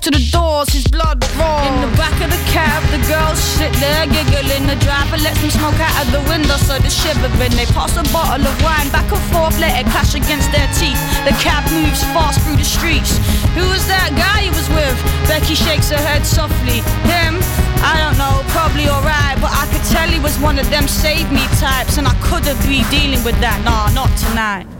to the doors, his blood roars. In the back of the cab, the girls sit there giggling. The driver lets them smoke out of the window, so they're shivering. They pass a bottle of wine back and forth, let it clash against their teeth. The cab moves fast through the streets. Who was that guy he was with? Becky shakes her head softly. Him? I don't know, probably alright, but I could tell he was one of them save me types, and I couldn't be dealing with that. Nah, not tonight.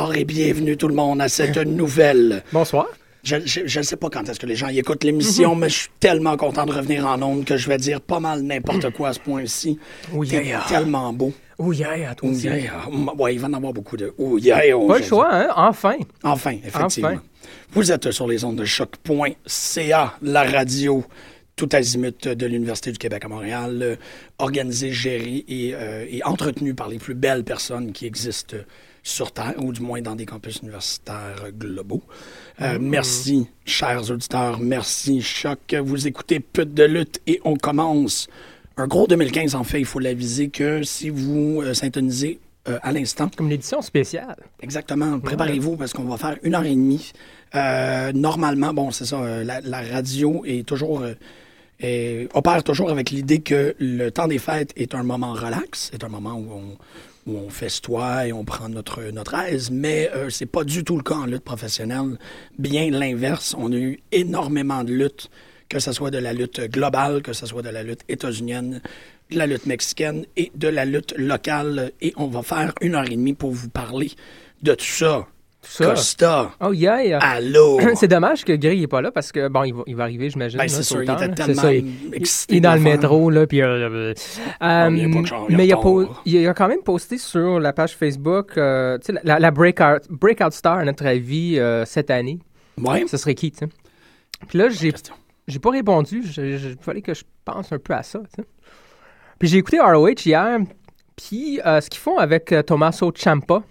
Bonsoir et bienvenue tout le monde à cette nouvelle. Bonsoir. Je ne sais pas quand est-ce que les gens y écoutent l'émission, mais je suis tellement content de revenir en ondes que je vais dire pas mal n'importe quoi à ce point-ci. T'es yeah. tellement beau. Oh yeah, toi aussi. yeah. Ouais, il va en avoir beaucoup de. Oh yeah. Pas le choix, hein? Enfin. Enfin, effectivement. Enfin. Vous êtes sur les ondes de choc.ca, la radio tout azimut de l'Université du Québec à Montréal, euh, organisée, gérée et, euh, et entretenue par les plus belles personnes qui existent sur Terre, ou du moins dans des campus universitaires globaux. Euh, Merci, chers auditeurs, merci, Choc. Vous écoutez Pute de lutte et on commence un gros 2015, en fait, il faut l'aviser que si vous euh, syntonisez euh, à l'instant, Comme une édition spéciale. Exactement. Préparez-vous parce qu'on va faire une heure et demie. Euh, normalement, bon, c'est ça, la, la radio est toujours. est- opère toujours avec l'idée que le temps des fêtes est un moment relax, est un moment où on, on festoie et on prend notre, notre aise, mais euh, c'est pas du tout le cas en lutte professionnelle. Bien l'inverse, on a eu énormément de luttes, que ce soit de la lutte globale, que ce soit de la lutte états-unienne, de la lutte mexicaine et de la lutte locale. Et on va faire une heure et demie pour vous parler de tout ça. Ça. Costa, Oh yeah. allô? C'est dommage que Gray n'est pas là parce que, bon, il va, il va arriver, j'imagine. Ben, c'est sûr, il était tellement ça, il, excité il est dans le métro, là, puis... euh, euh, mais il euh, pas de mais il a, il quand même posté sur la page Facebook, tu sais, la, la breakout, breakout star, à notre avis, cette année. Ouais. Ce serait qui, tu sais? Puis là, j'ai j'ai pas répondu. Il fallait que je pense un peu à ça. tu sais. Puis j'ai écouté ROH hier. Puis ce qu'ils font avec Tommaso Ciampa,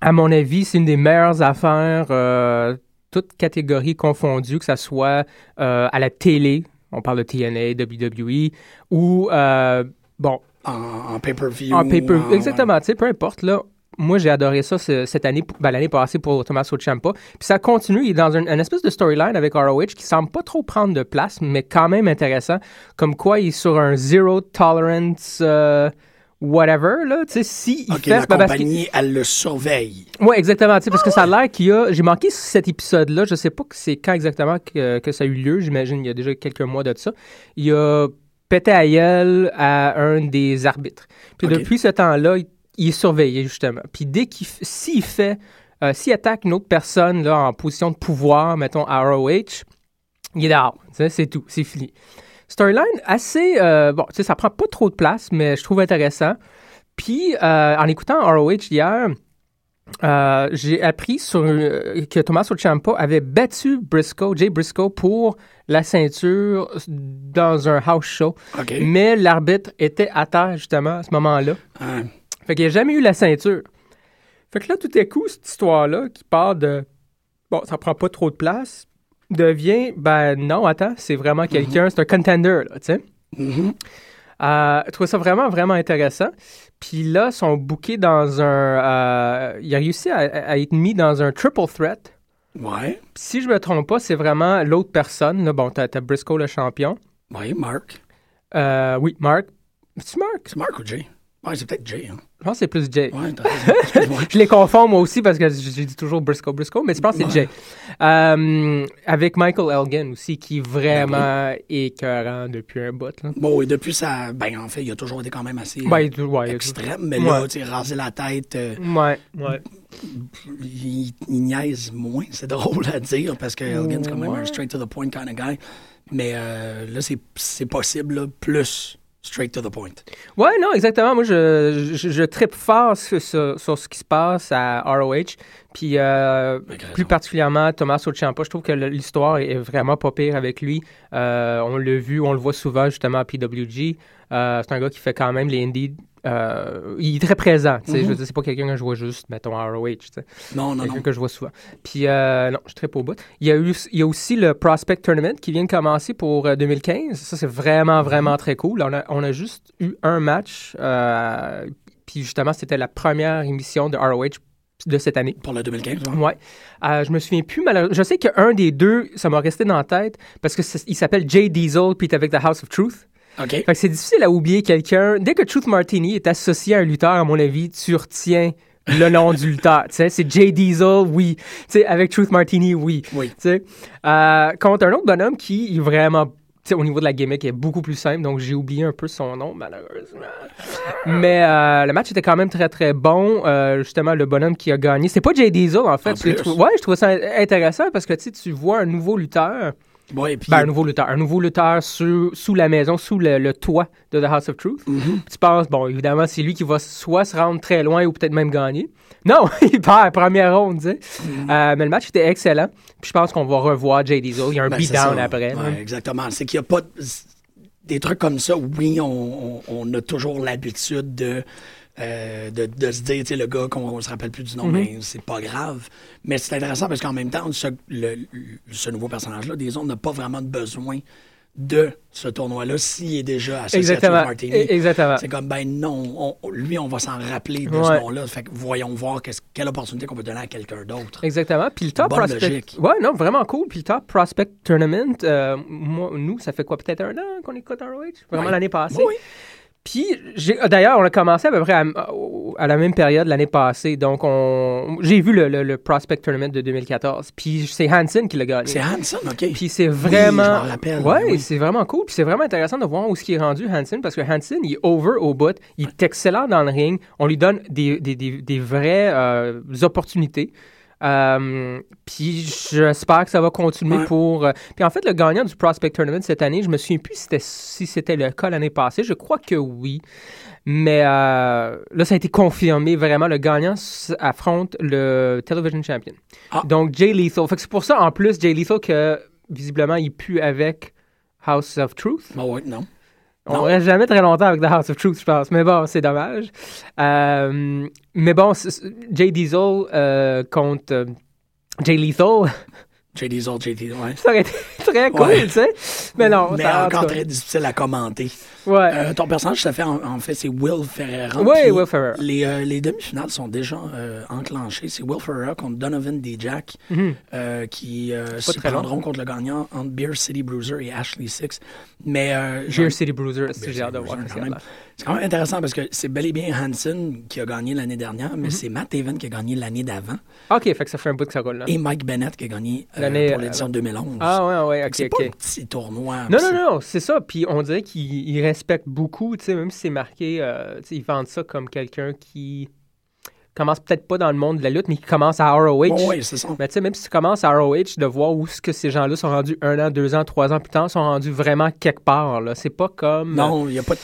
à mon avis, c'est une des meilleures affaires, euh, toutes catégories confondues, que ce soit euh, à la télé, on parle de TNA, WWE, ou, euh, bon, En, en pay-per-view. en en- exactement, tu sais, peu importe, là. Moi, j'ai adoré ça ce- cette année, ben, l'année passée pour Tommaso Ciampa. Puis ça continue, il est dans une, une espèce de storyline avec ROH qui semble pas trop prendre de place, mais quand même intéressant. Comme quoi, il est sur un zero tolerance, euh, whatever, là. Tu sais, si il OK, fait... la ben, parce compagnie, elle le surveille. oui, exactement. tu sais, Parce que ça a l'air qu'il y a. J'ai manqué cet épisode-là. Je sais pas que c'est quand exactement que, que ça a eu lieu. J'imagine il y a déjà quelques mois de ça. Il a pété à gueule à un des arbitres. Puis depuis ce temps-là, il, il est surveillé, justement. Puis dès qu'il. S'il fait. euh, S'il attaque une autre personne là, en position de pouvoir, mettons à ROH, il est dehors. Tu sais, C'est tout. C'est fini. Storyline assez. euh, bon, tu sais, ça prend pas trop de place, mais je trouve intéressant. Puis, euh, en écoutant ROH hier, euh, j'ai appris sur, euh, que Tommaso Ciampa avait battu Briscoe, Jay Briscoe, pour la ceinture dans un house show. Mais l'arbitre était à terre, justement, à ce moment-là. Hein. Fait qu'il n'a jamais eu la ceinture. Fait que là, tout à coup, cette histoire-là, qui part de bon, ça prend pas trop de place, devient ben non, attends, c'est vraiment quelqu'un, c'est un contender, tu sais. Mhm. Euh, je trouve ça vraiment, vraiment intéressant. Puis là, ils sont bookés dans un. euh, il a réussi à, à être mis dans un triple threat. Ouais. Puis si je me trompe pas, c'est vraiment l'autre personne. Là. Bon, t'as, t'as Briscoe, le champion. Oui, Mark. Euh, oui, Mark. C'est Mark? C'est Mark ou Jay? Ouais, c'est peut-être Jay. Hein. Je pense que c'est plus Jay. Ouais. Je les confonds moi aussi parce que j'ai dit toujours Briscoe, Briscoe, mais je pense que c'est Jay. Euh, avec Michael Elgin aussi, qui est vraiment écœurant depuis un bout. Là. Bon, et depuis ça, ben en fait, il a toujours été quand même assez Ouais, il- ouais, il- extrême, mais là, tu sais, raser la tête, euh, Ouais, ouais. il, il niaise moins. C'est drôle à dire parce que Elgin, c'est quand même un straight to the point kind of guy. Mais euh, là, c'est- c'est possible, là, plus straight to the point. Ouais, non, exactement. Moi, je, je, je trippe fort sur, sur- sur ce qui se passe à ROH. Puis, euh, raison. plus particulièrement, Thomas Ciampa, je trouve que l'histoire est vraiment pas pire avec lui. Euh, on l'a vu, on le voit souvent justement à PWG. Euh, c'est un gars qui fait quand même les indies. Euh, il est très présent. tu sais, Je veux dire, c'est pas quelqu'un que je vois juste, mettons, à ROH. tu sais. Non, non, quelqu'un que je vois souvent. Puis, euh, non, je trippe au bout. Il y, a eu, il y a aussi le Prospect Tournament qui vient de commencer pour euh, 2015. Ça, c'est vraiment, vraiment très cool. On a, on a juste eu un match. euh, puis, justement, c'était la première émission de ROH de cette année. Pour le 2015, ouais. Ouais. Euh, je me souviens plus, malheureusement. Je sais qu'un des deux, ça m'a resté dans la tête parce qu'il s'appelle Jay Diesel, puis il est avec The House of Truth. OK. Fait que c'est difficile à oublier quelqu'un. Dès que Truth Martini est associé à un lutteur, à mon avis, tu retiens le nom du lutteur. C'est Jay Diesel, oui. Tu sais, avec Truth Martini, oui. Oui. Euh, contre un autre bonhomme qui est vraiment, au niveau de la gimmick, est beaucoup plus simple. Donc, j'ai oublié un peu son nom, malheureusement. Mais euh, le match était quand même très, très bon. Euh, justement, le bonhomme qui a gagné, c'est pas Jay Diesel, en fait. En Ouais, je trouve ça intéressant parce que, tu vois un nouveau lutteur. Puis Ben, un nouveau lutteur. Un nouveau lutteur sous, sous la maison, sous le, le toit de The House of Truth. Mhm. Tu penses, bon, évidemment, c'est lui qui va soit se rendre très loin ou peut-être même gagner. Non, il perd première ronde, tu sais. Mhm. Euh, mais le match était excellent. Puis je pense qu'on va revoir Jay Diesel. Il y a un Ben, beatdown après. exactement. C'est qu'il n'y a pas de- des trucs comme ça. Oui, on, on- on a toujours l'habitude de, euh, de, de se dire, tu sais, le gars qu'on ne se rappelle plus du nom, Mhm. mais c'est pas grave. Mais c'est intéressant parce qu'en même temps, ce, le- ce nouveau personnage-là, des n'a pas vraiment de besoin de ce tournoi-là s'il est déjà associé à Exactement. Martini. E- Exactement. C'est comme, ben non, on- lui, on va s'en rappeler de Ouais. ce nom-là. Fait que voyons voir quelle opportunité qu'on peut donner à quelqu'un d'autre. Exactement. Puis le Top Bonne Prospect. logique. Ouais, non, vraiment cool. Puis le Top Prospect Tournament, euh, moi, nous, ça fait quoi, peut-être un an qu'on écoute ROH? Vraiment Ouais. l'année passée. Oui. Puis, j'ai- d'ailleurs, on a commencé à peu près à, à la même période l'année passée. Donc, on, j'ai vu le, le- le Prospect Tournament de 2014. Puis, c'est Hansen qui l'a gagné. C'est Hanson, OK. Puis c'est Oui, vraiment. je m'en rappelle, Ouais, oui. c'est vraiment cool. Puis c'est vraiment intéressant de voir où ce qui est rendu Hansen parce que Hansen, il est over au bout. Il est excellent dans le ring. On lui donne des, des, des, des vraies euh, opportunités. Euh, puis j'espère que ça va continuer Ouais. pour. euh, Puis en fait, le gagnant du Prospect Tournament cette année, je me souviens plus si c'était, si le cas l'année passée. Je crois que oui. Mais euh, là, ça a été confirmé. Vraiment, le gagnant affronte le Television Champion. Ah. Donc, Jay Lethal. Fait que c'est pour ça, en plus, Jay Lethal, que visiblement, il pue avec House of Truth. Bon, ouais, non. On reste jamais très longtemps avec The House of Truth, je pense. Mais bon, c'est dommage. Euh, mais bon, Jay Diesel euh, contre euh, Jay Lethal, J. Diesel, J. Diesel, ouais. ça aurait été très cool, Ouais. tu sais. Mais non, Mais ça, encore très difficile à commenter. Ouais. Euh, ton personnage, ça fait en, en fait, c'est Will Ferreira. Oui, Will Ferreira. Les, euh, les demi-finales sont déjà euh, enclenchées. C'est Will Ferreira contre Donovan Dijak Mhm. euh, qui se prendront contre le gagnant entre Beer City Bruiser et Ashley Six. Mais Beer City Bruiser, c'est j'ai hâte de voir qu'il. C'est quand même intéressant parce que c'est bel et bien Hansen qui a gagné l'année dernière, Mhm. mais c'est Matt Taven qui a gagné l'année d'avant OK, fait que ça fait un bout que ça roule, là. et Mike Bennett qui a gagné pour l'édition 2011. Ah ouais, ouais, OK, c'est OK. pas un petit tournoi. Non, non, non, c'est ça. Puis on dirait qu'ils ils respectent beaucoup, tu sais, même si c'est marqué, euh, ils vendent ça comme quelqu'un qui commence peut-être pas dans le monde de la lutte, mais qui commence à ROH. c'est- Ouais, c'est ça. Mais tu sais, même si tu commences à ROH, de voir où est-ce que ces gens-là sont rendus un an, deux ans, trois ans plus tard, sont rendus vraiment quelque part. Là. C'est pas comme Non, il n'y a pas de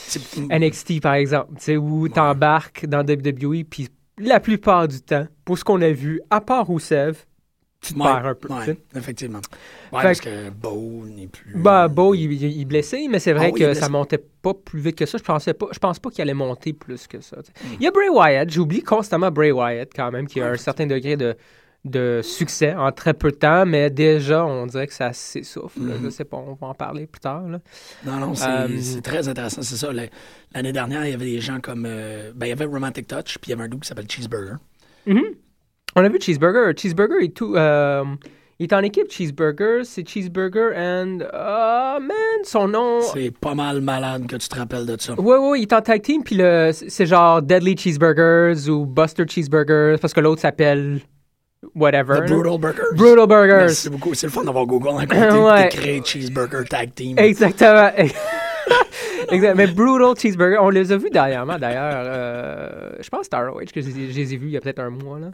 euh, NXT, par exemple, tu sais, où t'embarques dans WWE, puis la plupart du temps, pour ce qu'on a vu, à part Rousseff, tu te Ouais, perds un peu. ouais, effectivement. Ouais, parce que Beau n'est plus. Bah, Beau, il, il- est blessé, mais c'est vrai Ah que ça montait pas plus vite que ça. Je pensais pas, je pense pas qu'il allait monter plus que ça. Hmm. Il y a Bray Wyatt, j'oublie constamment Bray Wyatt quand même, qui a un certain degré de, de succès en très peu de temps, mais déjà, on dirait que ça s'essouffle. Mhm. Je sais pas, on va en parler plus tard. là. Non, non, c'est Euh, c'est très intéressant. C'est ça. la- L'année dernière, il y avait des gens comme. euh, ben, il y avait Romantic Touch, puis il y avait un dude qui s'appelle Cheeseburger. On a vu Cheeseburger. Cheeseburger est tout. euh, Il est en équipe Cheeseburger. C'est Cheeseburger and. Ah, man, son nom. C'est pas mal malade que tu te rappelles de ça. Ouais, ouais, il est en tag team, puis le, c'est genre Deadly Cheeseburgers ou Buster Cheeseburgers, parce que l'autre s'appelle whatever. The Brutal Burgers. Brutal Burgers. Merci beaucoup. C'est le fun d'avoir Google en côté Ouais. Cheeseburger Tag Team. Exactement. exact. Mais Brutal Cheeseburger, on les a vus dernièrement, d'ailleurs. euh, je pense ROH que je les ai- je les ai vus il y a peut-être un mois. Là.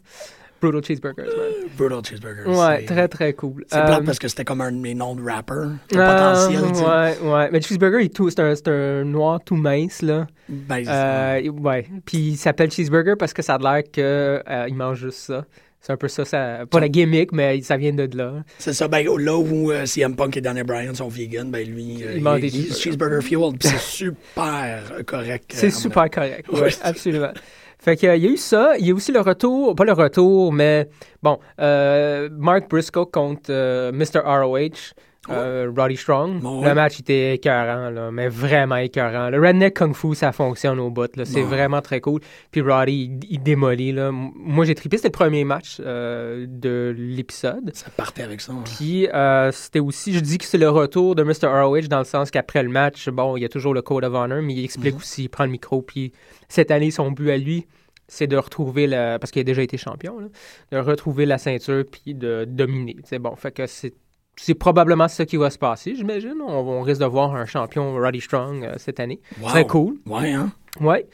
Brutal Cheeseburgers, man. Brutal Cheeseburgers. Ouais, très, très cool. C'est plate Euh, parce que c'était comme un de mes noms de rapper. Le ah, potentiel, tu sais. Ouais, ouais. Mais Cheeseburger, il est tout- c'est un, c'est un noir tout mince, là. Ben, Euh, ouais. Puis il s'appelle Cheeseburger parce que ça a l'air qu'il mange juste ça. C'est un peu ça, ça pas la gimmick, mais ça vient de là. C'est ça, ben, là où euh, CM Punk et Daniel Bryan sont vegan, ben lui, euh, Il mange des il- cheeseburger fueled, puis c'est super euh, correct. euh, C'est super correct. Ouais. Oui, absolument. Fait qu'il y a eu ça. Il y a aussi le retour, pas le retour, mais bon, euh, Mark Briscoe contre euh, Mr. ROH, euh, Roddy Strong. Le match était écœurant, là, mais vraiment écœurant. Le Redneck Kung Fu, ça fonctionne au bout. là. C'est vraiment très cool. Puis Roddy, il, il démolit. Là. Moi, j'ai trippé. C'était le premier match euh, de l'épisode. Ça partait avec ça. hein. Puis euh, c'était aussi, je dis que c'est le retour de Mr. ROH dans le sens qu'après le match, bon, il y a toujours le Code of Honor, mais il explique aussi, il prend le micro, puis cette année, son but à lui, c'est de retrouver la. Parce qu'il a déjà été champion, là, de retrouver la ceinture, puis de dominer. C'est bon, fait que c'est. C'est probablement ça qui va se passer, j'imagine. On, on risque de voir un champion Roddy Strong euh, cette année. Wow. Très cool. Ouais, hein? Ouais.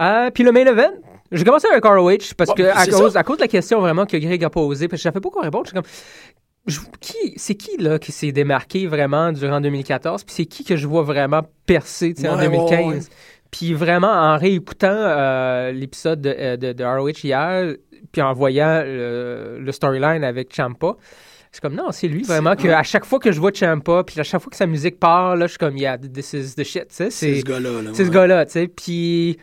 Euh, puis le main event, j'ai commencé avec ROH parce que à c'est cause, à cause de la question vraiment que Greg a posée, parce que je savais pas quoi répondre, je suis comme. je- qui, c'est qui là qui s'est démarqué vraiment durant 2014 puis c'est qui que je vois vraiment percer en Ouais, ouais, 2015 ouais. puis vraiment en réécoutant euh, l'épisode de, de, de ROH hier puis en voyant le, le storyline avec Champa c'est comme non c'est lui vraiment que à chaque fois que je vois Champa puis à chaque fois que sa musique part là je suis comme yeah this is the shit tu sais C'est ce gars-là. là, c'est ce gars-là, tu sais. Puis,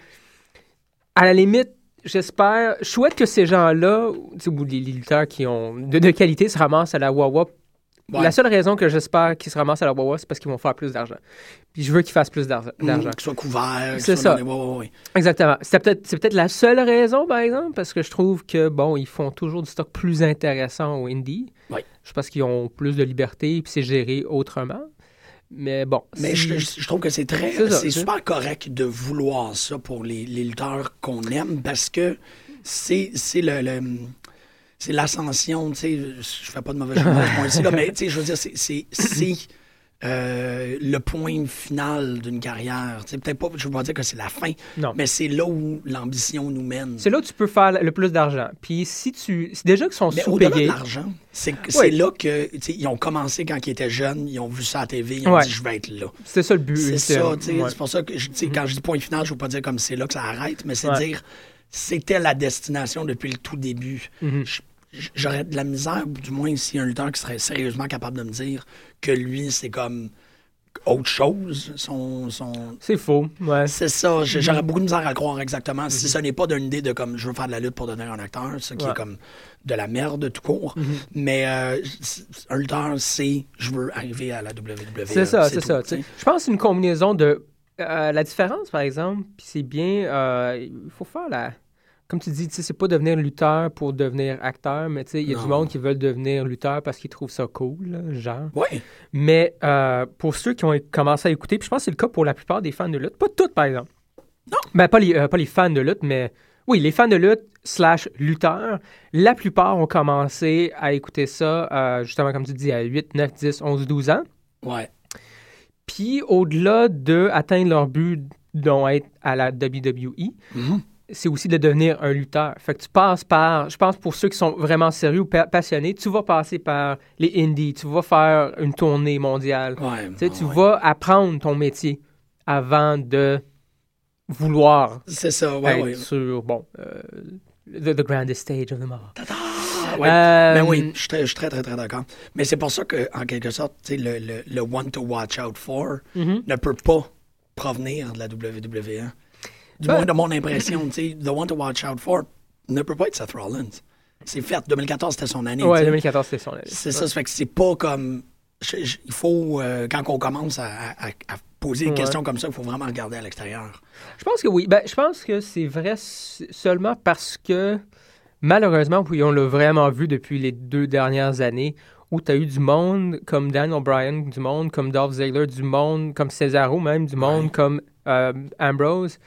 à la limite, j'espère, je souhaite que ces gens-là, ou les, les lutteurs qui ont de, de qualité se ramassent à la Wawa. Ouais. La seule raison que j'espère qu'ils se ramassent à la Wawa, c'est parce qu'ils vont faire plus d'argent. Puis je veux qu'ils fassent plus d'argent. Mm, d'argent. Qu'il soit couvert. qu'il C'est ça. ouais, ouais. Exactement. C'est peut-être, c'est peut-être la seule raison, par exemple, parce que je trouve que, bon, ils font toujours du stock plus intéressant au indie. Ouais. Je pense qu'ils ont plus de liberté, puis c'est géré autrement. Mais bon. Mais je, trouve que c'est très. C'est super correct de vouloir ça pour les, les lutteurs qu'on aime parce que c'est c'est le. le- c'est l'ascension, tu sais, je fais pas de mauvais jeu là, mais tu sais, je veux dire, c'est- c'est c'est, euh, le point final d'une carrière. Tu sais, peut-être pas, je veux pas dire que c'est la fin, Non. mais c'est là où l'ambition nous mène. C'est là où tu peux faire le plus d'argent. Puis si tu. C'est déjà qu'ils sont sous-payés. l'argent, c'est Ouais. là que tu sais, ils ont commencé quand ils étaient jeunes, ils ont vu ça à la TV, ils ont Ouais. dit je vais être là. C'est ça le but. C'est ça. Ouais. C'est pour ça que quand je dis point final, je veux pas dire comme c'est là que ça arrête, mais c'est dire c'était la destination depuis le tout début. Mm-hmm. Je- J'aurais de la misère, ou du moins s'il y a un lutteur qui serait sérieusement capable de me dire que lui, c'est comme autre chose. Son, son... C'est faux. Ouais. C'est ça, Mm-hmm. j'aurais beaucoup de misère à le croire exactement. Si ce n'est pas d'une idée de comme je veux faire de la lutte pour devenir un acteur, ce qui Ouais. est comme de la merde tout court. Mm-hmm. Mais euh, un lutteur, c'est je veux arriver à la WWE. C'est ça, c'est ça. Je pense que c'est une combinaison de. euh, la différence, par exemple, puis c'est bien. euh, Il faut faire la. Comme tu dis, tu sais, c'est pas devenir lutteur pour devenir acteur, mais tu sais, il y a du monde qui veulent devenir lutteur parce qu'ils trouvent ça cool, là, genre. Ouais. Mais euh, pour ceux qui ont commencé à écouter, puis je pense que c'est le cas pour la plupart des fans de lutte, pas toutes par exemple. Non. Ben, pas les, euh, pas les fans de lutte, mais oui, les fans de lutte slash lutteurs, la plupart ont commencé à écouter ça, euh, justement, comme tu dis, à 8, 9, 10, 11, 12 ans. Ouais. Puis au-delà de atteindre leur but dont être à la WWE, Mhm. C'est aussi de devenir un lutteur. Fait que tu passes par, je pense pour ceux qui sont vraiment sérieux ou pa- passionnés, tu vas passer par les indies, tu vas faire une tournée mondiale. Ouais. Tu sais, tu ouais. vas apprendre ton métier avant de vouloir C'est ça, ouais, être sur, bon, euh, the, the grandest stage of them all. Ouais. Euh, Ben oui, je suis très, très, très, très d'accord. Mais c'est pour ça que, en quelque sorte, le, le, le one to watch out for Mhm. ne peut pas provenir de la WWE. Du Ben- moins de mon impression, tu sais, the one to watch out for ne peut pas être Seth Rollins. C'est fait. 2014, c'était son année. Ouais, tu sais. 2014, c'était son année. C'est ça, ça fait que c'est pas comme. il faut, euh, quand on commence à, à- à poser des Ouais. questions comme ça, il faut vraiment regarder à l'extérieur. Je pense que oui. Ben, je pense que c'est vrai seulement parce que, malheureusement, puis on l'a vraiment vu depuis les deux dernières années, où tu as eu du monde comme Dan O'Brien, du monde comme Dolph Ziggler, du monde comme Cesaro même, du monde Ouais. comme euh, Ambrose,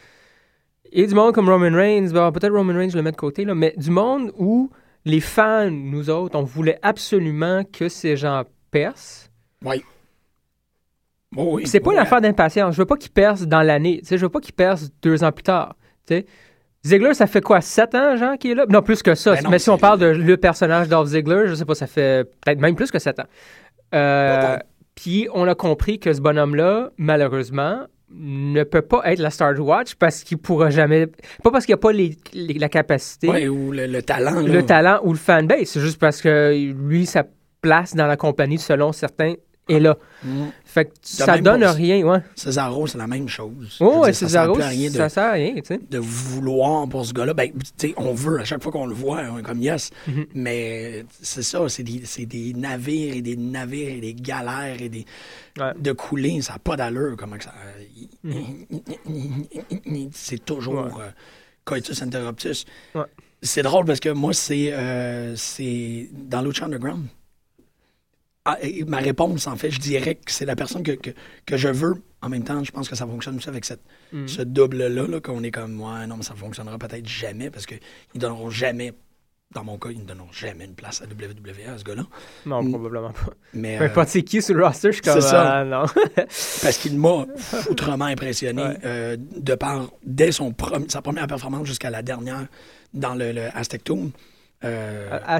et du monde comme Roman Reigns. Bon, peut-être Roman Reigns, je le mets de côté, là, mais du monde où les fans, nous autres, on voulait absolument que ces gens percent. Oui. Oh c'est pas Ouais. une affaire d'impatience. Je veux pas qu'ils percent dans l'année. Je veux pas qu'ils percent deux ans plus tard. Tu sais. Ziggler, ça fait quoi, sept ans, Jean, qui est là? Non, plus que ça. Ben non, Mais si on parle de le personnage Dolph Ziggler, je sais pas, ça fait peut-être même plus que sept ans. Euh. Puis on a compris que ce bonhomme-là, malheureusement, ne peut pas être la Star Watch parce qu'il pourra jamais. Pas parce qu'il n'y a pas les- les- la capacité, Ouais, ou le, le talent. là. le talent ou le fanbase. C'est juste parce que lui, sa place dans la compagnie, selon certains, est là. Mm. Fait que ça donne rien, ouais. Césaro, c'est la même chose. Oh, ouais, dire, ça Cesaro, sert plus à rien de- ça sert à rien, de vouloir pour ce gars-là, ben, tu sais, on veut à chaque fois qu'on le voit, on est comme yes. Mhm. Mais c'est ça, c'est des, navires et des navires et des galères et des Ouais. de couler, ça n'a pas d'allure. Comment que ça. C'est toujours euh, coitus interruptus. C'est drôle parce que moi, c'est euh, c'est dans Lucha Underground. Ah, et ma réponse, en fait, je dirais que c'est la personne que, que, que je veux. En même temps, je pense que ça fonctionne aussi avec cette, Mhm. ce double-là, là, qu'on est comme, ouais, non, mais ça fonctionnera peut-être jamais parce qu'ils ne donneront jamais, dans mon cas, ils ne donneront jamais une place à WWE, à ce gars-là. Non, Mm. probablement pas. Mais, Peu euh, importe c'est qui sur le roster, je suis comme. c'est ça. ah, non. parce qu'il m'a foutrement impressionné Ouais. euh, de par, dès son prom- sa première performance jusqu'à la dernière dans le, le Aztec Tomb. Euh, Ah,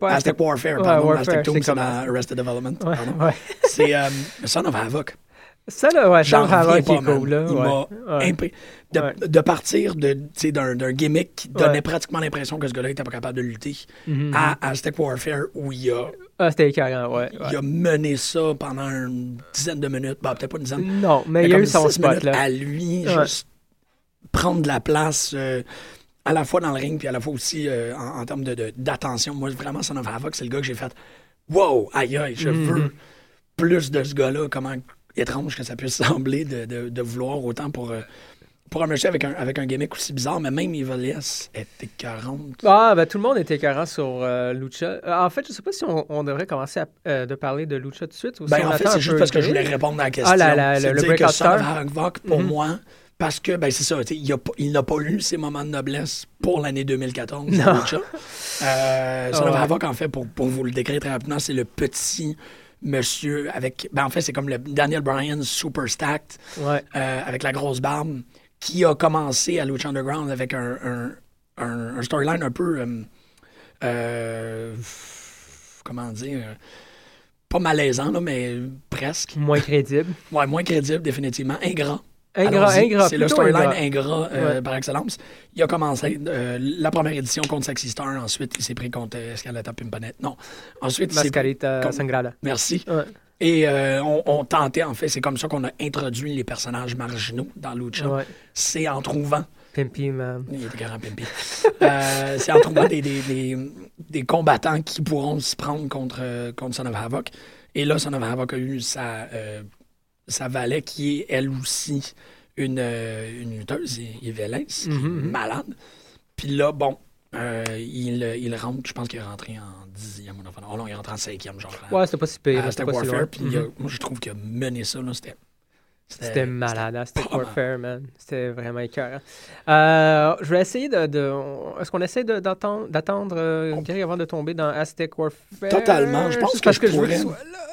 pas. Aztec Warfare, Ouais, pardon. Warfare, Aztec Tomb, c'est dans. Arrested Development. Ouais. C'est euh, Son of Havoc. Ça, là, ouais, qui est pas, man. cool, là. Il ouais. m'a Ouais. de, de partir de, d'un gimmick qui donnait pratiquement l'impression que ce gars-là n'était pas capable de lutter Mhm. à Aztec Warfare où il a, Ah, c'était écœurant, ouais. il a mené ça pendant une dizaine de minutes. Bah, peut-être pas une dizaine. Non, mais il y a eu son spot, là. à lui, juste prendre de la place euh, à la fois dans le ring puis à la fois aussi euh, en, en termes de- de- d'attention. Moi, vraiment, Son of Havoc, c'est le gars que j'ai fait Wow, aïe, aïe, je Mhm. veux plus de ce gars-là. Comment étrange que ça puisse sembler de, de- de vouloir autant pour, euh, pour un monsieur avec un, avec un gimmick aussi bizarre, mais même Evil Yes était 40. Ah, ben tout le monde était écœurant sur euh, Lucha. Euh, en fait, je sais pas si on, on devrait commencer à, euh, de parler de Lucha tout de suite. Ou Ben, en fait, c'est juste parce que je voulais répondre à la question. Ah, la- la- C'est le- le breakout star. Havoc, pour Mhm. moi, parce que, ben, c'est ça, il n'a pas eu ses moments de noblesse pour l'année 2014. Non. dans Lucha. Son Ah of ouais. Havoc, en fait, pour, pour vous le décrire très rapidement, c'est le petit monsieur avec. Ben, en fait, c'est comme le Daniel Bryan super stacked, Ouais. euh, avec la grosse barbe, qui a commencé à Lucha Underground avec un, un, un- un storyline un peu. euh, euh, comment dire Pas malaisant, là, mais presque. Moins crédible. Ouais, moins crédible, définitivement. Ingrat. Ingrat, ingrat. C'est le storyline ingrat. euh, Ouais. par excellence. Il a commencé euh, la première édition contre Sexy Star. Ensuite, il s'est pris contre euh, Escalata Pimpanet. Non. Ensuite, Mascarita contre- Sangrada. Merci. Ouais. Et euh, on, on tentait, en fait, c'est comme ça qu'on a introduit les personnages marginaux dans Lucha. Ouais. C'est en trouvant Pimpy, man. il était grand Pimpi. Euh, c'est en trouvant des, des, des, des combattants qui pourront se prendre contre, euh, contre Son of Havoc. Et là, Son of Havoc a eu sa, euh, sa valet qui est elle aussi une, euh, une lutteuse, Yvelès, qui est Mhm. malade. Puis là, bon, euh, il, il rentre, je pense qu'il est rentré en dixième. Oh non, il est rentré en cinquième, genre. Ouais, c'était pas si pire. à C'était si. Warfare. Puis Mhm. moi, je trouve qu'il a mené ça. là, C'était C'était malade, hein, c'était. Warfare, man. C'était vraiment écœurant. Euh, je vais essayer de. de- Est-ce qu'on essaie d'attendre, d'attendre euh, Gary avant de tomber dans Aztec Warfare Totalement. Je pense Juste que parce je que je pourrais. là.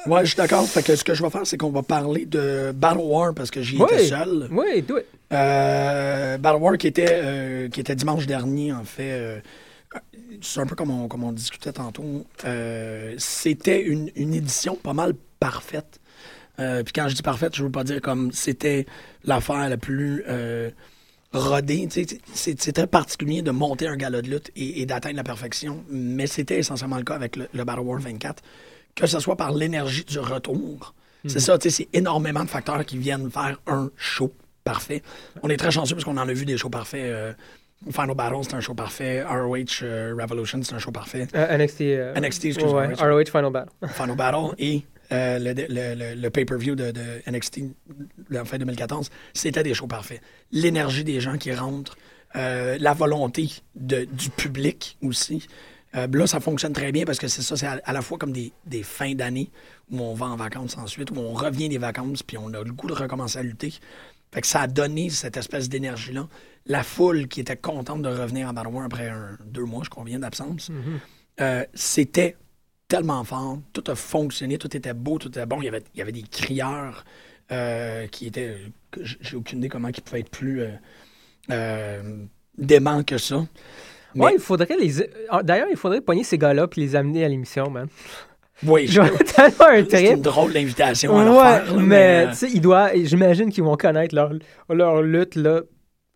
Ouais, je suis d'accord. Fait que ce que je vais faire, c'est qu'on va parler de Battle War parce que j'y Oui. étais seul. Oui, do it. Euh, Battle War qui était, euh, qui était dimanche dernier, en fait. euh, c'est un peu comme on, comme on discutait tantôt. Euh, C'était une, une édition pas mal parfaite. Euh, Puis quand je dis parfaite, je veux pas dire comme c'était l'affaire la plus euh, rodée. C'est très particulier de monter un gala de lutte et, et d'atteindre la perfection, mais c'était essentiellement le cas avec le, le Battle War 24, que ce soit par l'énergie du retour. C'est ça, tu sais, c'est énormément de facteurs qui viennent faire un show parfait. On est très chanceux parce qu'on en a vu des shows parfaits. euh, Final Battle, c'est un show parfait. ROH euh, Revolution, c'est un show parfait. Euh, NXT. NXT, excuse-moi, ouais, Richard. ROH Final Battle. Final Battle et euh, le, le- le- le pay-per-view de, de NXT en fin 2014, c'était des shows parfaits. L'énergie des gens qui rentrent, euh, la volonté de- du public aussi. Euh, là, ça fonctionne très bien parce que c'est ça, c'est à, à la fois comme des, des fins d'année où on va en vacances ensuite, où on revient des vacances, puis on a le goût de recommencer à lutter. Fait que ça a donné cette espèce d'énergie-là. La foule qui était contente de revenir en Battle War après un- deux mois, je conviens, d'absence, euh, c'était tellement fort. Tout a fonctionné, tout était beau, tout était bon. Il y avait, il y avait des crieurs euh, qui étaient. J'ai aucune idée comment ils pouvaient être plus euh, euh, déments que ça. Mais- Ouais, il faudrait les. ah, D'ailleurs, il faudrait pogner ces gars-là puis les amener à l'émission, man. Oui, je- c'est une drôle d'invitation à Ouais, leur faire. là, mais euh, tu sais, ils doivent. J'imagine qu'ils vont connaître leur, leur lutte, là.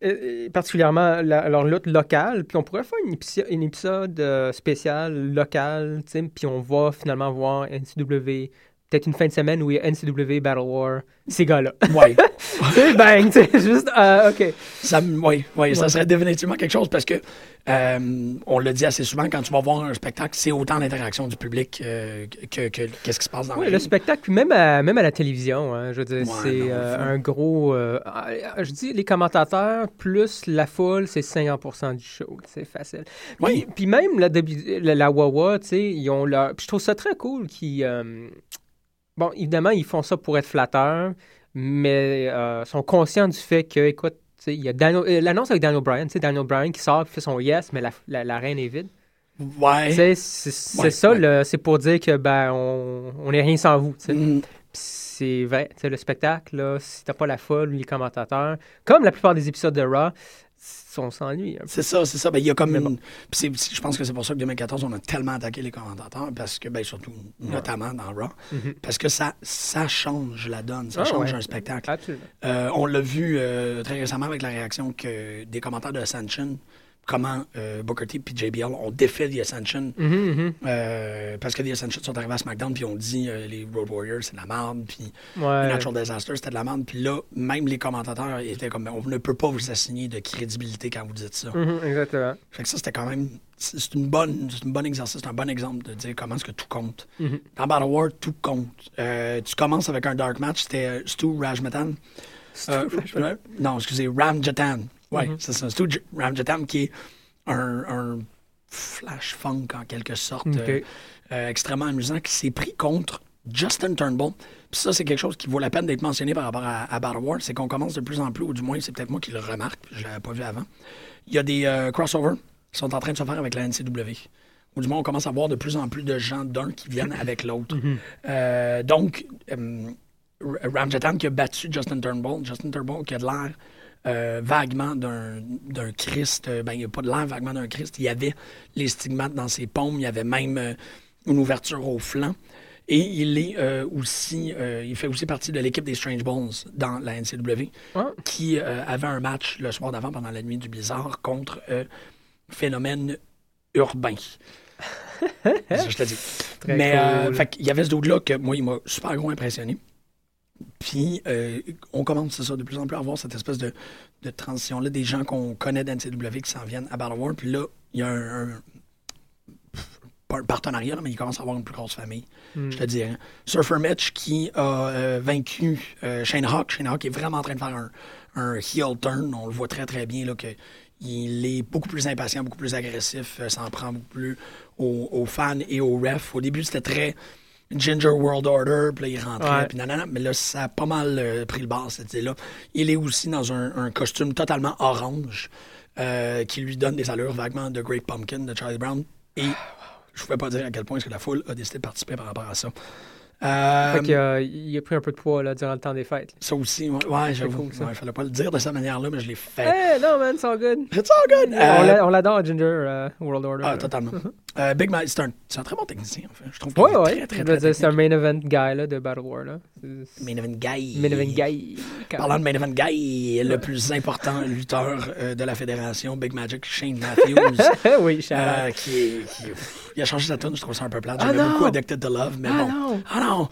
Euh, euh, particulièrement la- leur lutte locale, puis on pourrait faire une épisode, une épisode euh, spécial local, puis on va finalement voir NCW, peut-être une fin de semaine où il y a NCW Battle War, ces gars-là. ouais. sais, bang, tu sais, juste, euh, OK. Ça, oui, oui, ça Ouais. serait définitivement quelque chose parce que euh, on le dit assez souvent, quand tu vas voir un spectacle, c'est autant d'interaction du public euh, que, que qu'est-ce qui se passe dans Oui, la le spectacle, puis même à, même à la télévision, hein, je veux dire, Ouais, c'est non, un gros... je dis les commentateurs plus la foule, c'est 50% du show, c'est facile. Puis, Oui. puis même la, la, la Wawa, tu sais, ils ont leur... puis je trouve ça très cool qu'ils... bon, évidemment, ils font ça pour être flatteurs, mais euh, sont conscients du fait que, écoute, il y a Daniel- euh, l'annonce avec Daniel Bryan, tu sais, Daniel Bryan qui sort, qui fait son yes, mais la, la, la reine est vide. Ouais. Tu sais, C'est c'est Ouais, ça, ouais. c'est pour dire que ben on, on est rien sans vous. Mm, C'est vrai, tu sais, le spectacle, là, si t'as pas la folle ou les commentateurs, comme la plupart des épisodes de Raw, on s'ennuie. C'est ça, c'est ça. Ben, il y a comme une- je pense que c'est pour ça que 2014, on a tellement attaqué les commentateurs, parce que, ben, surtout, notamment dans Raw, Mhm. parce que ça, ça change la donne, ça Ah, change ouais. un spectacle. Euh, on l'a vu euh, très récemment avec la réaction que des commentaires de Ascension, comment euh, Booker T et JBL ont défait The Ascension. Mhm, mhm. euh, parce que The Ascension sont arrivés à SmackDown puis ont dit euh, les Road Warriors c'est de la merde puis Ouais. Natural Disaster c'était de la merde puis là même les commentateurs étaient comme on ne peut pas vous assigner de crédibilité quand vous dites ça. Mhm, exactement. Fait que ça c'était quand même c'est une bonne c'est une bonne exercice c'est un bon exemple de dire comment est-ce que tout compte. Dans Battle War tout compte. Tu commences avec un dark match c'était Stu Rajmatan. Euh, euh, non, excusez, Ramjatan. Oui, Mhm. c'est ça. Stu J- Ramjatan qui est un, un flash funk en quelque sorte, euh, euh, extrêmement amusant, qui s'est pris contre Justin Turnbull. Puis ça, c'est quelque chose qui vaut la peine d'être mentionné par rapport à, à Battle War, c'est qu'on commence de plus en plus, ou du moins c'est peut-être moi qui le remarque, je l'avais pas vu avant. Il y a des euh, crossovers qui sont en train de se faire avec la NCW. Ou du moins, on commence à voir de plus en plus de gens d'un qui viennent avec l'autre. Donc, euh, R- Ramjatan qui a battu Justin Turnbull. Justin Turnbull qui a de l'air euh, vaguement d'un Christ. Euh, Ben, il n'y a pas de l'air vaguement d'un Christ. Il y avait les stigmates dans ses paumes. Il y avait même euh, une ouverture au flanc. Et il est euh, aussi, il fait aussi partie de l'équipe des Strange Bones dans la NCW, Ah. qui avait un match le soir d'avant pendant la nuit du blizzard contre Phénomène Urbain. C'est ça je te dis. Très Mais cool. fait qu'il y avait ce dude-là que moi, il m'a super gros impressionné. Puis euh, on commence, ça, de plus en plus à voir cette espèce de, de transition-là, des gens qu'on connaît d'NCW qui s'en viennent à Battle War. Puis là, il y a un, un- pas un partenariat, là, mais il commence à avoir une plus grosse famille, Hmm. je te dirais. Surfer Mitch qui a euh, vaincu euh, Shane Hawk. Shane Hawk est vraiment en train de faire un, un heel turn. On le voit très, très bien, là, que il est beaucoup plus impatient, beaucoup plus agressif, s'en prend beaucoup plus aux, aux fans et aux refs. Au début, c'était très Ginger World Order, puis là, il rentrait, Ouais. puis nanana, mais là, ça a pas mal euh, pris le bas, cette idée-là. Il est aussi dans un, un costume totalement orange, euh, qui lui donne des allures vaguement de Great Pumpkin de Charlie Brown. Et je ne pouvais pas dire à quel point est-ce que la foule a décidé de participer par rapport à ça. Euh, Fait a, il a pris un peu de poids là, durant le temps des fêtes. ça aussi, ouais, ouais j'avoue. cool. Ouais, fallait pas le dire de cette manière-là, mais je l'ai fait. Hey, non, man, c'est all good. It's all good. On Euh, l'a- on l'adore, Ginger euh, World Order. ah, totalement. Euh, Big Mike, c'est un, très bon technicien, en fait. Je trouve Ouais, très, très, très, c'est un main event guy là, de Battle War. Là. Main event guy. Main event guy. Parlant de Main Event Guy, le plus important lutteur euh, de la fédération, Big Magic, Shane Matthews, oui, euh, qui, est- qui- il a changé sa tune, je trouve ça un peu plate. Ah J'aimais non! beaucoup Addicted to Love, mais Ah bon. non! Ah non!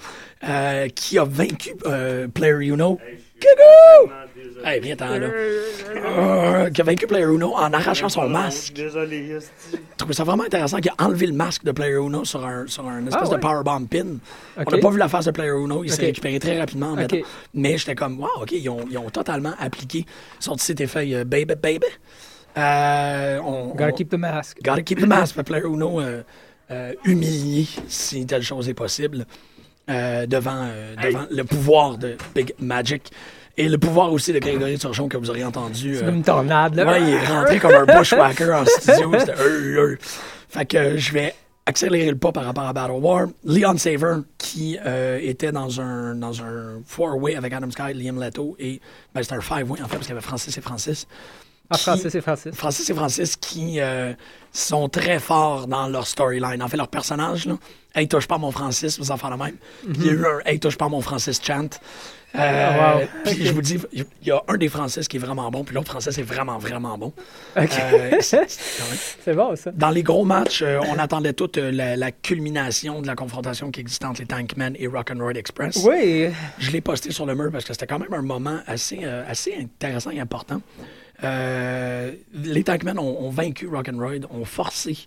Euh, qui a vaincu euh, Player Uno? Coucou! Hey, viens-t'en là. Euh, qui a vaincu Player Uno en arrachant son masque. Désolé. Je trouvais ça vraiment intéressant qu'il a enlevé le masque de Player Uno sur un, sur un espèce Ah ouais? de powerbomb pin. On n'a pas vu la face de Player Uno. Il s'est récupéré très rapidement. en Ok. mettant- Mais j'étais comme, wow, OK, ils ont, ils ont totalement appliqué son petit effet euh, baby, baby. Euh, on, Gotta on- keep the mask. Gotta keep the mask. Player Uno euh, euh, humilié, si telle chose est possible, euh, devant, euh, devant le pouvoir de Big Magic et le pouvoir aussi de Grégory Turgeon que vous auriez entendu. C'est euh, comme une tornade, là. Ouais, il est rentré comme un bushwhacker en studio. C'était euh, euh. Fait que je vais accélérer le pas par rapport à Battle War. Leon Saver, qui euh, était dans un, dans un four-way avec Adam Sky, Liam Leto et. Ben, c'était un five-way en fait, parce qu'il y avait Francis et Francis. Ah, Francis et Francis. Francis et Francis qui euh, sont très forts dans leur storyline. En fait, leur personnage, là, Hey, touche pas mon Francis, vous en faites le même. Il y a eu un Hey, touche pas mon Francis chant. Euh, Ah, wow. Puis je vous dis, il y a un des Francis qui est vraiment bon, puis l'autre Francis est vraiment, vraiment bon. Euh, c'est- c'est-. C'est bon, ça. Dans les gros matchs, euh, on attendait toute la, la culmination de la confrontation qui existait entre les Tankmen et Rock'n'Roll Express. Oui. Je l'ai posté sur le mur parce que c'était quand même un moment assez, assez intéressant et important. Euh, les Tankmen ont, ont vaincu Rock'n'Roll, ont forcé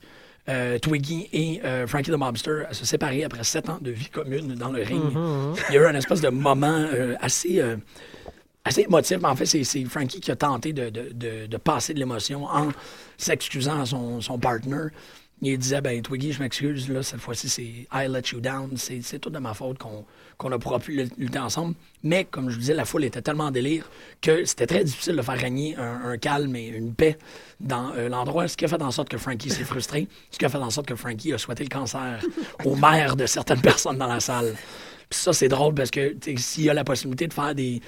euh, Twiggy et euh, Frankie the Mobster à se séparer après sept ans de vie commune dans le ring. Il y a eu un espèce de moment assez, assez émotif. Mais en fait, c'est c'est Frankie qui a tenté de, de- de- de passer de l'émotion en s'excusant à son, son partner. Il disait, ben Twiggy, je m'excuse, là, cette fois-ci, c'est I let you down. C'est tout de ma faute qu'on qu'on a pourra plus lutter ensemble. Mais, comme je vous disais, la foule était tellement en délire que c'était très difficile de faire régner un, calme et une paix dans euh, l'endroit, ce qui a fait en sorte que Frankie s'est frustré, ce qui a fait en sorte que Frankie a souhaité le cancer aux mères de certaines personnes dans la salle. Puis ça, c'est drôle parce que s'il y a la possibilité de faire des,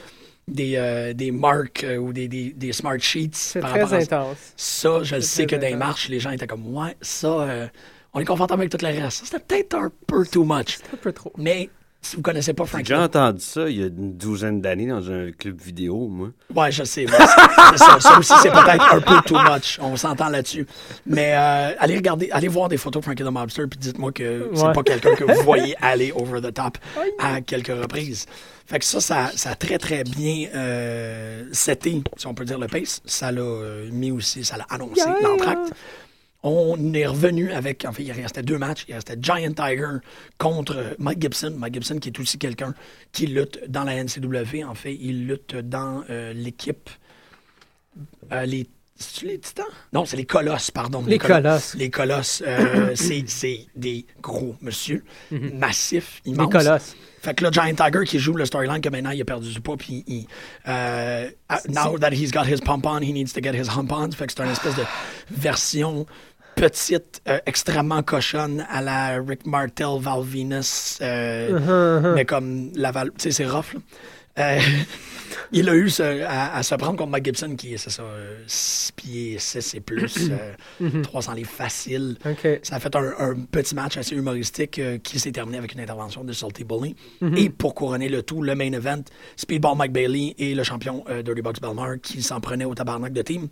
des, euh, des marques euh, ou des, des, des smart sheets C'est très intense. ça, je le sais que dans les marches, les gens étaient comme, ouais, ça, euh, on est confortable avec tout le reste. C'était peut-être un peu too much. Un peu trop. Mais si vous connaissez pas J'ai entendu ça il y a une douzaine d'années dans un club vidéo, moi. ouais, je sais. ça, ça aussi, c'est peut-être un peu too much. On s'entend là-dessus. Mais euh, allez regarder, allez voir des photos de Frankie the Mobster, puis dites-moi que c'est Ouais. pas quelqu'un que vous voyez aller over the top à quelques reprises. Fait que ça, ça, ça a très, très bien euh, seté, si on peut dire, le pace. Ça l'a euh, mis aussi, ça l'a annoncé, Yeah! l'entracte. On est revenu avec, en fait, il restait deux matchs. Il restait Giant Tiger contre Mike Gibson. Mike Gibson qui est aussi quelqu'un qui lutte dans la NCW. En fait, il lutte dans euh, l'équipe. euh, les. C'est-tu les titans? Non, c'est les colosses, pardon. Les colosses. Les colosses, euh, c'est des gros monsieur, massifs, Les immenses. colosses. Fait que là, Giant Tiger qui joue le storyline que maintenant il a perdu du poids, puis il, euh, now that he's got his pump on, he needs to get his hump on. Fait que c'est une espèce de version petite, euh, extrêmement cochonne à la Rick Martel, Val Venus, euh, mais comme la Val, tu sais, c'est rough. Là. Euh, il a eu ce- à, à se prendre contre Mike Gibson qui est, c'est ça, 6 pieds 6 et plus, euh, 300 livres facile. OK. Ça a fait un, un petit match assez humoristique qui s'est terminé avec une intervention de Salty Bully. Et pour couronner le tout, le main event, Speedball Mike Bailey et le champion Dirty Box Belmar qui s'en prenaient au tabarnak de team.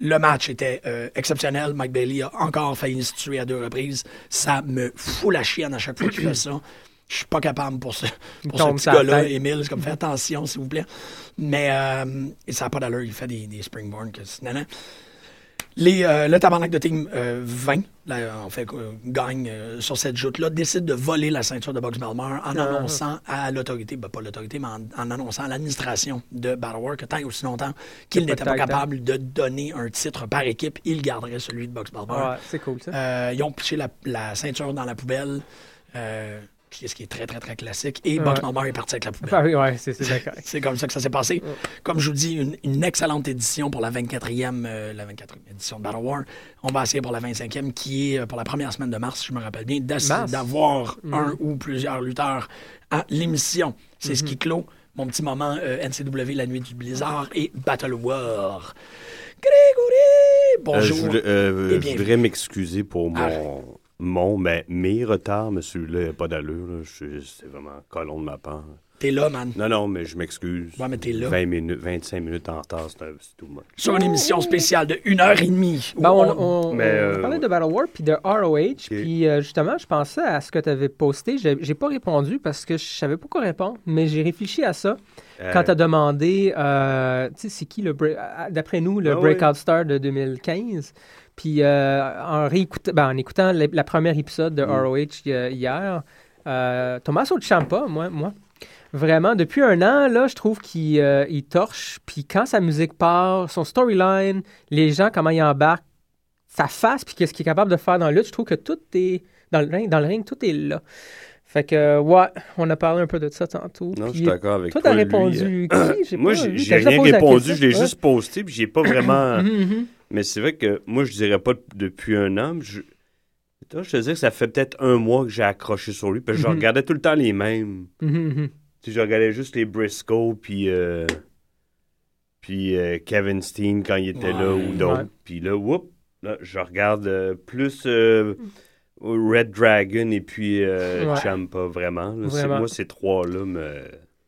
Le match était euh, exceptionnel. Mike Bailey a encore failli se tuer à deux reprises. Ça me fout la chienne à chaque fois qu'il fait ça. Je suis pas capable pour ce, pour ce petit gars-là. Émile. C'est comme, fais attention, s'il vous plaît. Mais euh, et ça n'a pas d'allure. Il fait des, des springboards. Que. Les, euh, le tabarnak de team euh, 20, là, en fait, euh, gagne euh, sur cette joute-là, décide de voler la ceinture de Box Belmar en annonçant à l'autorité, ben, pas l'autorité, mais en, en annonçant à l'administration de Battle War que tant et aussi longtemps qu'il n'était pas capable de donner un titre par équipe, il garderait celui de Box. Ouais, c'est cool, ça. Euh, ils ont pitché la, la ceinture dans la poubelle, euh, ce qui est très, très, très classique, et Box Ouais. Belmar est parti avec la poubelle. Ah oui, ouais, c'est c'est d'accord. C'est comme ça que ça s'est passé. Comme je vous dis, une, une excellente édition pour la 24e, euh, la 24e édition de Battle War. On va essayer pour la 25e, qui est euh, pour la première semaine de mars, si je me rappelle bien, d'avoir un ou plusieurs lutteurs à l'émission. C'est ce qui clôt mon petit moment euh, NCW, la nuit du blizzard et Battle War. Grégory! Euh, Bonjour. je voulais- euh, Et je bienvenue. voudrais m'excuser pour Arrête. mon, mon mais mes retards, celui-là n'a pas d'allure. là. C'est vraiment colon de ma part. T'es là, man. Non, non, mais je m'excuse. Ouais, mais t'es là. 20 minutes, 25 minutes en retard, c'est tout much. Sur une émission spéciale de 1 heure et demie. où Ben, on, on- on- Mais, on euh, parlait de Battle War puis de ROH. Puis euh, justement, je pensais à ce que tu avais posté. J'ai pas répondu parce que je savais pas quoi répondre, mais j'ai réfléchi à ça Euh, quand tu as demandé, euh, tu sais, c'est qui le, break- d'après nous, le Ah oui. Breakout Star de 2015. Puis euh, en, ben, en écoutant la, la première épisode Mm. de ROH hi- hier, euh, Tommaso Ciampa, moi, moi Vraiment, depuis un an, là, je trouve qu'il euh, il torche. Puis quand sa musique part, son storyline, les gens, comment ils embarquent, sa face, puis qu'est-ce qu'il est capable de faire dans la lutte, je trouve que tout est. Dans le ring, dans le ring tout est là. Fait que, euh, ouais, on a parlé un peu de ça tantôt. Non, je suis d'accord avec Toi, toi. t'as répondu euh, qui? Moi, j'ai rien répondu, je l'ai Ouais. juste posté, puis j'ai pas vraiment. Mais c'est vrai que moi, je dirais pas depuis un an. Je... Toi, je te dis que ça fait peut-être un mois que j'ai accroché sur lui, parce que je Mhm. regardais tout le temps les mêmes. Mhm, mhm. Tu sais, je regardais juste les Briscoe, puis, euh, puis euh, Kevin Steen quand il était là, ou d'autres. Puis là, whoop, là, je regarde euh, plus Red Dragon et puis euh, Ouais. Champa, vraiment. là. Vraiment. Moi, ces trois-là, mais...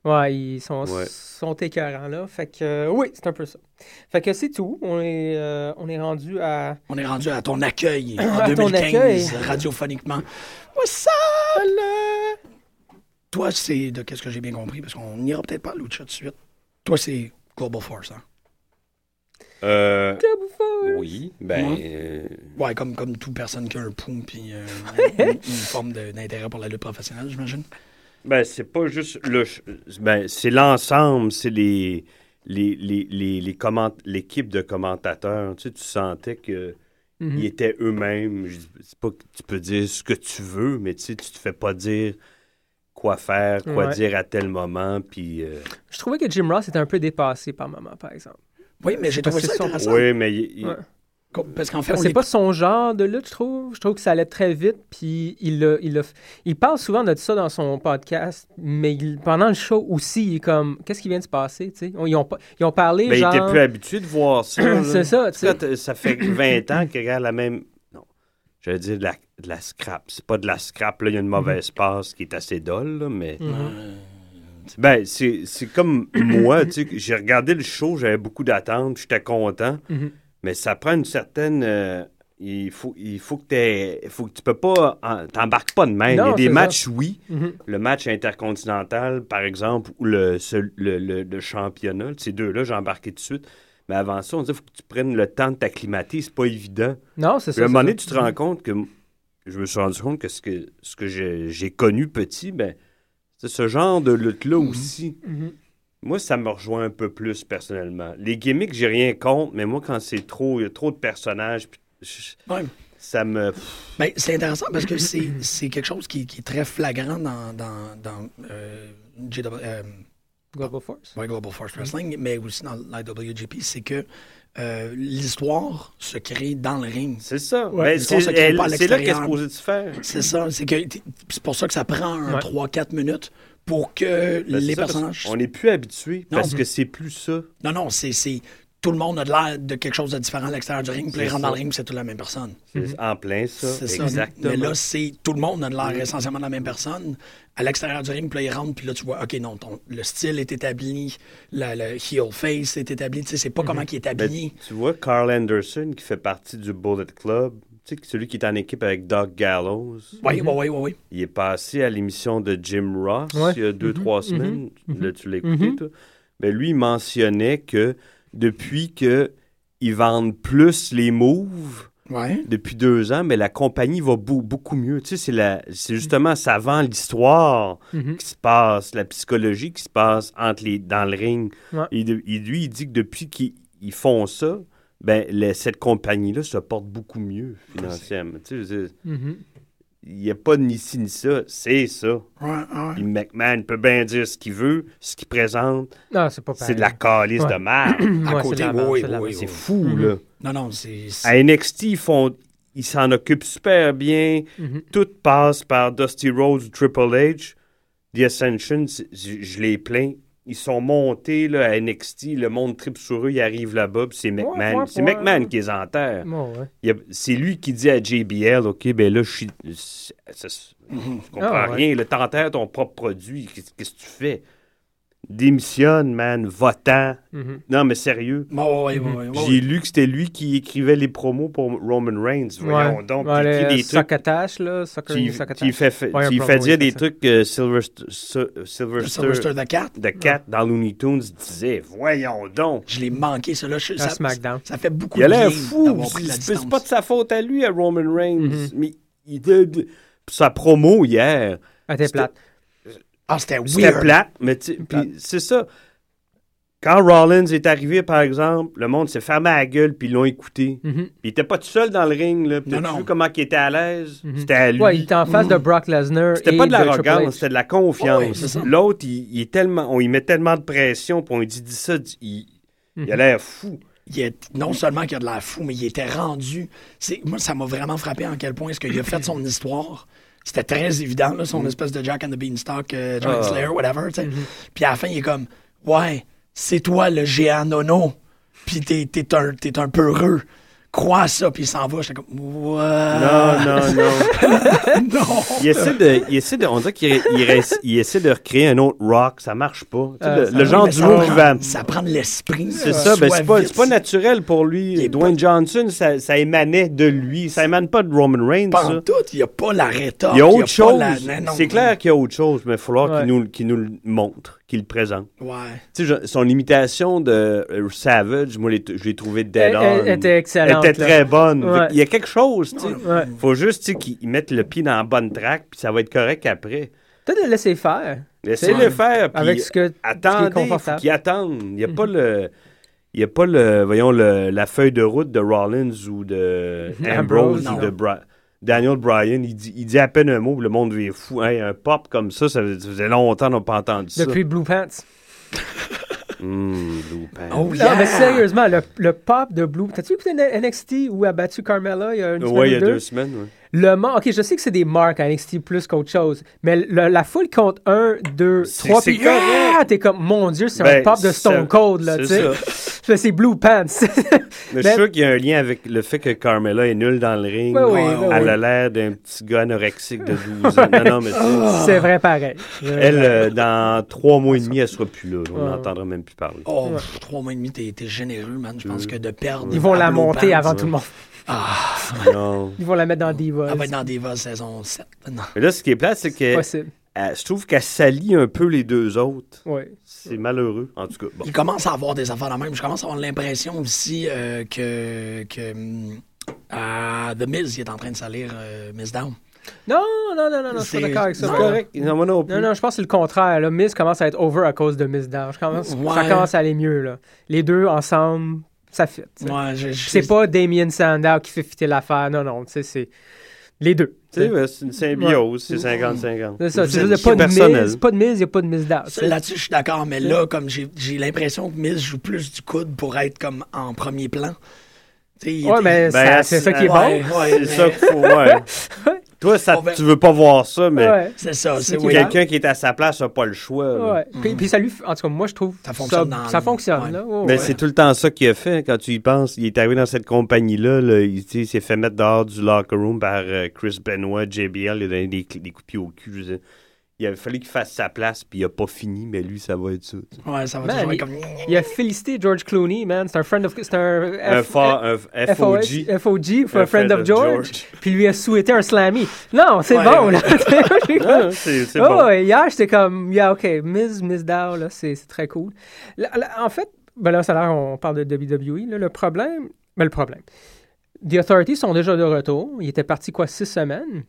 Ouais, ils sont, Ouais. sont écœurants, là. Fait que, euh, oui, c'est un peu ça. Fait que c'est tout. On est, euh, on est rendu à. On est rendu à ton accueil À en ton 2015, accueil. radiophoniquement. What's up? Toi, c'est de qu'est-ce que j'ai bien compris, parce qu'on n'ira peut-être pas à Lucha tout de suite. Toi, c'est Global Force, hein? Euh, Double Force. oui, ben... Ouais. euh, Ouais, comme, comme toute personne qui a un pouls puis euh, une, une forme d'intérêt pour la lutte professionnelle, j'imagine. Ben, c'est pas juste le. Ben, c'est l'ensemble, c'est les. Les, les, les, les comment- l'équipe de commentateurs, tu sais, tu sentais que Mhm. ils étaient eux-mêmes. Je dis- C'est pas que tu peux dire ce que tu veux, mais tu sais, tu te fais pas dire quoi faire, quoi Ouais. dire à tel moment, puis... euh, Je trouvais que Jim Ross était un peu dépassé par moment, par exemple. Oui, mais j'ai trouvé que ça intéressant. Oui, mais il- il- Ouais. Parce qu'en fait, on C'est est pas son genre de lutte, je trouve. Je trouve que ça allait très vite. Puis il, a- il, a- il parle souvent de ça dans son podcast, mais il- pendant le show aussi, il est comme Qu'est-ce qui vient de se passer tu sais? Ils, ont, ils ont parlé. il genre... était plus habitué de voir ça. C'est ça, tu sais. Quand, euh, ça fait 20 ans qu'il regarde la même... Non, j'allais dire de la, de la scrap. C'est pas de la scrap, là, il y a une mauvaise passe qui est assez dolle, là, mais... Mhm. Ben, c'est c'est comme moi, tu sais, j'ai regardé le show, j'avais beaucoup d'attentes, j'étais content, Mhm. Mais ça prend une certaine... euh, il faut, il faut que t'aies- faut que tu peux pas... T'embarques pas de même. Non, il y a des matchs, oui. Mhm. Le match intercontinental, par exemple, ou le, le, le- le championnat, ces deux-là, j'ai embarqué tout de suite. Mais avant ça, on dit faut que tu prennes le temps de t'acclimater, c'est pas évident. Non, c'est ça. à un moment donné, tu te rends compte que je me suis rendu compte que ce que, ce que j'ai connu petit, ben, c'est ce genre de lutte-là aussi. Mhm. Moi, ça me rejoint un peu plus personnellement. Les gimmicks, j'ai rien contre, mais moi, quand c'est trop, il y a trop de personnages, Ouais. ça me. Ben, c'est intéressant parce que c'est c'est quelque chose qui, qui est très flagrant dans, dans, dans euh, euh, Global Force. ouais, Global Force Wrestling, mais aussi dans l'IWGP, c'est que euh, l'histoire se crée dans le ring. C'est ça. Ouais, Ben, l'histoire c'est se crée elle- pas à c'est là qu'elle est supposée de se faire. C'est ça, c'est que t- c'est pour ça que ça prend un Ouais. 3-4 minutes pour que Ben, les ça, personnages. On n'est plus habitué parce que c'est plus ça. Non, non, c'est c'est- tout le monde a de l'air de quelque chose de différent à l'extérieur du ring, puis C'est rentrent dans le ring, puis c'est toute la même personne. C'est en plein ça. C'est ça. Exactement. Mais là, c'est tout le monde a de l'air essentiellement de la même personne. À l'extérieur du ring, puis là, ils rentrent, puis là, tu vois, OK, non, ton- le style est établi, la- le heel face est établi, tu sais, c'est pas comment il est Ben, habillé. tu vois, Carl Anderson, qui fait partie du Bullet Club, tu sais, celui qui est en équipe avec Doug Gallows, Oui, oui, oui, oui, oui. il est passé à l'émission de Jim Ross Ouais. il y a deux, Mhm, trois mhm, semaines. mhm. Là, tu l'as écouté, toi. Ben, lui, il mentionnait que depuis que ils vendent plus les moves, Ouais. depuis deux ans, mais la compagnie va beau- beaucoup mieux. Tu sais, c'est, la, c'est justement, ça vend l'histoire qui se passe, la psychologie qui se passe entre les, dans le ring. Ouais. Et, de- et lui, il dit que depuis qu'ils ils font ça, ben, le- cette compagnie-là se porte beaucoup mieux financièrement. Tu sais, Mhm. il n'y a pas de ni ci ni ça, c'est ça. Ouais, ouais. Puis McMahon peut bien dire ce qu'il veut, ce qu'il présente, Non, c'est pas pareil. c'est de la calice Ouais. de merde. À Ouais, côté, c'est oui, oui, fou, Mhm. là. Non, non, c'est. c'est- À NXT, ils font... Ils s'en occupent super bien. Mhm. Tout passe par Dusty Rhodes ou Triple H. The Ascension, je les plains. Ils sont montés là, à NXT, le monde tripe sur eux, ils arrivent là-bas, puis c'est McMahon. ouais, c'est ouais. McMahon qui les enterre. C'est lui qui dit à JBL, OK, ben là, je suis. Je comprends Ah, ouais. rien. T'enterres ton propre produit. Qu'est-ce que tu fais? Démissionne, man, votant. Mhm. Non, mais sérieux. Bon, ouais, ouais, ouais, ouais, J'ai lu que c'était lui qui écrivait les promos pour Roman Reigns. Voyons Ouais. donc. Ouais, puis il écrit le des trucs. là. Soccer, Ouais, oui, dire des ça. trucs que Sylvester, Sy- Sylvester, the Cat. the Cat dans Looney Tunes disait. Voyons donc. Je l'ai manqué, ça, là. Je- ça, SmackDown. ça fait beaucoup Il a de l'air fou. de C'est pas de sa faute à lui, à Roman Reigns. Mhm. Mais il, de- de- sa promo hier. Ah, t'es C'était- plate. Ah, c'était C'était weird. plate, mais tu sais, puis c'est ça. Quand Rollins est arrivé, par exemple, le monde s'est fermé à la gueule puis ils l'ont écouté. Mhm. Puis il était pas tout seul dans le ring. Là. Puis vu comment il était à l'aise? Mhm. C'était à lui. Ouais, il était en face de Brock Lesnar. C'était pas de l'arrogance, c'était de la confiance. Ouais, c'est ça. L'autre, il, il est tellement, on lui met tellement de pression, puis on lui dit, dis ça, il, Mhm. il a l'air fou. Il est, non seulement qu'il a de l'air fou, mais il était rendu. C'est, moi, ça m'a vraiment frappé en quel point est-ce qu'il a fait son histoire. C'était très évident, là, son espèce de Jack and the Beanstalk, euh, Giant Ah. Slayer, whatever. sais. Puis à la fin, il est comme Ouais, c'est toi le géant nono. Puis t'es, t'es, un, t'es un Crois ça. Puis il s'en va. J'étais comme What? Non, non, non. non. Il essaie de, il essaie de, on dirait qu'il il reste- il essaie de recréer un autre rock, ça marche pas. Tu sais, Euh, le, le genre prend- qui va. Ça prend de l'esprit. C'est ça, ben c'est pas, c'est pas naturel. pour lui. Il Dwayne Johnson, ça, ça émanait de lui. Ça émane pas de Roman Reigns. Pas ça. en tout. Il n'y a pas la rétorque. Il y a autre chose. la- C'est clair qu'il y a autre chose, mais il va falloir Ouais. qu'il nous, qu'il nous le montre, qu'il le présente. Ouais. Tu sais, je- son imitation de euh, Savage, moi, je l'ai trouvé dead Elle, on. elle était excellente. Elle était là. très bonne. Ouais. Il y a quelque chose, tu sais. Ouais. Faut juste, tu sais, qu'ils mettent le pied dans la bonne track, puis ça va être correct après. Peut-être le laisser faire. Laissez-le Ouais. faire, puis Avec ce que- ce qui est attendez, qu'ils attendent. Il n'y a pas le... Il n'y a pas le, voyons, le, la feuille de route de Rollins ou de Ambrose, Ambrose, ou de Bra- Daniel Bryan. Il dit, il dit à peine un mot, le monde devient fou. Hey, un pop comme ça, ça faisait longtemps qu'on n'a pas entendu ça. Depuis Blue Pants. Hum, Blue Pants. Oh, Non, mais sérieusement, le, le pop de Blue. T'as-tu écouté NXT où a battu Carmella il y a une semaine Ouais, il y a deux? deux? semaines. ouais. Le man- ok, je sais que c'est des marques à NXT plus qu'autre chose, mais le- la foule compte 1, 2, C'est- 3, c'est puis ah, t'es comme, mon Dieu, c'est un Ben, pop de Stone. Cold, là, tu C'est sais. C'est Blue Pants. Mais je suis sûr qu'il y a un lien avec le fait que Carmella est nulle dans le ring. Oui, Elle oui. a l'air d'un petit gars anorexique de 12 ans. Non, non, mais c'est- C'est vrai pareil. Elle, euh, dans trois mois et demi, elle sera plus là. On n'entendra même plus parler. Oh, trois mois et demi, t'es, généreux, man. Je pense que de perdre. Ils vont la Blue monter Pants, avant tout le monde. Ah, Non. Ils vont la mettre dans Divas. elle va être dans Diva saison 7. Non. Mais là, ce qui est plate, c'est que Possible. elle- je trouve qu'elle salit un peu les deux autres. Oui. C'est malheureux, en tout cas. Bon. Il commence à avoir des affaires de même. Je commence à avoir l'impression aussi euh, que, que euh, The Miz il est en train de salir euh, Miss Down. Non, non, non, non, non, je suis C'est- pas d'accord avec ça. C'est par correct. Non, moi non plus. Non, non, je pense que c'est le contraire. Là. Miz commence à être over à cause de Miz Down. Je commence- Ça Ouais. commence à aller mieux. Là. Les deux ensemble, ça fit. Ouais, C'est pas Damien Sandow qui fait fitter l'affaire. Non, non, tu sais, c'est les deux. Ouais, c'est une symbiose, c'est 50-50. C'est ça. C'est pas de personnel. Miz, pas de Miz, il n'y a pas de Miz sais. Là-dessus, je suis d'accord, mais là, comme j'ai, j'ai l'impression que Miz joue plus du coude pour être comme en premier plan. Tu sais, il Ouais, mais Ben, c'est ça qui est Ouais, bon. ouais, C'est mais ça qu'il faut, ouais. Toi, ça, tu veux pas voir ça, mais Ouais. C'est ça, C'est quelqu'un qui est à sa place n'a pas le choix. Ouais. Puis, puis ça lui, en tout cas, moi, je trouve Ça fonctionne dans ça le- fonctionne. ouais. Là. Mais ouais. c'est tout le temps ça qu'il a fait quand tu y penses. Il est arrivé dans cette compagnie-là. là, il, s'est fait mettre dehors du locker room par euh, Chris Benoit, JBL. Il a donné des, coups de pied au cul. je veux dire. Il avait fallu qu'il fasse sa place, puis il a pas fini, mais lui, ça va être ça. Ouais, ça va Man, toujours il- être comme. Il a félicité George Clooney, man. C'est un friend of. C'est un. Un, F- fa- un FOG. FOG. FOG, for Un a friend of George. George. Puis lui a souhaité un slammy. Non, c'est Ouais, bon, ouais. là. C'est oh, bon. hier, j'étais comme, yeah, OK, Miss, Miss Dow, là, c'est très cool. Là, là, en fait, ben là, ça a l'air, on parle de WWE, là, le problème, ben le problème, The Authorities sont déjà de retour. Ils étaient partis, quoi, six semaines?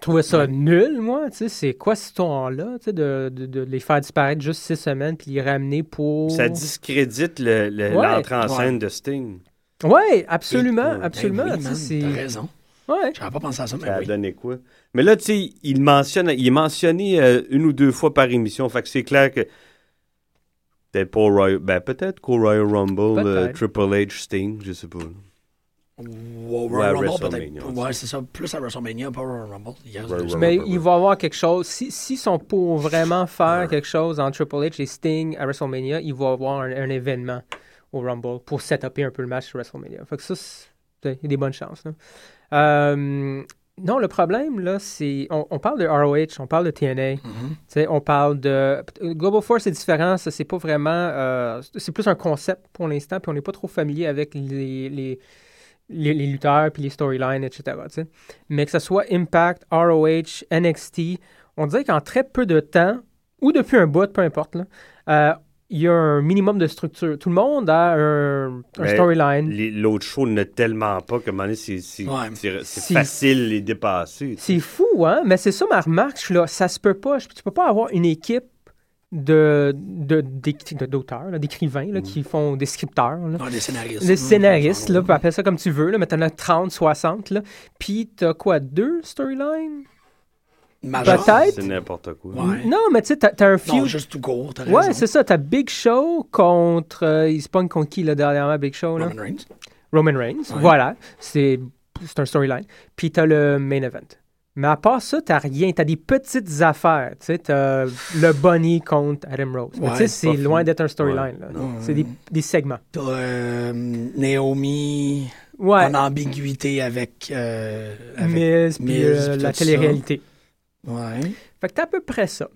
Trouvais ça nul, moi, tu sais, c'est quoi ce ton-là, tu sais, de, de, de les faire disparaître juste six semaines puis les ramener pour... Ça discrédite le- le- Ouais. l'entrée en Ouais. scène de Sting. Ouais, absolument, Ben absolument, Ben oui, T'as raison. Ouais. J'avais pas pensé à ça, mais Ça a oui. donné quoi? Mais là, tu sais, il mentionne, il est mentionné euh, une ou deux fois par émission. Fait que c'est clair que peut-être pas Royal, ben peut-être qu'au Royal Rumble, euh, Peut-être. Triple H, Sting, je sais pas. Wow, Ouais, Rumble, WrestleMania, peut-être. Ouais, c'est ça. Plus à WrestleMania, pas Royal Rumble. Royal. Mais il va y avoir quelque chose. Si- S'ils sont pour vraiment faire quelque chose en Triple H et Sting à WrestleMania, il va y avoir un, un événement au Rumble pour setuper un peu le match sur WrestleMania. Fait que ça, c'est- il y a des bonnes chances. là. Euh, non, le problème, là, c'est. On, on parle de ROH, on parle de TNA, tu sais, on parle de. Global Force, c'est différent. Ça, c'est pas vraiment. euh, c'est plus un concept pour l'instant, puis on n'est pas trop familier avec les. les les, les lutteurs, puis les storylines, etc. Mais que ce soit Impact, ROH, NXT, on dirait qu'en très peu de temps, ou depuis un bout, peu importe, là, euh, il y a un minimum de structure. Tout le monde a un, storyline. L'autre show n'a tellement pas que c'est Ouais. facile de les dépasser. C'est fou, hein? Mais c'est ça ma remarque. Je suis là, ça se peut pas. Je- Tu peux pas avoir une équipe de de- d'auteurs, là, d'écrivains là, qui font des scripteurs. là. Ah, des scénaristes. Des Hum, scénaristes, là, hum. puis appelle ça comme tu veux, là, mais t'en as 30, 60, là. Puis t'as quoi, deux storylines? Peut-être. C'est n'importe quoi. Ouais. Non, mais tu sais, t'as un feud. Non, juste tout court, t'as Ouais, c'est ça. T'as Big Show contre. euh, il se pogne contre qui, là, dernièrement, Big Show, là? Roman Reigns. Roman Reigns. Ouais. Voilà. C'est c'est un storyline. Puis t'as le main event. Mais à part ça, t'as rien. T'as des petites affaires. Tu sais, t'as le Bunny contre Adam Rose. Mais Ouais, tu sais, c'est loin d'être un storyline. là. C'est des, des segments. T'as euh, Naomi Ouais. en ambiguïté avec. euh, avec- Miz, puis euh, la télé-réalité. Ouais, Fait que t'as à peu près ça.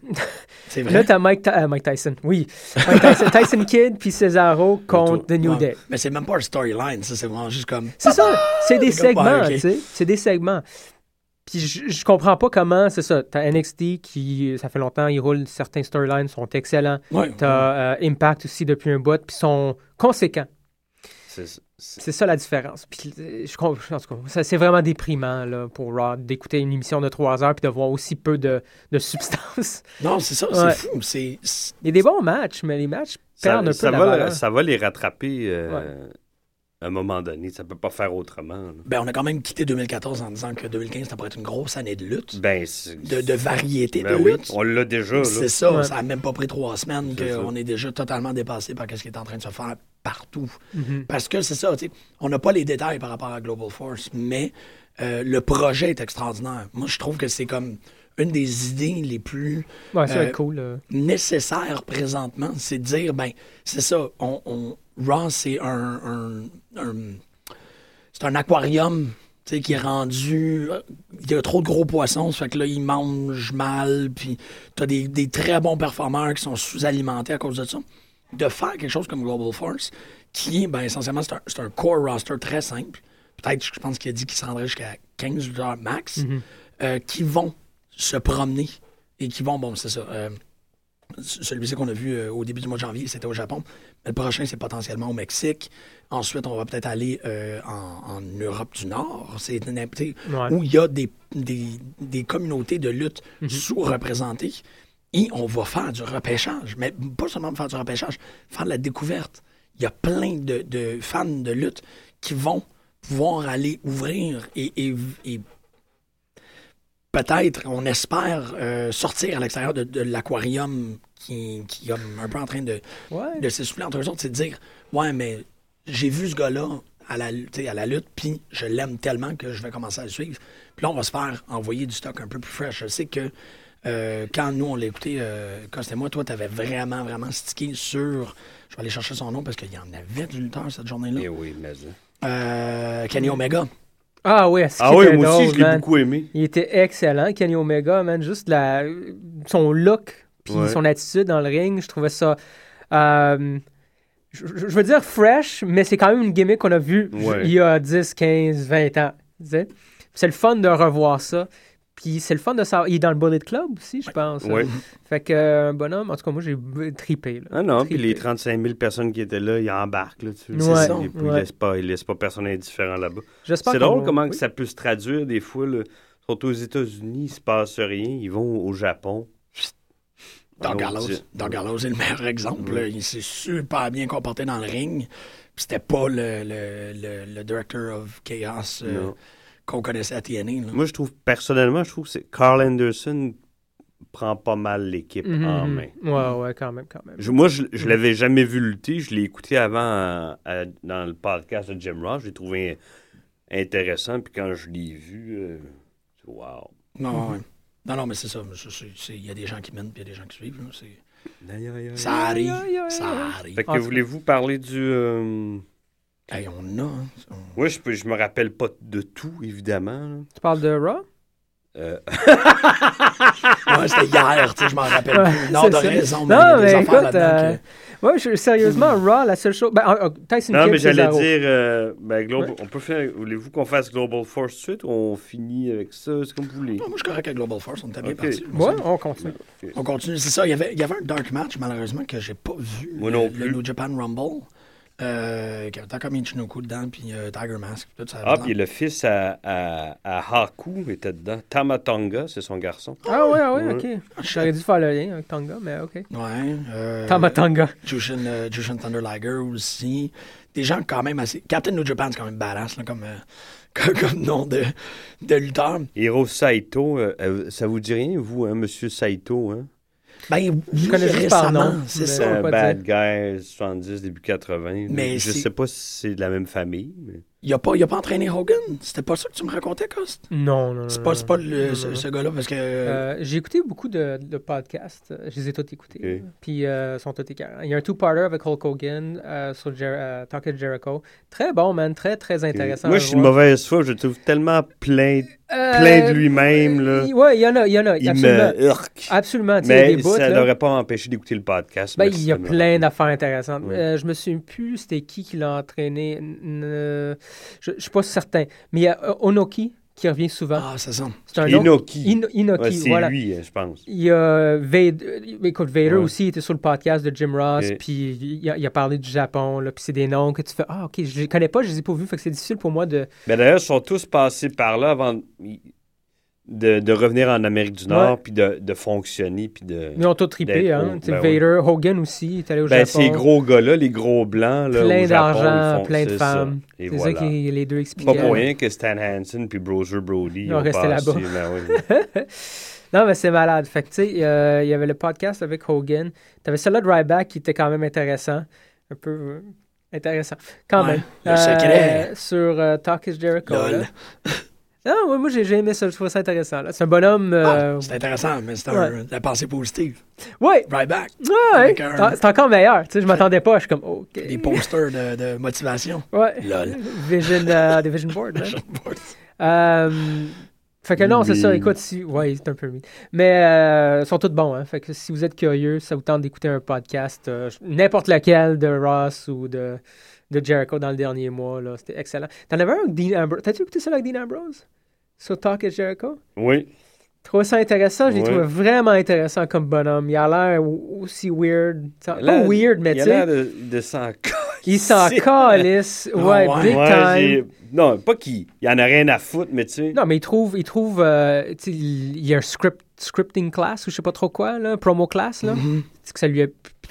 c'est Là, vrai? t'as Mike, euh, Mike Tyson. Oui. Mike Tyson, Tyson Kid puis Cesaro contre The New Ouais. Day. Mais c'est même pas un storyline, ça, c'est vraiment juste comme. C'est ça. C'est des segments, tu sais. C'est des segments. Puis je, je comprends pas comment, c'est ça. T'as NXT qui, ça fait longtemps, ils roulent certains storylines, sont excellents. Ouais. T'as euh, Impact aussi depuis un bout, puis sont conséquents. C'est- ça la différence. Puis je comprends, en tout cas, c'est vraiment déprimant là, pour Raw d'écouter une émission de trois heures puis de voir aussi peu de, de substance. Non, c'est ça, Ouais. c'est fou. Il y a des bons matchs, mais les matchs ça, perdent un peu ça la va, valeur. ça va les rattraper euh, à un moment donné. Ça peut pas faire autrement. Ben, on a quand même quitté 2014 en disant que 2015, ça pourrait être une grosse année de lutte, Ben, c'est- de, de variété ben de oui, lutte. on l'a déjà. C'est ça, Ouais. ça a même pas pris trois semaines qu'on est déjà totalement dépassé par ce qui est en train de se faire partout. Mhm. Parce que c'est ça, tu sais, on n'a pas les détails par rapport à Global Force, mais euh, le projet est extraordinaire. Moi, je trouve que c'est comme une des idées les plus Ouais, euh, cool. là. nécessaires présentement, c'est de dire, ben, c'est ça, on, on, Raw, c'est un, un- un- c'est un aquarium tu sais, qui est rendu. euh, Il y a trop de gros poissons, ça fait que là, ils mangent mal, puis tu as des, des très bons performeurs qui sont sous-alimentés à cause de ça. De faire quelque chose comme Global Force, qui est, ben, essentiellement, c'est un, un core roster très simple. Peut-être, je pense qu'il a dit qu'il se rendrait jusqu'à 15 heures max, euh, qui vont se promener et qui vont, bon, c'est ça. euh, celui-ci qu'on a vu euh, au début du mois de janvier, c'était au Japon. Mais le prochain, c'est potentiellement au Mexique. Ensuite, on va peut-être aller euh, en, en Europe du Nord. C'est Ouais. où il y a des, des, des communautés de lutte sous-représentées. Et on va faire du repêchage. Mais pas seulement faire du repêchage, faire de la découverte. Il y a plein de, de fans de lutte qui vont pouvoir aller ouvrir et, et- et peut-être, on espère, euh, sortir à l'extérieur de, de l'aquarium qui, qui est un peu en train de, Ouais. de s'essouffler entre eux autres, c'est de dire Ouais, mais j'ai vu ce gars-là à la, tu sais, à la lutte, puis je l'aime tellement que je vais commencer à le suivre. Puis là, on va se faire envoyer du stock un peu plus fresh. Je sais que euh, quand nous, on l'a écouté, euh, quand c'était moi, toi, tu avais vraiment, vraiment stické sur. Je vais aller chercher son nom parce qu'il y en avait du lutteur cette journée-là. Eh oui, mais ça. Euh, Kenny Omega. Ah oui, est-ce Ah oui, était moi aussi, je l'ai beaucoup aimé. Il était excellent, Kenny Omega, man. Juste la, son look, puis Ouais. son attitude dans le ring, je trouvais ça. euh, je, veux dire fresh, mais c'est quand même une gimmick qu'on a vue Ouais. il y a 10, 15, 20 ans. C'est le fun de revoir ça. Puis c'est le fun de savoir. Il est dans le Bullet Club aussi, je pense. Ouais. hein. Fait que, euh, bonhomme, en tout cas, moi, j'ai tripé. Là. Ah non, puis les 35 000 personnes qui étaient là, ils embarquent là-dessus. Ouais, ça. Ils, ils ouais. laissent pas, ils laissent pas personne indifférent là-bas. J'espère C'est drôle comment oui. que ça peut se traduire des fois. Là. Ils sont aux États-Unis, il se passe rien. Ils vont au Japon. Don Un Gallows. est le meilleur exemple. Là. Il s'est super bien comporté dans le ring. Puis C'était pas le, le, le, le Director of Chaos euh, Non. Qu'on connaissait à TNA. là. Moi, je trouve, personnellement, je trouve que Carl Anderson prend pas mal l'équipe Mhm, en main. Ouais, ouais, quand même, quand même. Je- moi, je, je l'avais jamais vu lutter. Je l'ai écouté avant à- à- dans le podcast de Jim Ross. Je l'ai trouvé intéressant. Puis quand je l'ai vu, euh, wow. Non, ouais. non, non, mais c'est ça. Il y a des gens qui mènent puis il y a des gens qui suivent. là. C'est- Ça arrive. Ça arrive. Fait que voulez-vous parler du. euh, Hey, on a. hein. On- Moi, je, peux- je me rappelle pas de tout, évidemment. là. Tu parles de Raw? Euh, Ouais, c'était hier, tu sais, je m'en rappelle Ouais, plus. Non, c'est de ça. raison, Non, mais il y a des mais affaires écoute, là-dedans euh, que- Ouais, je- sérieusement, Raw, la seule chose. Ben, ah, ah, Tyson non, Kidd, mais j'allais dire, euh, ben, Global- on peut faire, voulez-vous qu'on fasse Global Force tout de suite ou on finit avec ça? C'est comme vous voulez. Non, moi, je suis correct avec Global Force, on était bien Ok. parti. Ouais, on continue. On continue, c'est ça. Il y, avait, il y avait un dark match, malheureusement, que j'ai pas vu. Moi non Le- plus. Le New Japan Rumble. Euh, qui avait tant comme Ichinoku dedans, puis euh, Tiger Mask. Tout ça. Ah, puis le fils à, à, à Haku était dedans. Tamatonga, c'est son garçon. Ah, ouais, ah, ouais, Ouais. ok. J'aurais dû faire le lien avec Tonga, mais ok. Ouais. Euh, Tamatanga. Jushin, euh, Jushin Thunder Liger aussi. Des gens quand même assez. Captain New Japan, c'est quand même badass, là, comme, euh, comme, comme nom de, de lutteur. Hiro Saito, euh, ça vous dit rien, vous, hein, monsieur Saito, hein? Ben, Je oui, connais juste par récemment, nom, c'est ça. bad guy, 70, début 80. Mais je sais pas si c'est de la même famille. Mais... Il a, pas, il a pas entraîné Hogan? C'était pas ça que tu me racontais, Cost? Non, non, non. C'est pas, c'est pas non. le- Non, ce, gars-là, parce que. Euh, j'ai écouté beaucoup de, de podcasts. Je les ai tous écoutés. Puis euh, ils sont tous écœurants. Il y a un two-parter avec Hulk Hogan euh, sur Jer euh, Talk of Jericho. Très bon, man. Très, très intéressant. Moi, je suis une mauvaise foi, je trouve tellement plein, Euh, plein de lui-même. Il- Ouais, il y en a, il y en a. Il absolument. me urk. Absolument. Mais des bouts, ça là. n'aurait pas empêché d'écouter le podcast. Ben, il y a plein d'affaires intéressantes. Ouais. Euh, je me souviens plus c'était qui qui l'a entraîné. Je ne suis pas certain. Mais il y a euh, Onoki qui revient souvent. Ah, ça. C'est un autre- Inoki. Ino- Inoki, Ouais, c'est voilà. lui, hein, je pense. Il y a Vader, écoute, Vader Ouais. aussi était sur le podcast de Jim Ross, Et- puis il a, il a parlé du Japon, là, puis c'est des noms que tu fais, ah ok, je les connais pas, je les ai pas vus, fait que c'est difficile pour moi de... Mais d'ailleurs, ils sont tous passés par là avant de, de revenir en Amérique du Nord, puis de, de fonctionner, puis de... Ils ont tous trippé, hein. ben oui. Vader, Hogan aussi, est allé au Ben, Japon. ces gros gars-là, les gros blancs, là, plein au Japon, d'argent, plein de c'est ça. femmes. Et C'est voilà. ça que les deux expliquaient. Pas pour rien que Stan Hansen puis Broser Brody Ils ont ont resté là-bas. ben oui. Non, mais c'est malade. Fait que, tu sais, euh, il y avait le podcast avec Hogan. T'avais celui-là de Ryback qui était quand même intéressant. Un peu euh, intéressant. Quand Ouais, même. le secret. Sur euh, Talk is Jericho. Lol. Non, ouais, moi, j'ai j'ai aimé ça. Je trouve ça intéressant. là. C'est un bonhomme. euh, Ah, c'est intéressant, mais c'est ouais. un- de la pensée positive. ouais. Right back. Ouais, un- c'est encore meilleur. Tu sais, je m'attendais pas. Je suis comme, OK. Des posters de, de motivation. Ouais. Lol. Vision, euh, des Vision Board, man. Euh, fait que non, c'est ça. Oui. Écoute, si, ouais, c'est un peu. Mais euh, ils sont tous bons. Hein. Fait que si vous êtes curieux, ça vous tente d'écouter un podcast, euh, n'importe lequel de Ross ou de, de Jericho dans le dernier mois, là, c'était excellent. T'en avais un avec Dean Ambrose. T'as-tu écouté ça avec Dean Ambrose? Sur Talk is Jericho? Oui. Trouvé ça intéressant. Je l'ai Ouais. trouvé vraiment intéressant comme bonhomme. Il a l'air au- aussi weird. Pas Il a weird, mais Il tu a sais. l'air de, de s'en Il s'en calisse. Ouais, ouais. big Ouais, time. Non, pas qu'il il en a rien à foutre, mais tu sais. Non, mais il trouve, il trouve, euh, il il y a un script, scripting class ou je sais pas trop quoi, là, promo class, là. Mhm. C'est que ça lui a,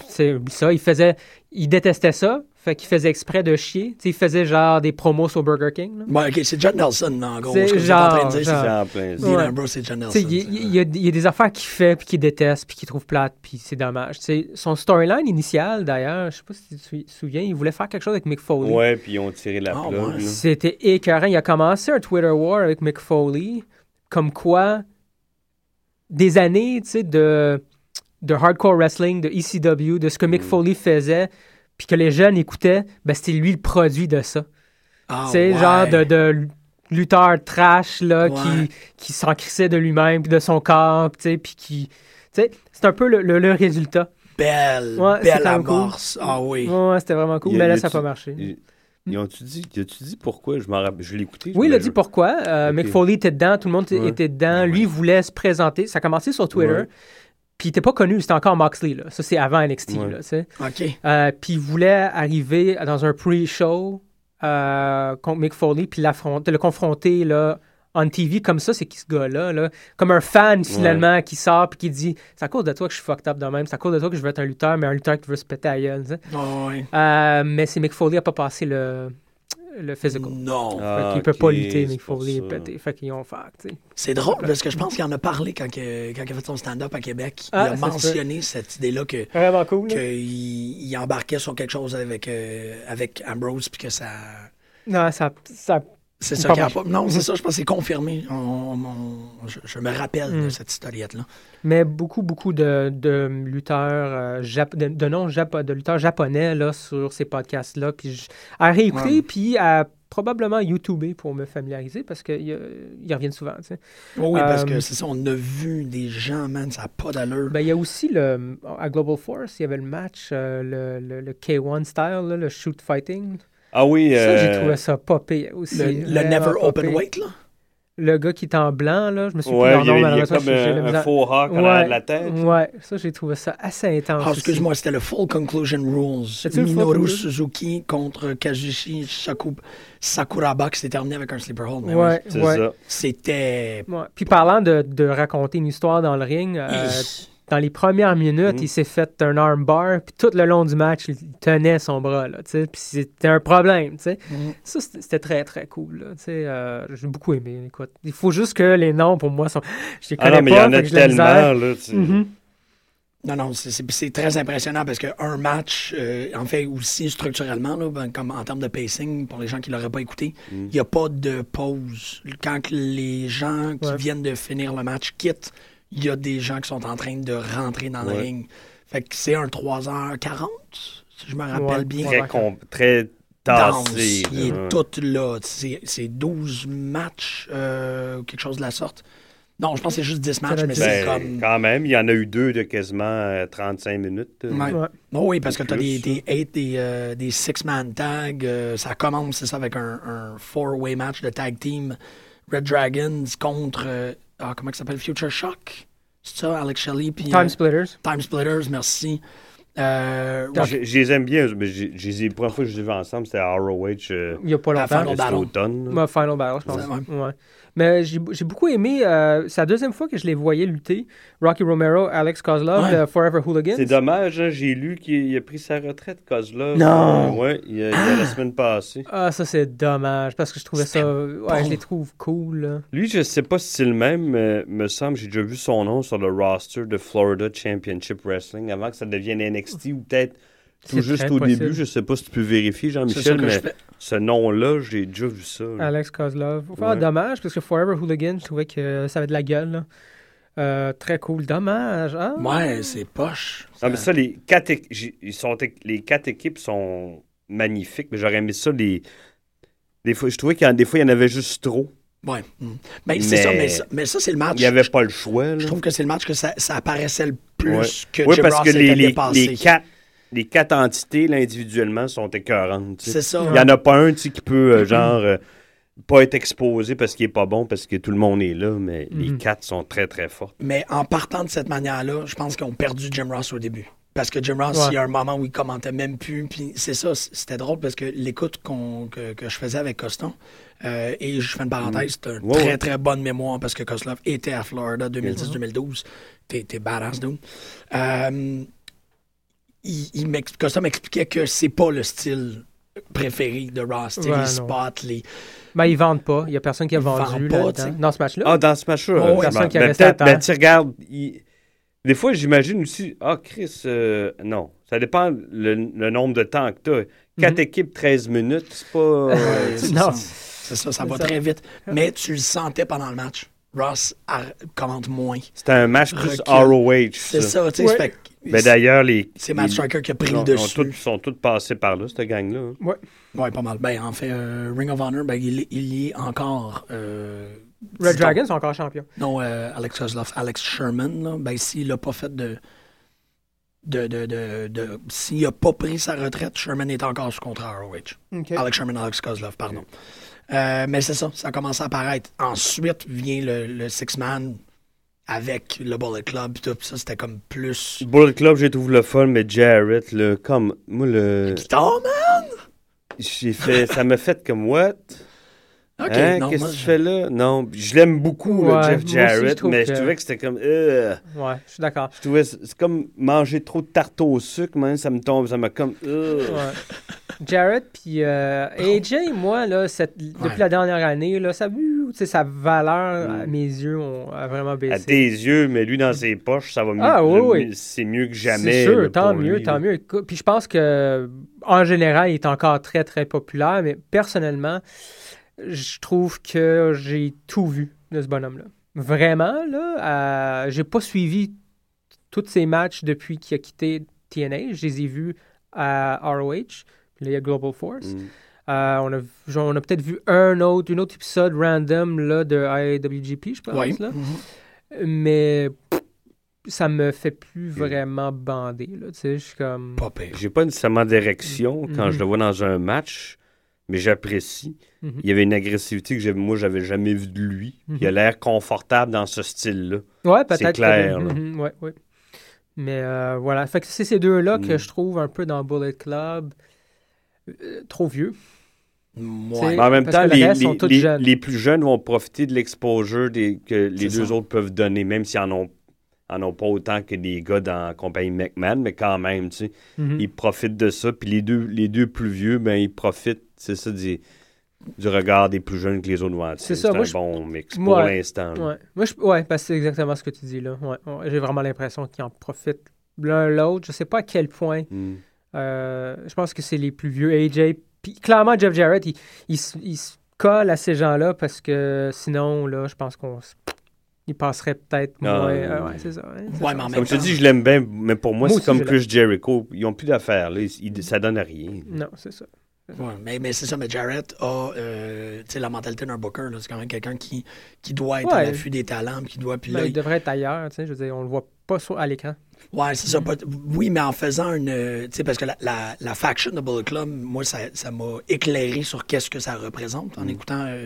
c'est ça, il faisait, il détestait ça, fait qu'il faisait exprès de chier. Tu sais, il faisait genre des promos sur Burger King, là. Ouais, ok, c'est John Nelson, en gros. C'est Ce que vous êtes en train de genre- dire, genre- C'est Ouais. John Nelson. il, y a, il y a des affaires qu'il fait puis qu'il déteste puis qu'il trouve plate puis c'est dommage. Tu sais, son storyline initial, d'ailleurs, je sais pas si tu te sou- souviens, il voulait faire quelque chose avec Mick Foley. Ouais, puis ils ont tiré la plug. ouais. là. C'était écœurant. Il a commencé un Twitter war avec Mick Foley, comme quoi des années, tu sais, de, de hardcore wrestling, de ECW, de ce que Mick Mm. Foley faisait, puis que les jeunes écoutaient, ben c'était lui le produit de ça. Ah, tu sais, ouais. genre de, de lutteur trash, là, Ouais. qui, qui s'en crissait de lui-même, de son corps, tu sais, puis qui... Tu sais, c'est un peu le, le- le résultat. Belle, Ouais, c'est belle cool. amorce. Ah oui. Ouais, c'était vraiment cool, Il y a- mais là, y ça n'a pas marché. Ils, ils ont-tu dit, pourquoi? Je. Je l'ai écouté. Oui, il a dit je- pourquoi. Euh. Mick Foley était dedans, tout le monde Ouais. était dedans. Lui, il voulait se présenter. Ça a commencé sur Twitter. Puis il n'était pas connu, c'était encore Moxley. Là. Ça, c'est avant NXT. Ouais. Là, tu sais. OK. Euh, puis il voulait arriver dans un pre-show euh, contre Mick Foley, puis l'affronter- le confronter là, on TV comme ça, c'est qui ce gars-là? Là? Comme un fan finalement qui sort puis qui dit C'est à cause de toi que je suis fucked up de même, c'est à cause de toi que je veux être un lutteur, mais un lutteur qui veut se péter à gueule. ouais. Euh, mais c'est Mick Foley n'a pas passé le, le physical. Non. Ah, qu'il peut pas lutter, pour Foley est ça. pété. Fait qu'ils ont fait. C'est drôle parce que je pense qu'il en a parlé quand, que- quand il a fait son stand-up à Québec. Ah, il a ça se mentionné cette idée-là que Vraiment cool. qu'il il embarquait sur quelque chose avec, euh, avec Ambrose puis que ça. Non, ça, ça C'est ça pas. Non, c'est ça, je pense que c'est confirmé. On- on- je, je me rappelle de Mm. cette historiette-là. Mais beaucoup, beaucoup de, de lutteurs, euh, jap- de, de de lutteurs japonais là, sur ces podcasts-là. Puis à réécouter, Ouais. puis à probablement YouTuber pour me familiariser parce qu'ils ils reviennent souvent. tu sais. Oui, parce Euh, que c'est ça, on a vu des gens, man, ça n'a pas d'allure. Ben, il y a aussi le, à Global Force, il y avait le match, euh, le, le- le K1 style, là, le shoot fighting. Ah oui. Ça, j'ai euh, trouvé ça pire aussi. le, le Never Open. Weight, là? Le gars qui est en blanc, là, je me suis plus Ouais, leur il y a, nom, il y a malheureusement, comme un, un faux hawk en arrière de la tête. Ouais, ça, j'ai trouvé ça assez intense. Ah, excuse-moi, c'était le Full Conclusion Rules. Minoru? Suzuki contre Kazushi Sakuraba qui s'est terminé avec un sleeper hold. mais Ouais, oui, C'est ouais. ça. C'était. Ouais. Puis parlant de, de raconter une histoire dans le ring, euh, dans les premières minutes, Mhm. il s'est fait un armbar, puis tout le long du match, il tenait son bras, là, tu sais, puis c'était un problème, tu sais. Mhm. Ça, c'était très, très cool, là, tu sais. euh, J'ai beaucoup aimé, écoute. Il faut juste que les noms, pour moi, sont... Je les Ah non, mais il y en a tellement, là. tu- Mhm. Non, non, c'est- très impressionnant parce qu'un match, euh, en fait, aussi structurellement, là, ben, comme en termes de pacing, pour les gens qui ne l'auraient pas écouté, il Mm. n'y a pas de pause. Quand les gens qui Ouais. viennent de finir le match quittent, il y a des gens qui sont en train de rentrer dans le Ouais. ring. Fait que c'est un 3h40, si je me rappelle Ouais, bien. Très, com- très Dense. tassé. Il est tout là. C'est c'est 12 matchs, euh, quelque chose de la sorte. Non, je pense que c'est juste 10 matchs, mais dix. c'est Ben, comme... Quand même, il y en a eu deux de quasiment euh, 35 minutes. euh. Ouais. Ouais. Oh oui, parce que tu as des, Plus, des, eight, des, euh, des six-man tags. euh, ça commence, c'est ça, avec un, un four-way match de tag team. Red Dragons contre, euh, ah, comment ça s'appelle, Future Shock? C'est ça, Alex Shelley? Puis, Time euh, Splitters. Time Splitters, merci. Euh, Je, je les aime bien, mais j'ai- je les ai- la première fois que je les ai vus ensemble, c'était à ROH euh, Il n'y a pas longtemps. Final cet Battle. automne. là. Ouais, Final Battle, je pense. Ouais. Mais j'ai j'ai beaucoup aimé. euh, c'est la deuxième fois que je les voyais lutter. Rocky Romero, Alex Kozlov, Ouais. de Forever Hooligans. C'est dommage, hein, j'ai lu qu'il il a pris sa retraite, Kozlov. Non. Euh, ouais, il y a, la semaine passée. Ah, ça, c'est dommage parce que je trouvais ça. Ouais, je les trouve cool. là. Lui, je sais pas si c'est le même, mais me semble j'ai déjà vu son nom sur le roster de Florida Championship Wrestling avant que ça devienne NXT ou peut-être tout C'est juste au possible. début. Je sais pas si tu peux vérifier, c'est ça Jean-Michel, mais je ce nom-là, j'ai déjà vu ça. là. Alex Kozlov. Enfin, Ouais. dommage parce que Forever Hooligans, je trouvais que ça avait de la gueule. là. Euh, très cool. Dommage. Ah. Ouais, c'est poche. Non, mais ça, les quatre, ils sont, les quatre équipes sont magnifiques, mais j'aurais aimé ça. Les, des fois, je trouvais qu'il y en, des fois, il y en avait juste trop. Ouais. mm. Ben, c'est Mais- ça, mais ça, mais ça, c'est le match. Il n'y avait pas le choix. là. Je trouve que c'est le match que ça, ça apparaissait le plus Ouais. que Oui, Jim parce Ross que les, les, les quatre, les quatre entités, là, individuellement, sont écœurantes. C'est ça. Il n'y en a pas un qui peut, euh, genre, euh, pas être exposé parce qu'il est pas bon, parce que tout le monde est là, mais les Mhm. quatre sont très, très forts. Mais en partant de cette manière-là, je pense qu'ils ont perdu Jim Ross au début. Parce que Jim Ross, Ouais. il y a un moment où il commentait même plus. Puis c'est ça, c'était drôle parce que l'écoute qu'on- que, que je faisais avec Coston, euh, et je fais une parenthèse, c'est une très très bonne mémoire parce que Koslov était à Florida 2010-2012. T'es t'es badass, dude. Euh, il, Costa m'expliquait que c'est pas le style préféré de Ross. Ouais, les non. spots, les. Ben, ils vendent pas. Il y a personne qui a Ils vendu pas, là, sais. dans, dans ce match-là. Ah, dans ce match-là. Oh, Personne qui a ben, resté à peut-être, ben, tu regardes, il- des fois, j'imagine aussi, ah, Chris, euh, non. Ça dépend le, le nombre de temps que tu as. Quatre Mhm. équipes, 13 minutes, c'est pas. euh, Non. ça. C'est ça, ça va ça. très vite. Mais tu le sentais pendant le match. Ross commente moins. C'était un match plus. ROH. C'est ça. ça, tu sais. Que Ben, d'ailleurs, les. C'est Matt Striker qui a pris ils le dessus. Ils sont tous passés par là, cette gang-là. hein. Ouais, pas mal. Ben, en fait, euh, Ring of Honor, ben, il, il y est encore. euh, Red Dragons sont encore champions. Non, euh, Alex Kozlov, Alex Sherman, là, ben, s'il n'a pas fait de. de, de, de, de- s'il n'a pas pris sa retraite, Sherman est encore sous contrat ROH. Alex Sherman, Alex Kozlov, pardon. Euh, mais c'est ça, ça a commencé à apparaître. Ensuite vient le, le Six-Man avec le Bullet Club, pis tout, pis ça, c'était comme plus. Bullet Club, j'ai trouvé le fun, mais Jarrett, le, comme. Moi, le. Guitare, man! J'ai fait. ça m'a fait comme, what? Ok, Hein? Qu'est-ce que tu je- fais là? Non, je l'aime beaucoup, Ouais, Jeff aussi, Jarrett, je mais que- je trouvais que c'était comme. euh, Ouais, je suis d'accord. je trouvais c'est c'est comme manger trop de tarte au sucre, man, ça me tombe, ça m'a comme. euh. Ouais. Jarrett puis euh, AJ, moi, là, cette- depuis la dernière année, là, ça, tu sais, sa valeur, Mm. à mes yeux, ont, a vraiment À baissé. tes yeux, mais lui dans ses poches, ça va mieux. Ah, oui, oui. C'est mieux que jamais. C'est sûr, là, tant mieux, lui, tant là. mieux. Puis je pense que, en général, il est encore très, très populaire, mais personnellement, je trouve que j'ai tout vu de ce bonhomme-là. Vraiment, là, euh, j'ai pas suivi tous ses matchs depuis qu'il a quitté TNA. Je les ai vus à ROH, puis là, il y a Global Force. Mm. Euh, on a, genre, on a peut-être vu un autre, une autre épisode random là, de IWGP, je pense. Oui. Là. Mhm. Mais pff, ça me fait plus vraiment bander. Là, tu sais, je suis comme... Pas. J'ai pas nécessairement d'érection quand Mhm. je le vois dans un match, mais j'apprécie. Mhm. Il y avait une agressivité que j'avais- moi, j'avais jamais vue de lui. Mhm. Il a l'air confortable dans ce style-là. Ouais, peut-être. clair, que-. Mhm, ouais, ouais. Mais euh, voilà. Fait que c'est ces deux-là que Mm. je trouve un peu dans Bullet Club euh, trop vieux. Ouais. Mais en même temps, les, les- les- plus jeunes vont profiter de l'exposure des- que les C'est deux ça. autres peuvent donner, même s'ils en ont, en ont pas autant que des gars dans la compagnie McMahon, mais quand même, tu sais, Mhm. ils profitent de ça. Puis les deux, les deux plus vieux, ben, ils profitent, c'est ça, du, du regard des plus jeunes que les autres vont. C'est ça, moi, un je- bon mix pour l'instant. Ouais. Moi, je... ouais, parce que c'est exactement ce que tu dis là. Ouais, ouais. J'ai vraiment l'impression qu'ils en profitent l'un l'autre. Je sais pas à quel point. Mm. Euh, je pense que c'est les plus vieux. AJ, puis clairement, Jeff Jarrett, il, il, se- il se colle à ces gens-là parce que sinon, là, je pense qu'on s- il passerait peut-être Ah, moins. oui. euh, ouais, c'est ça. hein, Ouais, ça. mais en même Comme je te dis, je l'aime bien, mais pour moi, Moi c'est comme Chris Jericho. Ils ont plus d'affaires. Ça donne à rien. Non, c'est ça. Ouais, mais, mais c'est ça, mais Jarrett a euh, tu sais, la mentalité d'un booker. C'est quand même quelqu'un qui, qui doit être à Ouais. l'affût des talents. Qui doit, puis Ben, là, il devrait être ailleurs, tu sais. Je veux dire, on le voit pas sur, à l'écran. Ouais, c'est ça. pas- oui, mais en faisant une. euh, Tu sais, parce que la, la, la faction de Bullet Club, moi, ça ça m'a éclairé sur qu'est-ce que ça représente en écoutant euh,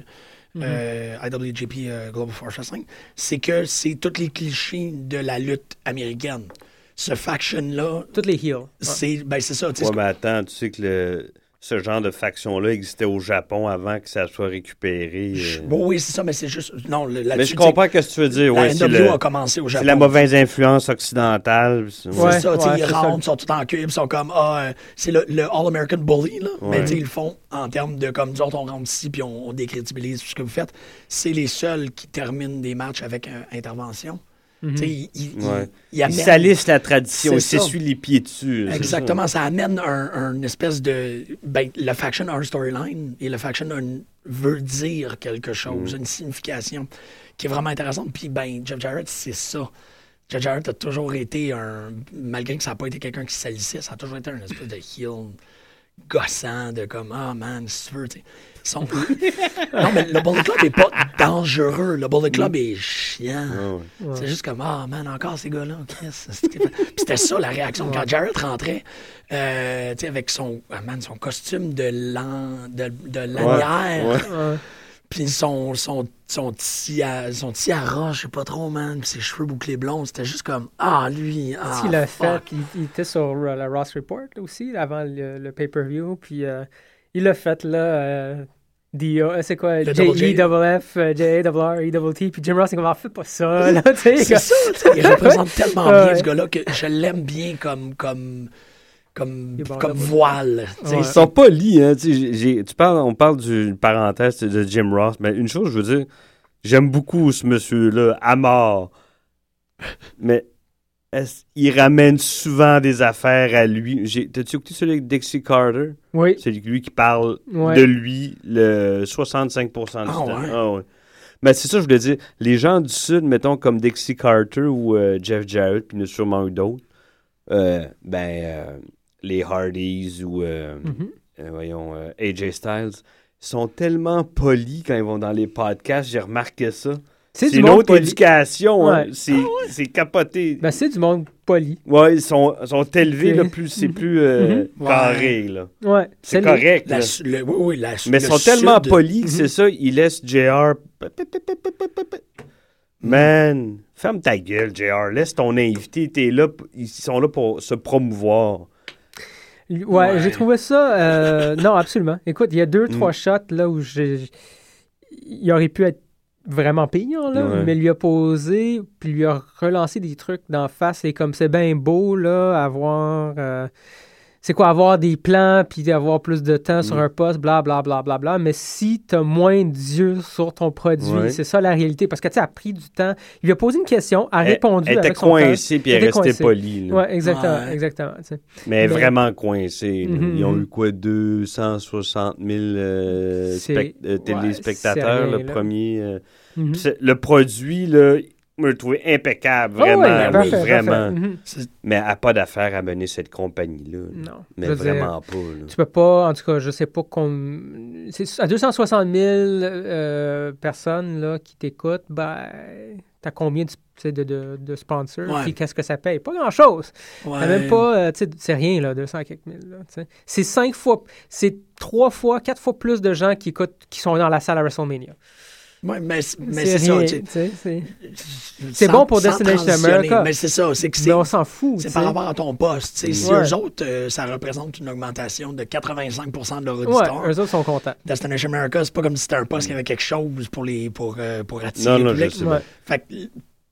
euh, IWGP euh, Global Force Wrestling. C'est que c'est tous les clichés de la lutte américaine. Ce faction-là, Toutes les heels. Ouais. c'est ben, c'est ça. tu sais, Ouais, c'est- mais attends, tu sais que le- ce genre de faction-là existait au Japon avant que ça soit récupéré. euh. Bon, oui, c'est ça, mais c'est juste. Non, le- mais je comprends ce que tu veux dire. La Ouais, NWO le- a commencé au Japon. c'est la mauvaise influence occidentale. c'est- Ouais, ça, ouais, ils rentrent, ils sont tout en cube, ils sont comme, ah, euh, c'est le, le All-American Bully, là. Mais ils le font en termes de, comme, nous autres, on rentre ici, puis on, on décrédibilise tout ce que vous faites. C'est les seuls qui terminent des matchs avec euh, intervention. Mhm. Ouais. ils Ils amènent- salissent la tradition, ça. s'essuient les pieds dessus. Exactement, ça amène un, un espèce de. Ben, le faction a un storyline et le faction veut dire quelque chose, Mm. une signification qui est vraiment intéressante. Puis, ben, Jeff Jarrett, c'est ça. Jeff Jarrett a toujours été un. Malgré que ça n'a pas été quelqu'un qui salissait, ça a toujours été un espèce de heel gossant, de comme, ah man, si tu veux, tu sais. Ils sont- non, mais le Bullet Club n'est pas dangereux. Le Bullet Club est chiant. Ah ouais. C'est juste comme, ah, man, encore ces gars-là. C'était ça la réaction. Quand Jarrett rentrait, euh, tu sais, avec son, ah, man, son costume de, lan, de, de lanière, Ouais. Ouais. puis son, son, son, tia- son tiara, je sais pas trop, man, puis ses cheveux bouclés blonds, c'était juste comme, ah, lui, ah, il l'a fuck. fait, il, il était sur euh, la Ross Report là, aussi, avant le, le pay-per-view, puis euh, il l'a fait, là, euh, DO, euh, c'est quoi? J-E-F-F, J-A-R, E-T, puis Jim Ross, il comme, ah, fais pas ça, là, tu sais. C'est ça, il représente tellement bien ce gars-là que je l'aime bien comme, comme, comme, voile. Ils sont pas liés, hein. tu parles, on parle d'une parenthèse de Jim Ross, mais une chose, je veux dire, j'aime beaucoup ce monsieur-là, à mort. Mais il ramène souvent des affaires à lui. T'as-tu écouté celui avec Dixie Carter? Oui, C'est lui qui parle Ouais. de lui le 65% du Ah, temps. ouais? Ah, ouais. Mais c'est ça, je voulais dire. Les gens du Sud, mettons comme Dixie Carter ou euh, Jeff Jarrett, puis il y en a sûrement eu d'autres, euh, ben, euh, les Hardys ou, euh, voyons, euh, AJ Styles, sont tellement polis quand ils vont dans les podcasts. J'ai remarqué ça. C'est une monde autre poli. éducation. hein. Ouais. C'est c'est capoté. Ben, c'est du monde poli. ouais, ils sont, sont élevés, là, plus, c'est plus euh, Mhm. carré. là. Ouais, C'est le- correct. La là. le- oui, la- Mais ils sont tellement polis que c'est ça, ils laissent JR. Man, ferme ta gueule, JR. Laisse ton invité. T'es là, ils sont là pour se promouvoir. Ouais, Ouais. j'ai trouvé ça. euh, non, absolument. Écoute, il y a deux, Mm. trois shots là où j'ai. Il aurait pu être vraiment payant, là, Ouais. mais lui a posé, puis lui a relancé des trucs d'en face. Et comme c'est bien beau, là, avoir. euh, c'est quoi, avoir des plans, puis avoir plus de temps sur Mm. un poste, bla, bla, bla, bla, bla. Mais si tu as moins d'yeux sur ton produit, Ouais. c'est ça la réalité. Parce que, tu sais, a pris du temps. Il lui a posé une question, a Elle, répondu. elle était avec son cœur. coincée, puis elle restait polie. Ouais, exactement, Ouais. exactement. tu sais. Mais, Mais- vraiment coincée. Mhm, Ils ont mhm. eu quoi, 260 000 euh, euh, téléspectateurs, rien, le là. premier. euh. Mhm. Le produit, là, je l'ai trouvé impeccable, Ah vraiment, ouais, oui, parfait, vraiment. parfait. Mhm. Mais elle n'a pas d'affaire à mener cette compagnie-là. là. Non. Mais dire, vraiment pas. là. Tu peux pas, en tout cas, je sais pas qu'on. c'est À 260 000 euh, personnes là, qui t'écoutent, ben, t'as combien de, tu sais, de, de, de sponsors? Ouais. Puis qu'est-ce que ça paye? Pas grand-chose. Ouais. T'as même pas, euh, tu sais, c'est rien, là, 200 quelques mille. C'est cinq fois, c'est trois fois, quatre fois plus de gens qui écoutent, qui sont dans la salle à WrestleMania. Ouais, mais mais c'est ça. c'est- bon pour Destination America. Mais c'est ça. C'est que c'est. Mais on s'en fout. C'est par rapport à ton poste. Si Ouais. eux autres, euh, ça représente une augmentation de 85% de leur Ouais, auditoire. eux autres sont contents. Destination America, c'est pas comme si c'était un poste qui avait quelque chose pour, les, pour, euh, pour attirer Non, le non, public. je sais Ouais. Fait que,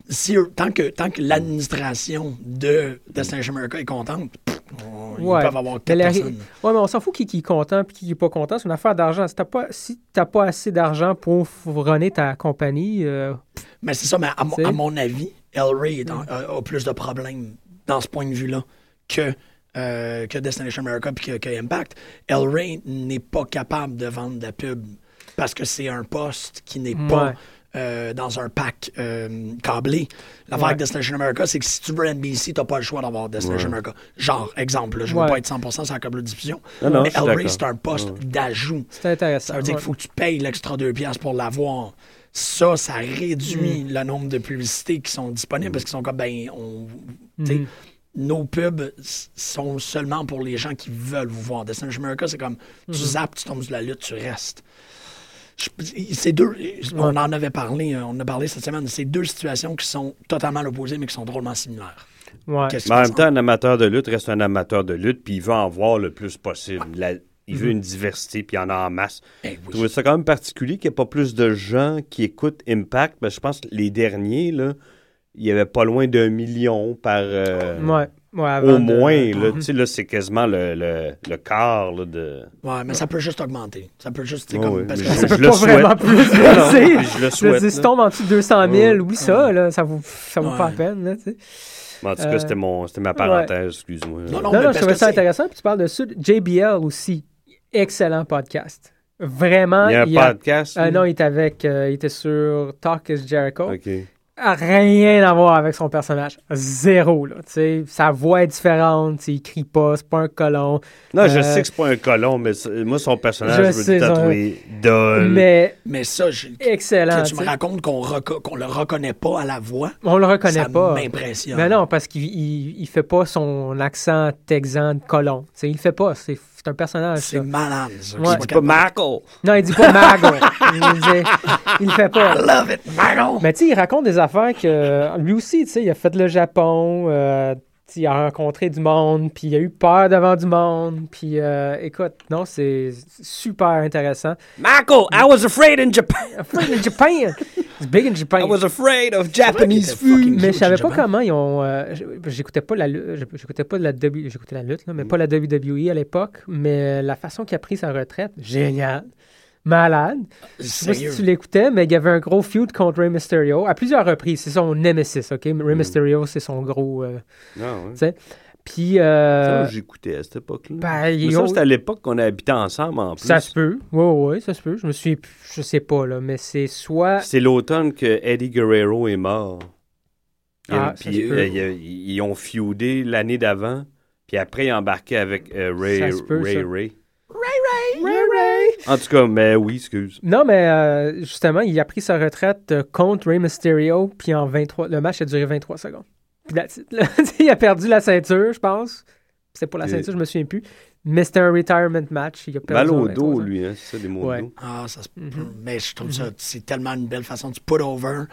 si tant que, tant que l'administration de Destination America est contente, pff, on- Ouais. ils peuvent avoir Mais quatre la- personnes. Ouais, mais on s'en fout qui, qui est content et qui est pas content. C'est une affaire d'argent. Si t'as pas, si pas assez d'argent pour runner ta compagnie, euh, Mais c'est ça, mais à, mon- Tu sais. à mon avis, El en- a, a plus de problèmes dans ce point de vue-là que, euh, que Destination America puis que, que Impact. El Rey n'est pas capable de vendre de la pub parce que c'est un poste qui n'est pas. Euh, dans un pack euh, câblé. L'affaire Ouais. avec Destination America, c'est que si tu veux NBC, t'as pas le choix d'avoir Destination America. Genre, exemple, là, je veux Ouais. pas être 100% sur la câble de diffusion, Non, non, mais d'accord. c'est un poste d'ajout. c'est intéressant. Ça veut dire qu'il faut que tu payes l'extra 2 piastres pour l'avoir. Ça, ça réduit Mm. le nombre de publicités qui sont disponibles parce qu'ils sont comme, ben, on, Mhm. nos pubs sont seulement pour les gens qui veulent vous voir. Destination America, c'est comme, Mm-hmm. tu zappes, tu tombes sur la lutte, tu restes. C'est deux, on en avait parlé, euh, on en a parlé cette semaine, c'est deux situations qui sont totalement l'opposé, mais qui sont drôlement similaires. Ouais. Mais en même temps, un amateur de lutte reste un amateur de lutte, puis il veut en voir le plus possible. La- il veut une diversité, puis il y en a en masse. Eh Je trouvais ça quand même particulier qu'il n'y ait pas plus de gens qui écoutent Impact. Ben, je pense que les derniers, là, il y avait pas loin d'un million par. euh, Ouais. Ouais, avant Au de- moins, là, tu sais, là, c'est quasiment le, le, le quart là, de. Ouais, mais ça peut juste augmenter. Ça peut juste, c'est Ouais, comme, ouais, parce mais que je- Ça peut pas vraiment plus baisser. je le souhaite. si tombe en dessous de 200 000, Ouais. oublie ça, là, ça vaut, ça vaut pas Ouais. la peine. Là, tu sais. En tout cas, Euh, c'était, mon, c'était ma parenthèse, excuse-moi. Non, non, Non, je trouvais ça c'est- intéressant. Puis tu parles de Sud. JBL aussi. Excellent podcast. Vraiment. Il y a un il a- podcast. Euh, lui? non, il était avec. euh, il était sur Talk is Jericho. OK. Rien à voir avec son personnage. Zéro, là. Tu sais, sa voix est différente, il crie pas, c'est pas un colon. Non, je Euh, sais que c'est pas un colon, mais moi, son personnage, Je je, veux ça- dole. Mais Mais ça, je- excellent. que tu me racontes qu'on reco- le reconnaît pas à la voix, On le reconnaît ça pas. m'impressionne. Mais non, parce qu'il il, il fait pas son accent texan de colon. Tu sais, il le fait pas. C'est c'est un personnage. C'est malade, ça. Ouais. soit C'est pas Marco. Non, il dit pas mago. il, dit- il fait pas. I love it, Mago! Mais tu sais, il raconte des affaires que lui aussi, tu sais, il a fait le Japon, euh, il a rencontré du monde, puis il a eu peur devant du monde, puis euh, écoute, non, c'est super intéressant. Marco, I was afraid in Japan. Afraid in Japan! It's big in Japan! I was afraid of Japanese food. Mais je savais pas comment ils ont. euh, j'écoutais pas la j'écoutais pas de la W, j'écoutais la lutte là, mais pas la WWE à l'époque. Mais la façon qu'il a pris sa retraite, génial, malade. Je sais pas si tu l'écoutais, mais il y avait un gros feud contre Rey Mysterio à plusieurs reprises. C'est son nemesis, ok? Rey Mysterio, c'est son gros. euh, Non, ouais. tu sais. Puis euh, j'écoutais à cette époque-là. ben, ça, ont- c'était à l'époque qu'on habitait ensemble en plus. ça se peut. Oui, oui, ça se peut. Je me suis, je sais pas là, mais c'est soit. C'est l'automne que Eddie Guerrero est mort. Ah, puis, se peut. euh, ils, ils ont feudé l'année d'avant. Puis après, ils ont embarqué avec euh, Ray, peut, Ray, ça. Ray. Ray Ray. En tout cas, mais oui, excuse. Non, mais euh, justement, il a pris sa retraite euh, contre Rey Mysterio, puis en 23, le match a duré 23 secondes. Puis là. il a perdu la ceinture, je pense. C'était pour la ceinture, je me souviens plus. Mais c'était un retirement match. Il a perdu Mal au 23 dos, lui, hein, c'est ça, des mots Ouais. de dos. Ah, ça se peut. Mhm. Mais je trouve ça, c'est tellement une belle façon. Tu put over,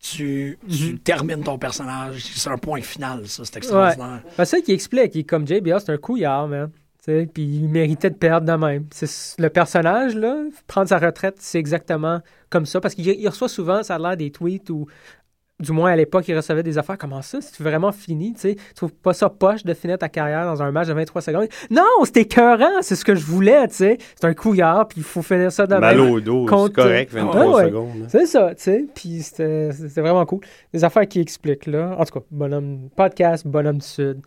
tu, Mhm. tu termines ton personnage. C'est un point final, ça. C'est extraordinaire. Ben, c'est ça qui explique. Il est comme JBL, c'est un couillard, man. Puis il méritait de perdre de même. Le personnage, là, prendre sa retraite, c'est exactement comme ça. Parce qu'il il reçoit souvent, ça a l'air des tweets ou du moins à l'époque, il recevait des affaires. Comment ça? C'est vraiment fini, tu sais? Tu trouves pas ça poche de finir ta carrière dans un match de 23 secondes? Non, c'était écœurant, c'est ce que je voulais, tu sais. C'est un couillard, puis il faut finir ça de Mal même. au dos, c'est correct, 23 Ouais, ouais. secondes. hein. C'est ça, tu sais. Puis c'était c'était vraiment cool. Des affaires qui expliquent, là. En tout cas, bonhomme podcast, bonhomme du Sud.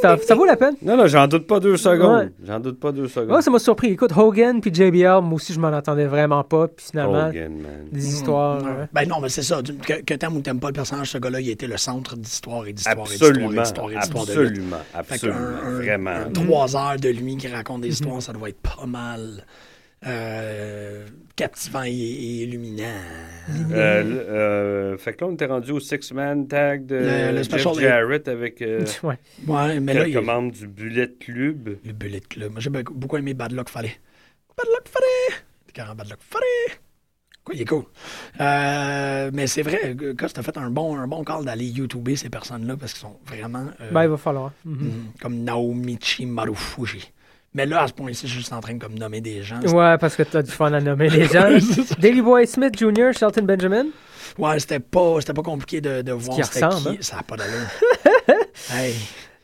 Ça, ça vaut la peine? Non, non, j'en doute pas deux secondes. Ouais. J'en doute pas deux secondes. Ouais, ça m'a surpris. Écoute, Hogan puis JBL, moi aussi, je m'en attendais vraiment pas. Puis finalement, Hogan, man. des histoires. Ouais. ouais. Ben non, mais c'est ça. Que, que t'aimes ou t'aimes pas le personnage, ce gars-là, il était le centre d'histoire et d'histoire et d'histoire et Absolument. d'histoire de. Absolument. Absolument. un- Vraiment. un trois heures de lui qui raconte des Mhm. histoires, ça doit être pas mal euh, captivant et, et illuminant. Euh, euh, fait que là, on était rendu au six-man tag de Le- le Jeff Jarrett avec euh, Ouais. Ouais, mais là, quelques il, membres du Bullet Club. le Bullet Club. Moi, j'ai be- beaucoup aimé Bad Luck Fallait. Bad Luck! C'est carrément Bad Luck! Quoi, il est cool. Euh, mais c'est vrai, Cost a fait un bon, un bon call d'aller YouTuber ces personnes-là parce qu'ils sont vraiment euh, Ben, il va falloir. Mm, comme Naomichi Marufuji. Mais là, à ce point-ci, je suis juste en train de comme, nommer des gens. Ouais, parce que t'as du fun à nommer les gens. Davy Boy Smith Jr., Shelton Benjamin? Ouais, c'était pas, c'était pas compliqué de, de voir qui ressemble, qui. hein. Ça n'a pas d'allure. hey.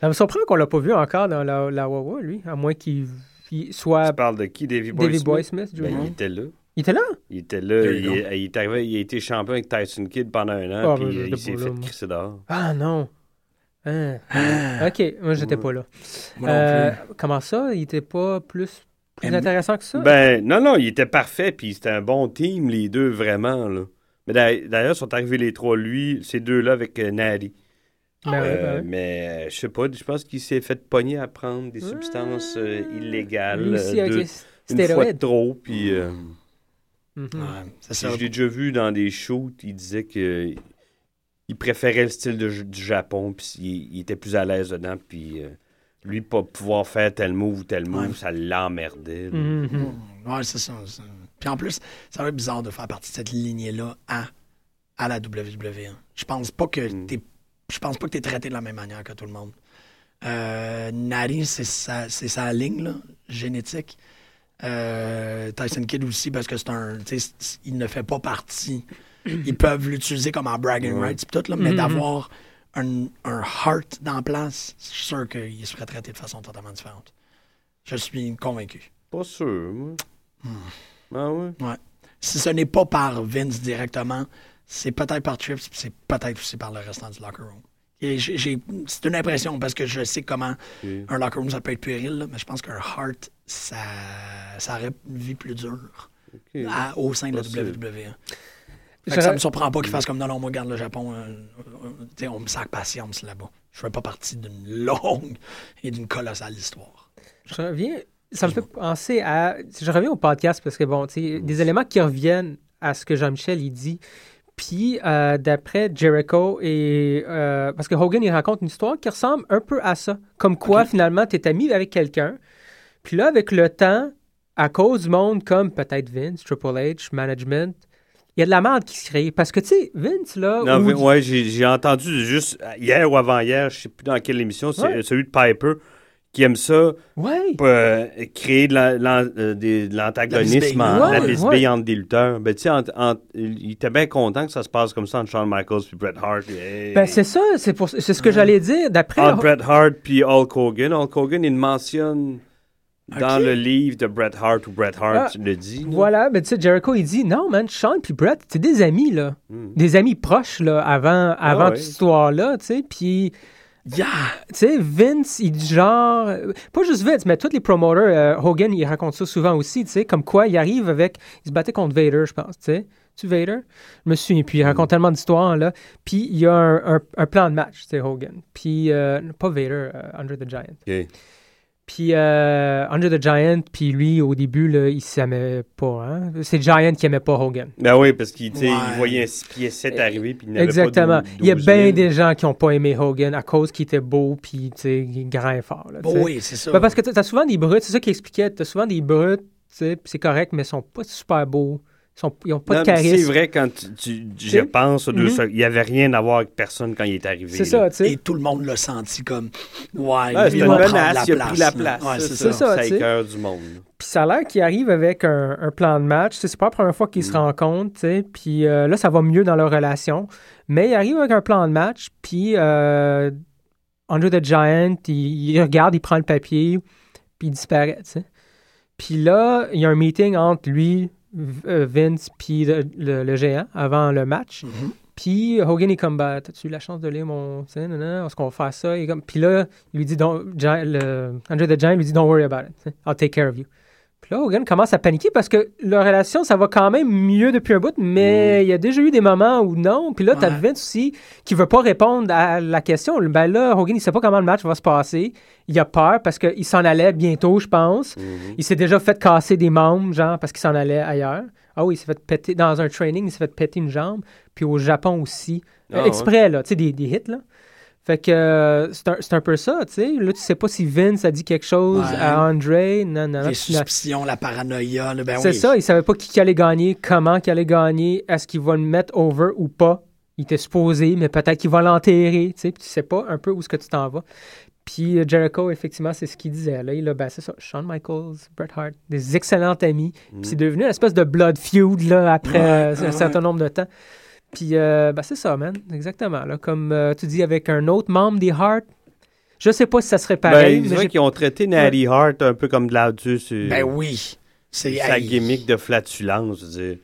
Ça me surprend qu'on l'a pas vu encore dans la, la Wawa, lui. À moins qu'il il soit Tu parles de qui, Davy Boy Davy Smith? Boy Smith? Jr. Ben, il était là. Il était là? Il était là. Il, est arrivé, il a été champion avec Tyson Kidd pendant un an, Ah, puis ben, il s'est fait crisser dehors. Ah non. Hein. ok, moi j'étais pas là. Moi non Euh, plus. comment ça? Il était pas plus, intéressant que ça? Ben, non, non, il était parfait, puis c'était un bon team, les deux, vraiment, là. Mais d'a- d'ailleurs, sont arrivés les trois, lui, ces deux-là, avec euh. Ben ouais, Euh, ben. Mais, euh, je sais pas, je pense qu'il s'est fait pogner à prendre des substances euh, illégales. Lui aussi deux- une fois de stéroïdes. trop, puis... Ouais, ça. je l'ai déjà vu dans des shoots, il disait que il préférait le style de- du Japon, puis il, il était plus à l'aise dedans, puis euh, lui, pas pouvoir faire tel move ou tel move, Ouais. ça l'emmerdait. Mm, Ouais, c'est ça. Puis en plus, ça va être bizarre de faire partie de cette lignée-là à, à la WWE. Je pense pas que Mm. t'es. Je pense pas que t'es traité de la même manière que tout le monde. Euh, Nari, c'est sa, ligne là, génétique. Euh, Tyson Kidd aussi, parce que c'est un. Il ne fait pas partie. Ils peuvent l'utiliser comme en bragging Ouais. rights, tout, là, mais Mhm. d'avoir un, un heart dans la place, je suis sûr qu'il serait traité de façon totalement différente. Je suis convaincu. Pas sûr, moi. Hmm. Ah ouais? Si ce n'est pas par Vince directement, c'est peut-être par Trips, puis c'est peut-être aussi par le restant du locker room. C'est une impression parce que je sais comment un locker room ça peut être puéril, là, mais je pense qu'un heart, ça, ça aurait une vie plus dure à- au sein de la. WWE. J'aurais- ça me surprend pas qu'il fasse comme non, non, moi, regarde le Japon, euh, euh, on me sert patience là-bas. Je fais pas partie d'une longue et d'une colossale histoire. Je reviens, ça me fait penser à. Je reviens au podcast parce que, bon, tu sais, des éléments qui reviennent à ce que Jean-Michel il dit. Puis, euh, d'après Jericho, et, euh, parce que Hogan, il raconte une histoire qui ressemble un peu à ça. Comme quoi, finalement, tu es ami avec quelqu'un. Puis là, avec le temps, à cause du monde comme peut-être Vince, Triple H, Management, il y a de la merde qui se crée. Parce que, tu sais, Vince, là. Non, ouais, j'ai j'ai entendu juste hier ou avant-hier, je sais plus dans quelle émission, c'est Ouais. euh, celui de Piper, qui aime ça, Ouais. euh, créer de la- euh, de l'antagonisme, La en- bisbille. la Ouais, ouais. entre des lutteurs. Ben, il était bien content que ça se passe comme ça entre Shawn Michaels puis Bret Hart. Et- Ben, c'est ça, c'est pour- c'est ce que j'allais dire. D'après. entre Bret Hart puis Hulk Hogan. Hulk Hogan, il mentionne dans le livre de Bret Hart où Bret Hart Ah, le dit. là. Voilà, mais tu sais, Jericho, il dit non, man, Sean puis Brett, c'est des amis, là. Hmm. Des amis proches, là, avant, avant ouais. cette histoire-là, tu sais. Puis, Yeah! tu sais, Vince, il dit genre. euh, Pas juste Vince, mais tous les promoters, euh, Hogan, il raconte ça souvent aussi, tu sais, comme quoi il arrive avec. Il se battait contre Vader, je pense, tu sais. Tu Vader? Je me souviens, puis il raconte tellement d'histoires, là. Puis il y a un, un- un plan de match, tu sais, Hogan. Puis, euh, pas Vader, euh, Andre the Giant. Ok. Puis euh, Andre the Giant, puis lui, au début, là, il s'aimait pas. Hein? C'est Giant qui aimait pas Hogan. Ben oui, parce qu'il tu Ouais. il voyait un 6 pieds 7 arriver puis il n'avait Exactement. pas Il y a 12 bien 000. des gens qui ont pas aimé Hogan à cause qu'il était beau, puis tu sais, grand et fort. Là, tu. Bon, oui, c'est ça. Ben, parce que t'as as souvent des brutes, c'est ça qu'il expliquait. T'as souvent des brutes, tu sais, puis c'est correct, mais ils sont pas super beaux. Ils, sont, ils ont pas Non, de charisme. C'est vrai, quand tu, tu- je pense, Mhm. secondes, il n'y avait rien à voir avec personne quand il est arrivé. C'est là. ça, tu sais. Et tout le monde l'a senti comme. Ouais, il une va prendre menace, il a pris la là. place. Ouais, c'est ça. ça. ça, Ça tu sais. écœure du monde. Puis ça a l'air qu'il arrive avec un, un plan de match. C'est pas la première fois qu'ils se rencontrent. tu sais. Puis euh, là, ça va mieux dans leur relation. Mais il arrive avec un plan de match. Puis euh, Andre the Giant, il, il regarde, il prend le papier, puis il disparaît. tu sais. Puis là, il y a un meeting entre lui, Vince, puis le, le- le géant avant le match. Mhm. Puis Hogan, il est comme, bah, t'as-tu eu la chance de lire mon. Est-ce qu'on va faire ça? Est comme- Puis là, il lui dit, Don't, le, Andre the Giant lui dit, Don't worry about it. I'll take care of you. Puis là, Hogan commence à paniquer parce que leur relation, ça va quand même mieux depuis un bout, mais il y a déjà eu des moments où non. Puis là, t'as Ouais. Vince aussi qui veut pas répondre à la question. Ben là, Hogan, il sait pas comment le match va se passer. Il a peur parce qu'il s'en allait bientôt, je pense. Il s'est déjà fait casser des membres, genre, parce qu'il s'en allait ailleurs. Ah oui, il s'est fait péter dans un training, il s'est fait péter une jambe. Puis au Japon aussi. Euh, Ah ouais. exprès, là, tu sais, des, des hits, là. Fait que euh, c'est un, un peu ça, tu sais. Là, tu sais pas si Vince a dit quelque chose Ouais. à André. Non, non. Les suspicions, la paranoïa, ben c'est oui. ça, il savait pas qui, qui allait gagner, comment qui allait gagner, est-ce qu'il va le mettre over ou pas. Il était supposé, mais peut-être qu'il va l'enterrer, tu sais, puis tu sais pas un peu où est-ce que tu t'en vas. Puis euh, Jericho, effectivement, c'est ce qu'il disait. Là, il a, ben, c'est ça, Shawn Michaels, Bret Hart, des excellents amis. Puis c'est devenu une espèce de blood feud, là, après Ouais, euh, ouais, un certain nombre de temps. Puis, euh, ben, c'est ça, man, exactement. Là, comme euh, tu dis, avec un autre membre des Hart, je sais pas si ça serait pareil, Ben, mais c'est vrai qu'ils ont traité Natty Hart un peu comme de la sur Ben oui. C'est sa gimmick de flatulence. je veux dire.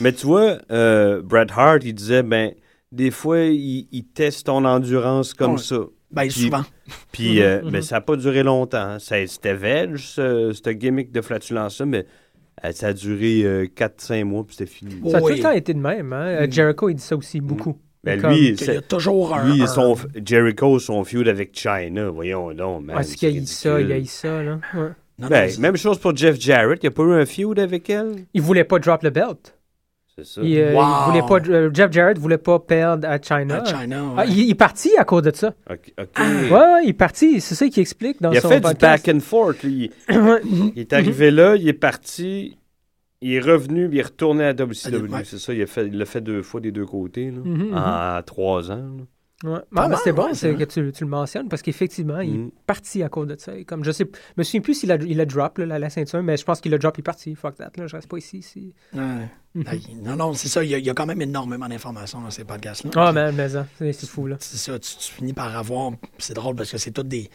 Mais tu vois, euh, Bret Hart, il disait, ben, des fois, il, il teste ton endurance comme Ouais. ça. Ben Puis- souvent. Puis, euh, ben, ça n'a pas duré longtemps. hein. C'était veg, ce, ce gimmick de flatulence-là, mais euh, ça a duré 4-5 mois, puis c'était fini. ça a tout Oui. le temps été de même. Hein? Euh, Jericho, il dit ça aussi beaucoup. Ben, Comme- lui, Il y a c'est- toujours un. lui un- son, Jericho, son feud avec China, voyons donc, man. Ah, c'est qu'il a eu ça, il ridicule. a eu ça, là. Ouais. Non, non, Ben, même chose pour Jeff Jarrett. Il n'y a pas eu un feud avec elle? Il voulait pas drop le belt. C'est ça. Il, euh, Wow. il voulait pas, euh, Jeff Jarrett voulait pas perdre à China. à China, ouais. Ah, il, il est parti à cause de ça. Ok, ok. Ouais, ouais, il est parti. C'est ça qu'il explique dans Il a son fait du back and forth. lui. Il, il est arrivé là, il est parti, il est revenu, puis il est retourné à WCW. Ouais. C'est ça, il a fait- il l'a fait deux fois des deux côtés, là, Mhm, mhm. en trois ans. là. Ouais. Ah, mais c'était mal, bon ouais, c'est c'est que tu, tu le mentionnes parce qu'effectivement, il Mhm. est parti à cause de ça. Et Comme je sais, je me souviens plus s'il a, il a drop là, la, la ceinture, mais je pense qu'il a drop, il est parti. Fuck that, là, je reste pas ici. ici. Ouais. Mhm. Hey, Non, non, c'est ça. Il y, a, il y a quand même énormément d'informations dans ces podcasts-là. Ah, Puis, man, mais ça, c'est fou, là. C'est ça, tu, tu finis par avoir. C'est drôle parce que c'est toutes des.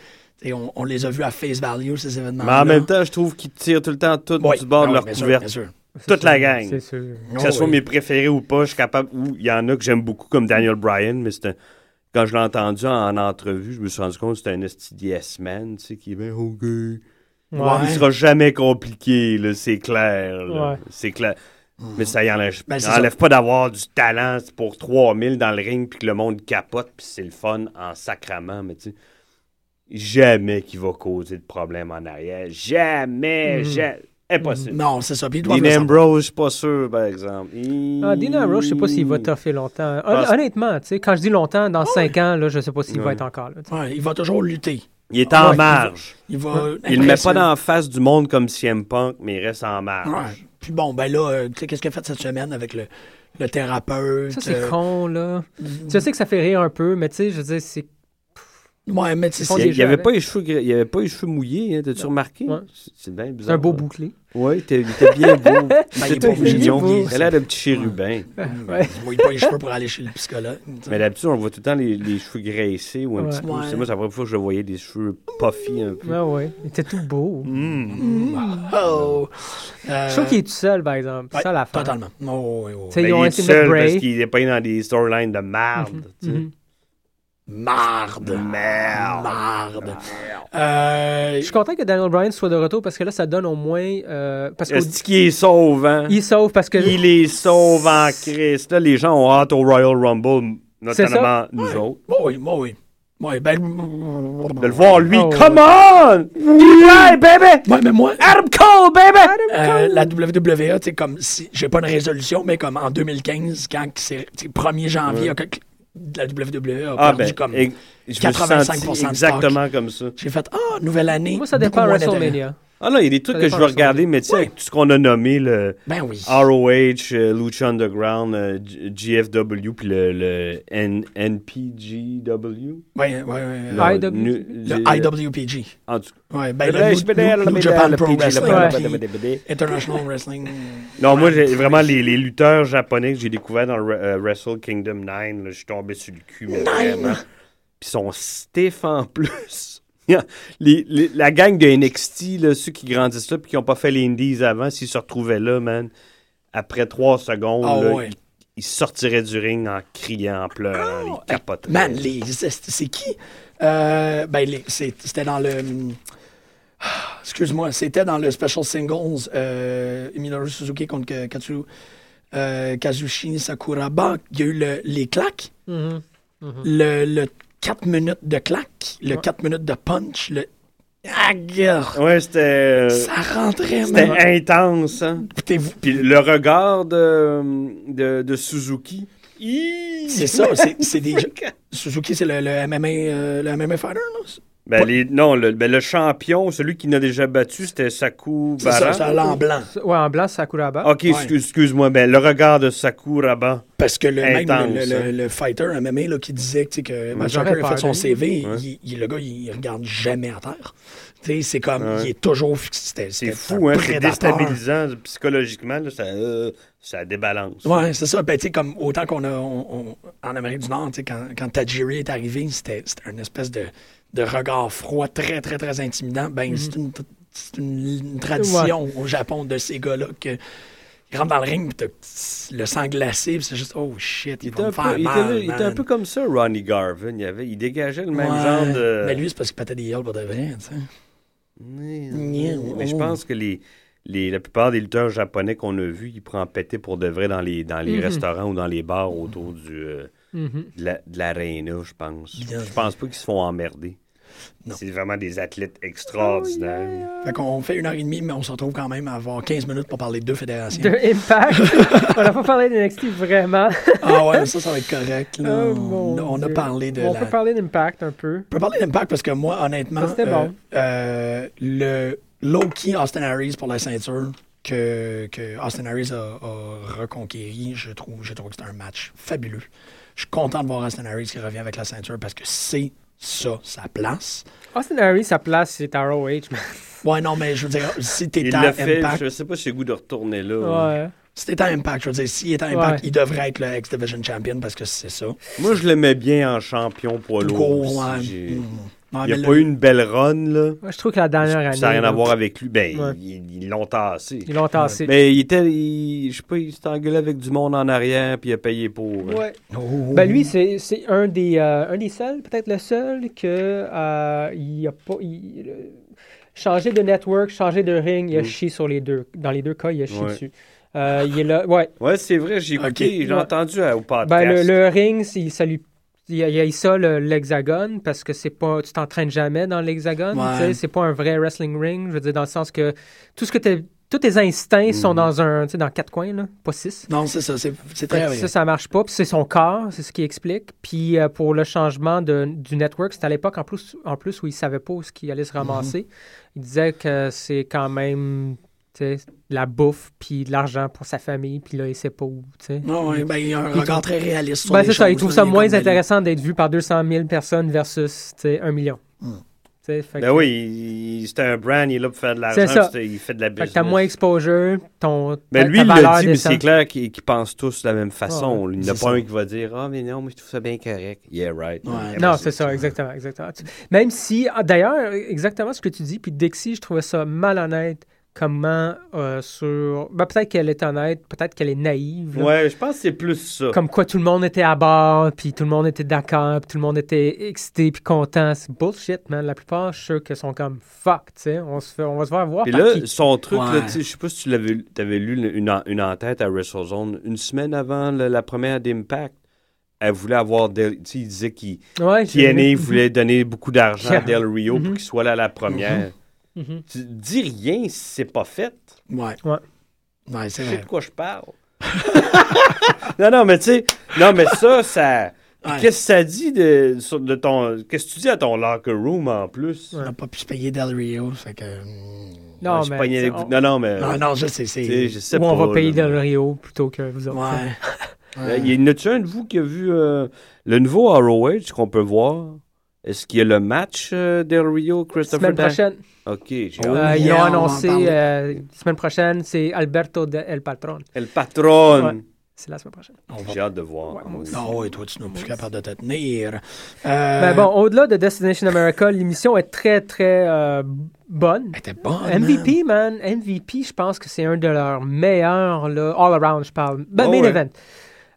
On, on les a vus à face value, ces événements. Mais en même temps, je trouve qu'ils tirent tout le temps tout Ouais. du bord Ah de oui, leur bien sûr, couverture. bien sûr. C'est Toute sûr, la gang. C'est sûr. Que ce Oh, soit oui. mes préférés ou pas, je suis capable. Ou il y en a que j'aime beaucoup, comme Daniel Bryan, mais c'est un- Quand je l'ai entendu en, entrevue, je me suis rendu compte que c'était un yes man, tu sais, qui est bien OK. Ouais. Il sera jamais compliqué, là, c'est clair. là. Ouais. C'est clair. Mais ça y enlève, Ben, ça enlève pas d'avoir du talent pour 3000 dans le ring puis que le monde capote puis c'est le fun en sacrament, mais tu sais, jamais qu'il va causer de problème en arrière. Jamais, Mhm. jamais. Impossible. Non, c'est ça. Puis Dean. Ambrose, je suis pas sûr, par exemple. Ah, Dean Ambrose, je sais pas s'il va toffer longtemps. Hon- Honnêtement, tu sais, quand je dis longtemps, dans 5 ans, là, je sais pas s'il va Ouais. être encore là. tu. Ouais, il va toujours lutter. Il est en Ouais, marge. Il va. Il le met pas dans la face du monde comme CM Punk, mais il reste en marge. Ouais. Puis bon, ben là, euh, tu sais, qu'est-ce qu'il a fait cette semaine avec le, le thérapeute? Ça, c'est euh, con, là. Je sais que ça fait rire un peu, mais tu sais, je veux dire, c'est. Ouais, mais tu sais, Il n'y avait pas les cheveux, gris- il avait pas les cheveux mouillés, hein, t'as-tu remarqué? Ouais. C'est- bien bizarre. C'est un beau bouclé. Oui, il était, bien beau. il est C'était de mignon. Il a l'air d'un petit chérubin. Ouais. il mouille pas les cheveux pour aller chez le psychologue. Mais d'habitude, on voit tout le temps les, les cheveux graissés ou un Ouais. petit peu. C'est moi, c'est la première fois que je voyais des cheveux puffy un peu. Ah ouais, il était tout beau. Mm. Oh! Euh, Je trouve qu'il est tout seul, par exemple. C'est ouais, ça la fin. Totalement. Oh, sais, Ben, ils ont il est tout seul parce qu'il est pas dans des storylines de marde. tu sais. Mhm. Marde. Merde. Marde. Euh, Je suis content que Daniel Bryan soit de retour parce que là, ça donne au moins. euh, parce qu'il Est-ce qu'il est sauve, hein? il sauve parce que. Il est sauve en Christ. Là, les gens ont hâte au Royal Rumble, notamment nous autres. bon, oui, bon, oui. Ouais, ben. De le voir, lui. Oh. Come on! Right, baby! Ouais, mais moi, Adam Cole, baby! euh, la WWE, tu sais, comme si. J'ai pas une résolution, mais comme en 2015, quand c'est. tu sais, 1er janvier, quand la WWE a Ah, perdu ben, comme. et- je me suis 85% senti de exactement comme ça. J'ai fait Ah, nouvelle année. Moi, ça dépend de. WrestleMania. Ah non, il y a des trucs que je veux de regarder, mais tu sais, avec tout ce qu'on a nommé, le Ben oui. ROH, euh, Lucha Underground, euh, GFW, puis le, le N- NPGW. Ouais, ouais, ouais. Le, IWPG. En tout cas. Ouais, ben le New, Japan Pro Wrestling. International Wrestling. Non, moi, j'ai vraiment les, les lutteurs japonais que j'ai découverts dans le euh, Wrestle Kingdom 9, là, je suis tombé sur le cul, vraiment. Puis ils sont stiff en plus. Les- les- la gang de NXT, là, ceux qui grandissent là puis qui n'ont pas fait les Indies avant, s'ils se retrouvaient là, man, après trois secondes, Ah là, ouais. il sortirait du ring en criant, en pleurant, il capoterait. Man, les, c'est, qui? Euh, ben, c'était dans le... ah, Excuse-moi, c'était dans le Special Singles euh, Minoru Suzuki contre Ka- Katsu, euh, Kazushi Sakuraba. Il y a eu le- les claques, Mhm. le, le 4 minutes de claques, le Ouais. 4 minutes de punch, le... Ouais, c'était... euh, ça rentrait, C'était intense, hein? Écoutez-vous, Puis le regard de, de, de Suzuki. C'est ça, c'est, c'est des... Suzuki, c'est le, le MMA, euh, le MMA fighter, là? Ben, les, non, le, ben, le champion, celui qui n'a déjà battu, c'était Saku C'est ça, un en blanc. Ouais, en blanc, Sakuraba. Ok, excuse- excuse-moi, ben, le regard de Sakuraba. Parce que le, même le, le- le fighter MMA là, qui disait tu sais, que j'aurais Striker a fait son. CV, Ouais. il, il- le gars, il regarde jamais à terre. Tu sais, c'est comme, Ouais. il est toujours fixé. C'était- C'est fou, un hein? C'est déstabilisant psychologiquement, là, ça, euh, ça débalance. Ouais, c'est ça. Ben, comme autant qu'on a on- on- en Amérique du Nord, tu sais, quand, quand Tajiri est arrivé, c'était c'était une espèce de, de regard froid très, très, très intimidant. Ben, Mhm. c'est une, une- une tradition au Japon de ces gars-là que. Ils rentrent dans le ring, puis t'as le sang glacé, c'est juste, oh shit, Il il était, va un me peu, faire il, était, mal, il était un peu comme ça, Ronnie Garvin. Il, avait, il dégageait le même Ouais. genre de. Mais lui, c'est parce qu'il pétait des gueules pour de vrai, tu sais. Mais je pense que les, les, la plupart des lutteurs japonais qu'on a vus, ils prennent péter pour de vrai dans les, dans les Mhm. restaurants ou dans les bars autour du, euh, Mhm. de la- de l'aréna, je pense. Bien. Je pense pas qu'ils se font emmerder. C'est vraiment des athlètes extraordinaires. Fait qu'on fait une heure et demie, mais on se retrouve quand même à avoir 15 minutes pour parler de deux fédérations. De Impact. on n'a pas parlé d'NXT vraiment. Ah ouais, ça, ça va être correct. Là. Oh, on, a parlé de On la... peut parler d'Impact un peu. On peut parler d'impact parce que moi, honnêtement, Ça, euh, bon. euh, le low-key Austin Harris pour la ceinture que, que Austin Harris a, a reconquéri, je trouve, je trouve que c'est un match fabuleux. Je suis content de voir Austin Harris qui revient avec la ceinture parce que c'est ça, sa place. Austin Harry, sa place, c'est ROH. man. Ouais, non, mais je veux dire, si t'es à fait, Impact, je sais pas si j'ai le goût de retourner là. Ouais. si t'es à Impact, je veux dire, s'il est à Impact, Ouais. il devrait être le X-Division Champion parce que c'est ça. Moi, je l'aimais bien en champion poids lourd. ouais. Ouais, Il n'y a mais pas eu une belle run, là. Moi, je trouve que la dernière année. Ça n'a rien à voir avec lui. Ben, Ouais. ils l'ont tassé. Ils l'ont tassé. Mais il était, il- je sais pas, il s'est engueulé avec du monde en arrière, puis il a payé pour. hein. Ouais. Oh. Ben lui, c'est c'est un des euh, un des seuls, peut-être le seul, que euh, il a pas il- euh, changé de network, changé de ring, il a Mm. chié sur les deux. Dans les deux cas, il a chié Ouais. dessus. Euh, il est là, ouais. Ouais, c'est vrai, j'ai écouté, j'ai Ouais. entendu euh, au podcast. Ben le, le ring, ça lui il y a, ça le- l'hexagone parce que c'est pas tu t'entraînes jamais dans l'hexagone, Ouais. c'est pas un vrai wrestling ring, je veux dire dans le sens que tout ce que t'es- tous tes instincts sont Mhm. dans un tu sais dans quatre coins là, pas six. Non, c'est ça, c'est très vrai. ça, ça marche pas. Puis c'est son corps, c'est ce qui explique. Puis euh, pour le changement de, du network, c'était à l'époque en plus, en plus où il savait pas où ce qu'il allait se ramasser. Il disait que c'est quand même de la bouffe puis de l'argent pour sa famille. Puis là, il sait pas où. tu sais. Non, ouais, ben, il y a un Il regard trouve- très réaliste sur Ben, les c'est ça, il trouve ça moins intéressant d'être vu par 200 000 personnes versus tu sais, un million. Hmm. Ben que- oui, c'est un brand, il est là pour faire de l'argent, il fait de la Fait business. que t'as moins exposure, ton. ta- Ben lui, ta il l'a dit, mais c'est clair qu'ils qu'ils pensent tous de la même façon. Il n'y en a pas ça. un qui va dire Ah, mais non, moi, je trouve ça bien correct. Yeah, right. Ouais. Non, c'est ça, exactement, exactement. Même si, ah, d'ailleurs, exactement ce que tu dis, puis Dixie, je trouvais ça malhonnête comment euh, sur... Ben, peut-être qu'elle est honnête, peut-être qu'elle est naïve. là. Ouais, je pense que c'est plus ça. Comme quoi tout le monde était à bord, puis tout le monde était d'accord, puis tout le monde était excité, puis content. C'est bullshit, man. La plupart, je suis sûr que sont comme fuck, tu sais. On, se fait- on va se faire voir Puis là, qui. son truc, là, Ouais. je sais pas si tu l'avais, avais lu une, en- une en-tête à WrestleZone une semaine avant le- la première d'Impact. Elle voulait avoir Del, tu sais, il disait qu'il Ouais, voulait donner beaucoup d'argent à Del Rio Mhm. pour qu'il soit là à la première. Mhm. Tu dis rien si c'est pas fait. Ouais. Ouais. Ouais, c'est Je sais vrai. de quoi je parle. non, non, mais tu sais, non, mais ça, ça. Ouais. Qu'est-ce que ça dit de, de ton. Qu'est-ce que tu dis à ton locker room en plus? On n'a pas pu se payer Del Rio, fait que... hum, Non, Ouais, mais. les on- Non, non, mais. Non, non, je sais, c'est... je sais ou pas. on va payer là. Del Rio plutôt que vous autres. Ouais. Euh, Y en a-tu un de vous qui a vu euh, le nouveau ROH qu'on peut voir? Est-ce qu'il y a le match euh, Del Rio, Christopher Semaine Dan- prochaine. Ok, j'ai Oh, Euh, hâte. ils yeah, ont on va en annoncé euh, semaine prochaine, c'est Alberto de El Patron. El Patron. Ouais. C'est la semaine prochaine. On va- J'ai hâte de voir. Ouais, moi aussi. Ah ouais, toi, tu n'es plus capable de te tenir. Euh, Ben bon, au-delà de Destination America, l'émission est très, très euh, bonne. Elle était bonne, MVP, man. MVP, je pense que c'est un de leurs meilleurs, là, all around, je parle. Ben, Oh, main ouais. event.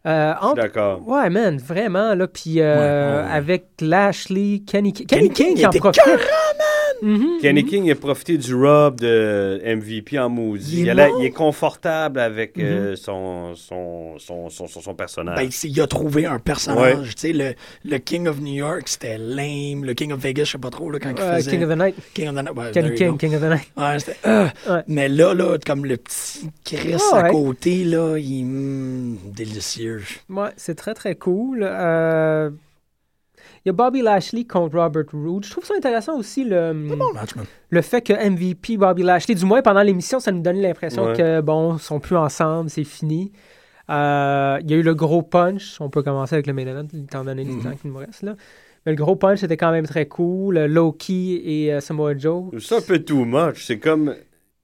Euh, entre- d'accord. Ouais, man, vraiment, là. Puis euh, Ouais, ouais, ouais. avec Lashley, Kenny, Kenny, Kenny King, King qui en était profite. Écœurant, Mhm, Kenny. King a profité du rub de MVP en maudit. Il est Il, a- bon. il est confortable avec euh, son, son, son, son, son- son personnage. Ben, il a trouvé un personnage. Tu sais, le, le King of New York, c'était lame. Le King of Vegas, je sais pas trop, là, quand il faisait... King of the Night. King of the Night. ouais, Kenny King. King of the Night. Ouais, euh, Ouais. Mais là, là, comme le petit Chris à ouais. côté, là, il... hum, délicieux. Ouais, c'est très, très cool. Euh, Il y a Bobby Lashley contre Robert Roode. Je trouve ça intéressant aussi le, Bon match, man. le fait que MVP, Bobby Lashley, du moins pendant l'émission, ça nous donnait l'impression Ouais. que, bon, ils sont plus ensemble, c'est fini. Euh, Il y a eu le gros punch. On peut commencer avec le main event, étant donné le Mhm. temps qu'il nous reste. Là. Mais le gros punch, c'était quand même très cool. Loki et euh, Samoa Joe. C'est un peu too much. C'est comme.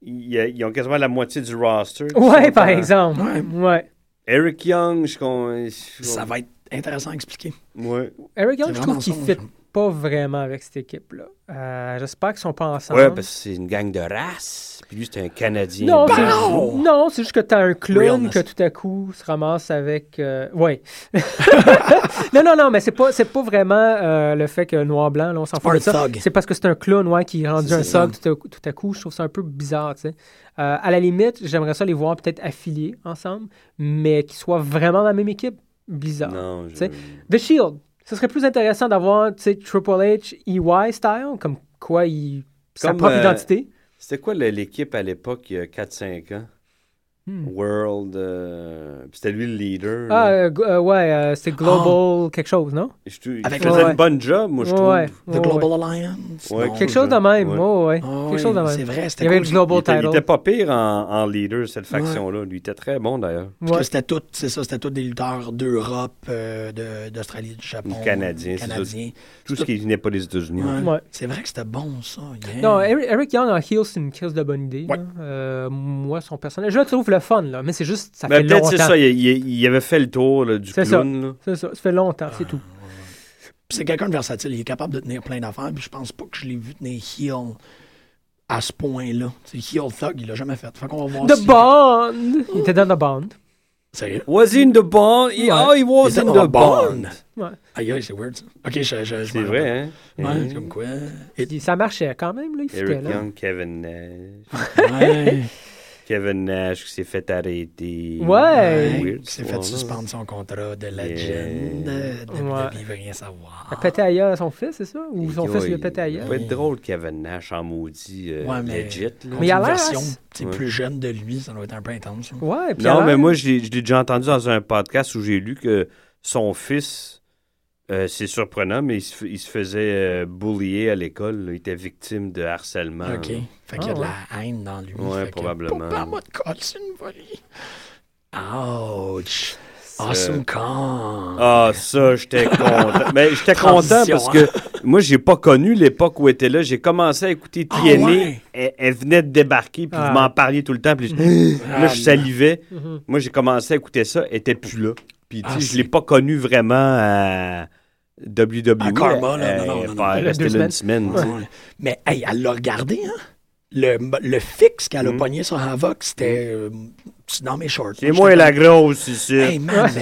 il y a- Ils ont quasiment la moitié du roster. Ouais, par exemple. Ouais. Ouais. Eric Young, je- Ça va être intéressant à expliquer. Ouais. Eric Young, je trouve qu'il ne fit pas vraiment avec cette équipe-là. Euh, J'espère qu'ils sont pas ensemble. Ouais, parce que c'est une gang de race. Puis lui, c'est un Canadien. Non, blanc. c'est, Wow! non, c'est juste que t'as un clown Realness. que tout à coup se ramasse avec. euh, ouais. non, non, non, mais c'est pas, c'est pas vraiment euh, le fait que noir-blanc, là, on s'en fout de ça. C'est parce que c'est un clown, ouais, qui est rendu un thug tout à, tout à coup. Je trouve ça un peu bizarre, tu sais. Euh, à la limite, j'aimerais ça les voir peut-être affiliés ensemble, mais qu'ils soient vraiment dans la même équipe. Bizarre. Non, je... The Shield. Ce serait plus intéressant d'avoir, tu sais, Triple H, EY style, comme quoi il. Sa propre euh, identité. C'était quoi l'équipe à l'époque, il y a 4-5 ans? Hmm. World. euh, puis C'était lui le leader. Ah, euh, euh, ouais, euh, c'est Global quelque chose, non? Je trouve- il Avec faisait le- une bonne job, moi, je trouve. Ouais, The ouais, Global ouais. Alliance. Ouais, Non, Quelque chose de même, Ouais. ouais, ouais. Ah Quelque oui, chose de même. C'est vrai, Il c'était y avait cool. le Global Il était, il était pas pire en, en leader, cette faction-là. Lui, il était très bon, d'ailleurs. Parce que Ouais. c'était tout, c'est ça, c'était tous des lutteurs d'Europe, euh, de- d'Australie, du Japon. Ou Canadiens, c'est ça. Canadiens. Tout ce qui venait pas des États-Unis. Ouais. Ouais. C'est vrai que c'était bon, ça. yeah. Non, Eric, Young en heel, c'est une crise de bonne idée. Ouais. moi, son personnage, je le trouve le fun, là, mais c'est juste, ça Mais fait Ben, peut-être longtemps. c'est ça, il, il- il avait fait le tour là, du C'est ça. clown. là. C'est ça, ça fait longtemps, c'est tout. Puis c'est quelqu'un de versatile. Il est capable de tenir plein d'affaires. Puis je pense pas que je l'ai vu tenir heel à ce point-là. C'est heel thug, il l'a jamais fait. Fait qu'on va voir The si- Bond! Il était dans The Bond. Sérieux? Was in the bond? Ouais. Oh, he was Il in the the bond. bond. Ouais. Aïe, aïe, c'est weird, ça. Ok, je, je, je C'est vrai, hein? Ouais, c'est comme quoi. Et- Puis ça marchait quand même, là, il fitait, Eric là. Young, Kevin Nash. Ouais. Kevin Nash qui s'est fait arrêter. Ouais. Weird, Il s'est cette fait suspendre son contrat de Yeah. legend. De Ouais. il veut rien savoir. Il a pété ailleurs à son fils, c'est ça? Ou son Ouais, fils lui a pété Il ailleurs? peut être drôle, Kevin Nash, en maudit, euh, Ouais, mais- legit. là. Mais il a l'air version Ouais. plus jeune de lui, ça doit être un peu intense. ça. Ouais, puis Non, mais moi, je l'ai je l'ai déjà entendu dans un podcast où j'ai lu que son fils, euh, c'est surprenant, mais il se, il se faisait euh, bullier à l'école. là. Il était victime de harcèlement. OK. Fait qu'il y a Ah, de la haine dans lui. Ouais, Fait que, probablement. Papa m'a collé une volée? Ouch. Awesome Kong. Ah, ça, j'étais content. Mais j'étais content Transition, parce que moi, j'ai pas connu l'époque où elle était là. J'ai commencé à écouter Ah, TNA. ouais? elle, elle venait de débarquer, puis Ah. vous m'en parliez tout le temps. Puis je- Ah, là, je salivais. Mhm. Moi, j'ai commencé à écouter ça. Elle était plus là. Puis, tu sais, Ah, je c'est- l'ai pas connu vraiment à WWE. À Karma, là, non, non, elle non, non. Deux là une semaines. semaine. tu sais. Ouais. Mais, hey, elle l'a regardé, hein? Le, le fixe qu'elle a Mm. pogné sur Havoc, c'était euh, dans mes shorts. C'est moi la grosse ici. Hey, man, dis.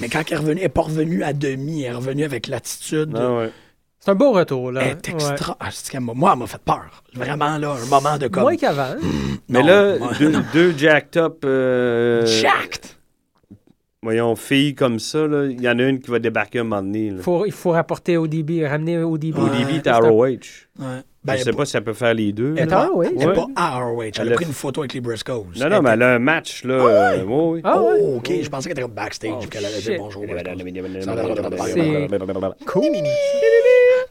Mais quand elle est revenue, elle n'est pas revenue à demi, elle est revenue avec l'attitude. Ah ouais. C'est un beau retour, là. Elle est extra. Ah, moi, elle m'a fait peur. Vraiment, là, un moment de comme. Moins qu'avant. Mais Non, là, moi- deux, deux jacked up. euh, Jacked! Voyons, filles comme ça, là. Il y en a une qui va débarquer un moment donné. Là. Faut, il faut rapporter ODB, ramener ODB. Au C'est t'as un- ROH. Ouais. Ben, je sais pas si elle peut faire les deux. Elle Elle est est pas, à Ouais. pas à ROH. Elle, Elle a pris une photo avec les Briscoes. Non, non, mais elle a un match, là. Ah ouais? euh. Ah? Oh, ok. Je pensais qu'elle était comme backstage. Oh, qu'elle allait shit. dire bonjour. Cool.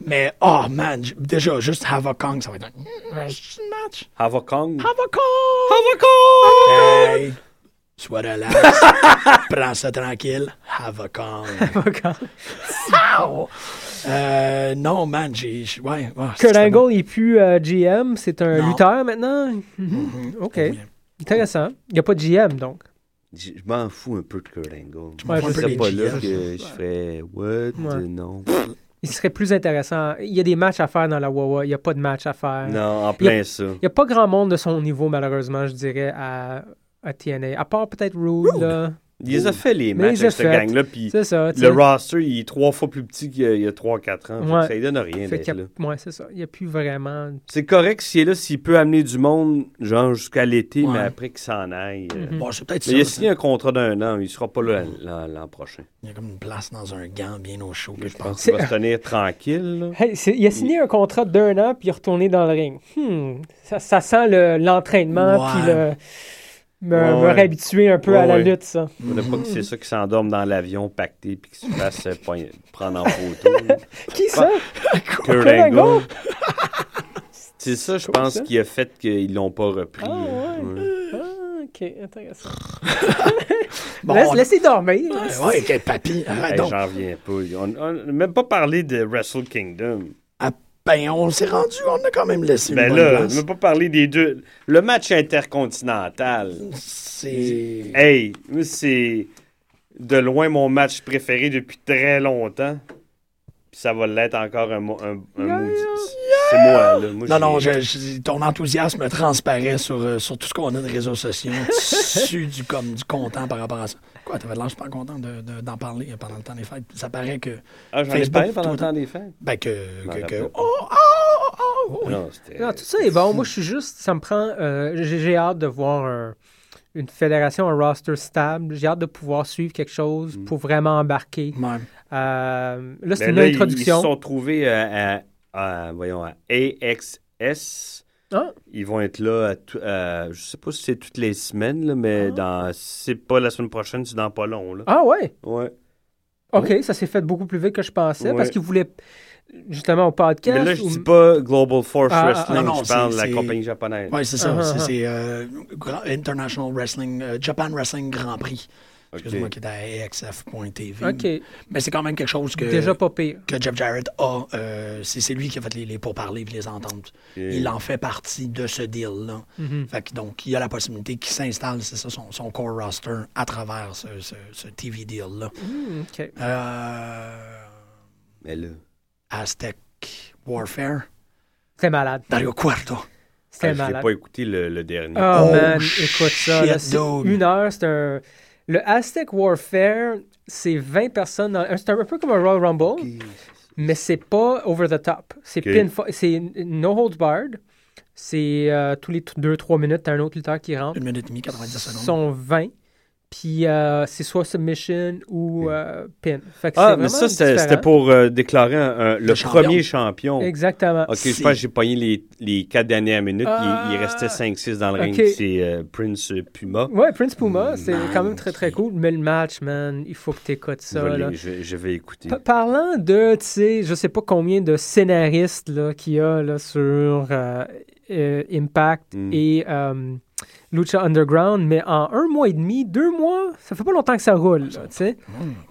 Mais, oh man, déjà, juste Havoc Kong, ça va être un match. Havoc Kong? Havoc Kong! Hey! Sois relax. Prends ça tranquille. Havoc Kong. Ow! Euh, non, man, j'ai. Ouais, Kurt. Angle n'est plus euh, GM, c'est un Non. lutteur maintenant? Mhm. Mhm. OK. Oui. Intéressant. Il n'y a pas de GM, donc. Je je m'en fous un peu de Kurt Angle. Je m'en Ouais, fous un je peu serais pas là que je ferais what? Ouais. Non. Il serait plus intéressant. Il y a des matchs à faire dans la Wawa. Il n'y a pas de match à faire. Non, en plein ça. Il n'y a pas grand monde de son niveau, malheureusement, je dirais, à, à TNA. À part peut-être Rude, Rude. là. Il les a fait les Mais matchs les avec cette fait. gang-là, puis C'est ça. tu le roster, il est trois fois plus petit qu'il y a- il y a 3-4 ans. Ouais. Ça ne donne rien d'être là. ouais, c'est ça. Il n'y a plus vraiment. C'est correct s'il est là, s'il peut amener du monde, genre jusqu'à l'été, Ouais. mais après qu'il s'en aille. euh. Mhm. Bon, c'est peut-être il a ça. signé un contrat d'un an, il sera pas là l'an l'an prochain. Il y a comme une place dans un gant bien au chaud je pense. qu'il va se tenir tranquille. Hey, il a signé un contrat d'un an, puis il est retourné dans le ring. Hmm, ça, ça sent le- l'entraînement, Ouais. puis le, me, Ouais, me ouais. réhabituer un peu à la ouais. lutte, ça. Faudrait pas que c'est ça qui s'endorme dans l'avion pacté puis qu'il se fasse prendre en photo. Qui ça? Kurt Angle. C'est ça, je Cool, pense, ça? qui a fait qu'ils l'ont pas repris. Ah, ouais. Ouais. Ah, ok, intéressant. Bon, Laisse, on- laissez dormir. Ouais, ouais, quel papy. Hey. J'en reviens pas. On on n'a même pas parlé de Wrestle Kingdom. Ben, on s'est rendu, on a quand même laissé Ben une là, bonne on place. n'a pas parlé des deux. Le match intercontinental. C'est... Hey, c'est de loin mon match préféré depuis très longtemps. Puis ça va l'être encore un, un, un maudit. C'est moi, là. Moi, Non, non, je- ton enthousiasme transparaît sur, euh, sur tout ce qu'on a de réseaux sociaux. tu du, comme, du content par rapport à ça. Quoi, t'avais l'air super content de- de- d'en parler euh, pendant le temps des fêtes. Ça paraît que... Ah, j'en ai Facebook, parlé pendant le temps des fêtes. Ben, que... pas. oh, oh, oh, oh, oui. Non, c'était. Non, tout ça est bon. Moi, je suis juste. Ça me prend. euh, J'ai j'ai hâte de voir un- une fédération, un roster stable. J'ai hâte de pouvoir suivre quelque chose Mm. pour vraiment embarquer. Ouais. Euh, là, c'est Ben une là, introduction. Ils se sont trouvés à, à- à- voyons, à AXS. Ah. Ils vont être là, à tout- à- je sais pas si c'est toutes les semaines, là, mais Ah. dans, c'est pas la semaine prochaine, c'est dans pas long. Là. Ah ouais? Ouais. OK, ça s'est fait beaucoup plus vite que je pensais Ouais. parce qu'ils voulaient justement au podcast. Mais là, je ou- dis pas Global Force Ah, ah, Wrestling, ah, non, je parle de la compagnie japonaise. Ouais, c'est ça. Ah, c'est ah, euh, International Wrestling, euh, Japan Wrestling Grand Prix. Ok. Excuse-moi, qui est à AXF.tv. OK, Mais c'est quand même quelque chose que, déjà pas pire. que Jeff Jarrett a. euh, c'est c'est lui qui a fait les, les pourparlers et les ententes. Il en fait partie de ce deal-là. Mhm. Fait que donc, il y a la possibilité qu'il s'installe, c'est ça, son, son core roster à travers ce, ce- ce TV deal-là. OK. Euh, Mais là, Aztec Warfare. C'était malade. Dario Cuarto. C'était ah, je malade. n'ai pas écouté le, le dernier. Oh, Oh, man, écoute ça. là, c'est une heure, c'est un. Le Aztec Warfare, c'est 20 personnes. dans- C'est un peu comme un Royal Rumble, mais c'est pas over the top. C'est Ok. pinfall- c'est no holds barred. C'est euh, tous les 2-3 minutes, t'as un autre lutteur qui rentre. Une minute et demie, 90 Ils secondes. sont 20. Puis euh, c'est soit submission ou euh, pin. Fait que Ah, c'est mais ça, c'était pour euh, déclarer un- un- le, Le champion. premier champion. Exactement. Ok, je C'est- pense que j'ai pogné les, les quatre dernières minutes. Il- Il, Ah. restait 5-6 dans le ring. C'est euh, Prince Puma. Ouais, Prince Puma, c'est Man, quand même très très cool. Mais le match, man, il faut que t'écoutes Je ça. là. je, je vais écouter. Pa- parlant de, tu sais, je sais pas combien de scénaristes là, qu'il y a là, sur euh, euh, Impact Mm. et euh, Lucha Underground, mais en un mois et demi, deux mois, ça fait pas longtemps que ça roule. là, sais.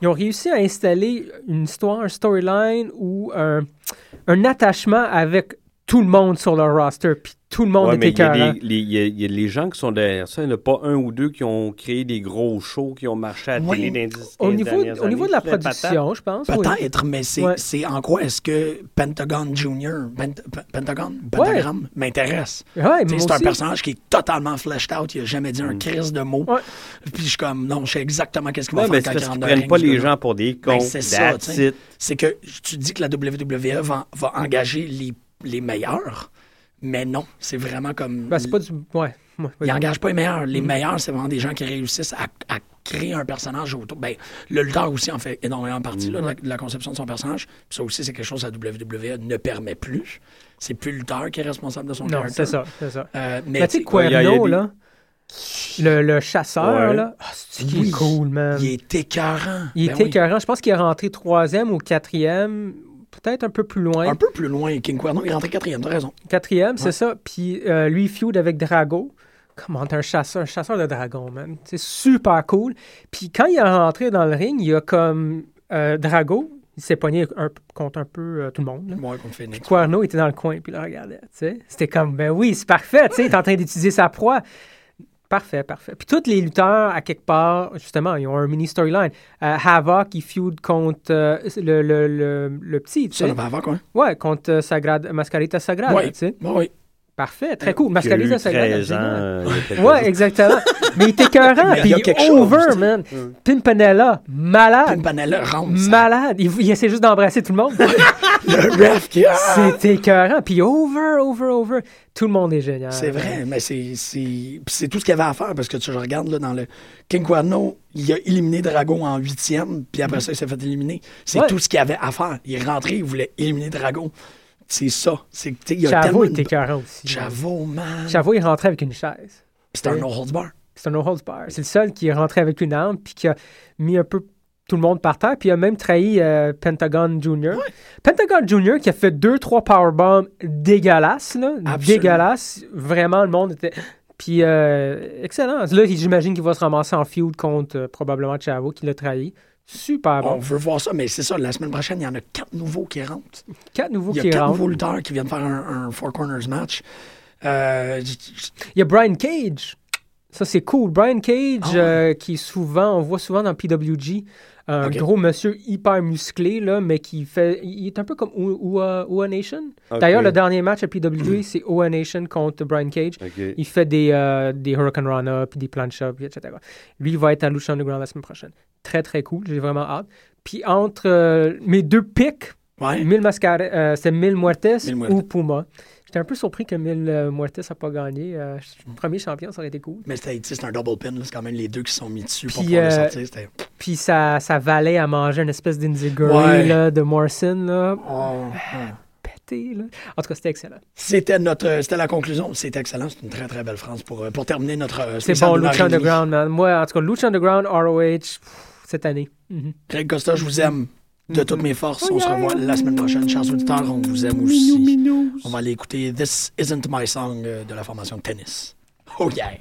Ils ont réussi à installer une histoire, un storyline ou un attachement avec tout le monde sur leur roster, puis tout le monde Ouais, mais était il y, a les- il y a- il y a les gens qui sont derrière ça. Il n'y en a pas un ou deux qui ont créé des gros shows qui ont marché à la Oui. télé Au 15 niveau, au niveau de la production, je pense. oui. Peut-être, mais c'est Ouais. c'est en quoi est-ce que Pentagon Junior, Pent- Pentagon, Pentagram, m'intéresse? Ouais, C'est un personnage qui est totalement fleshed out. Il a jamais dit un crise de mots. Ouais. Puis je suis comme, non, je sais exactement qu'est-ce qu'il va mais faire quand il prennent pas les gens pour des cons. Ben, c'est ça. C'est que tu dis que la WWE va engager les, les meilleurs, mais non, c'est vraiment comme... Ben, c'est pas du. Ouais. ouais, Ils n'engagent pas les meilleurs. Mm. Les meilleurs, c'est vraiment des gens qui réussissent à, à créer un personnage autour. Ben, le lutteur aussi en fait énormément partie là, de, la, de la conception de son personnage. Ça aussi, c'est quelque chose que la WWE ne permet plus. C'est plus le lutteur qui est responsable de son Non, c'est ça, c'est ça. Euh, mais Mais tu sais, Cuerno, des- là, le, le chasseur, Ouais. là, ah, c'est Oui. est cool, man. il est écœurant. Il Ben était oui. écœurant. Je pense qu'il est rentré troisième ou quatrième, peut-être un peu plus loin. Un peu plus loin, King Cuerno, il est rentré quatrième, t'as raison. Quatrième, c'est Ouais. ça. Puis euh, lui, feud avec Drago. Comment t'es un chasseur, un chasseur de dragons, man. C'est super cool. Puis quand il est rentré dans le ring, il y a comme euh, Drago, il s'est pogné un- contre un peu euh, tout le monde. là. Moi, contre Phoenix. Cuerno était dans le coin puis il le regardait. C'était comme, ben oui, c'est parfait. tu sais, Il est en train d'utiliser sa proie. Parfait, parfait. Puis tous les lutteurs, à quelque part, justement, ils ont un mini storyline. Euh, Havoc, il feud contre euh, le, le, le, le petit, Ça, le avoir quoi? Ouais, contre euh, Sagrada, Mascarita Sagrada, Oui, tu sais. oui. Parfait, très cool. Il a Mascalise eu a 13 ans. euh, il y a quelques Ouais, exactement. Mais il était écœurant. Mais il Puis y a quelque chose, over, sais. man. Pimpinella, malade. Pimpanella rentre. Malade. Il, il essaie juste d'embrasser tout le monde. Le ref qui. Ah! C'était écœurant. Puis over, over, over. Tout le monde est génial. C'est vrai, mais c'est c'est c'est tout ce qu'il y avait à faire parce que tu je regardes là, dans le King Cuerno, il a éliminé Drago en huitième, puis après ça, il s'est fait éliminer. C'est Ouais. tout ce qu'il y avait à faire. Il est rentré, il voulait éliminer Drago. C'est ça. C'est, il y a Chavo était de- aussi. Chavo, man. Chavo, il rentrait avec une chaise. C'est un no holds bar. C'est un no holds bar. C'est le seul qui est rentré avec une arme puis qui a mis un peu tout le monde par terre puis il a même trahi euh, Pentagon Jr. Pentagon Jr. qui a fait deux trois powerbombs dégueulasses là, dégueulasses. Vraiment le monde était puis euh, excellent. Là, j'imagine qu'il va se ramasser en feud contre euh, probablement Chavo qui l'a trahi. Super On veut voir ça, mais c'est ça. La semaine prochaine, il y en a quatre nouveaux qui rentrent. Quatre nouveaux Il y a qui quatre rentrent. nouveaux lutteurs qui viennent faire un, un Four Corners match. Euh, Il y a Brian Cage. Ça, c'est cool. Brian Cage, ouais. euh, qui est souvent, on voit souvent dans PWG, un gros monsieur hyper musclé, là, mais qui fait. Il est un peu comme Oa Nation. D'ailleurs, le dernier match à PWG, c'est Oa Nation contre Brian Cage. Il fait des, euh, des Hurricane Rana, puis des plancha, puis etc. Lui, il va être à Lucha Underground la semaine prochaine. Très, très cool. J'ai vraiment hâte. Puis entre euh, mes deux pics, ouais. Mil Mascara, euh, c'est Mil Muertes Mil Muertes. ou Puma. J'étais un peu surpris que Mil euh, Muertes n'a pas gagné. Euh, premier champion, ça aurait été cool. Mais c'est un double pin. là. C'est quand même les deux qui sont mis dessus pour Puis, pouvoir le euh, sortir. Puis ça, ça valait à manger une espèce d'indiguri Ouais. de Morrison. Là. Oh, Pété, là. En tout cas, c'était excellent. C'était notre, c'était la conclusion. C'était excellent. C'est une très très belle phrase pour, euh, pour terminer notre. euh, C'est bon, Lucha. Underground, man. Moi, en tout cas, Lucha Underground, ROH, pff, cette année. Mhm. Greg Costa, je vous aime de toutes mes forces. On se revoit la semaine prochaine. Chers auditeurs, on vous aime aussi. On va aller écouter This Isn't My Song euh, de la formation Tennis. Oh yeah!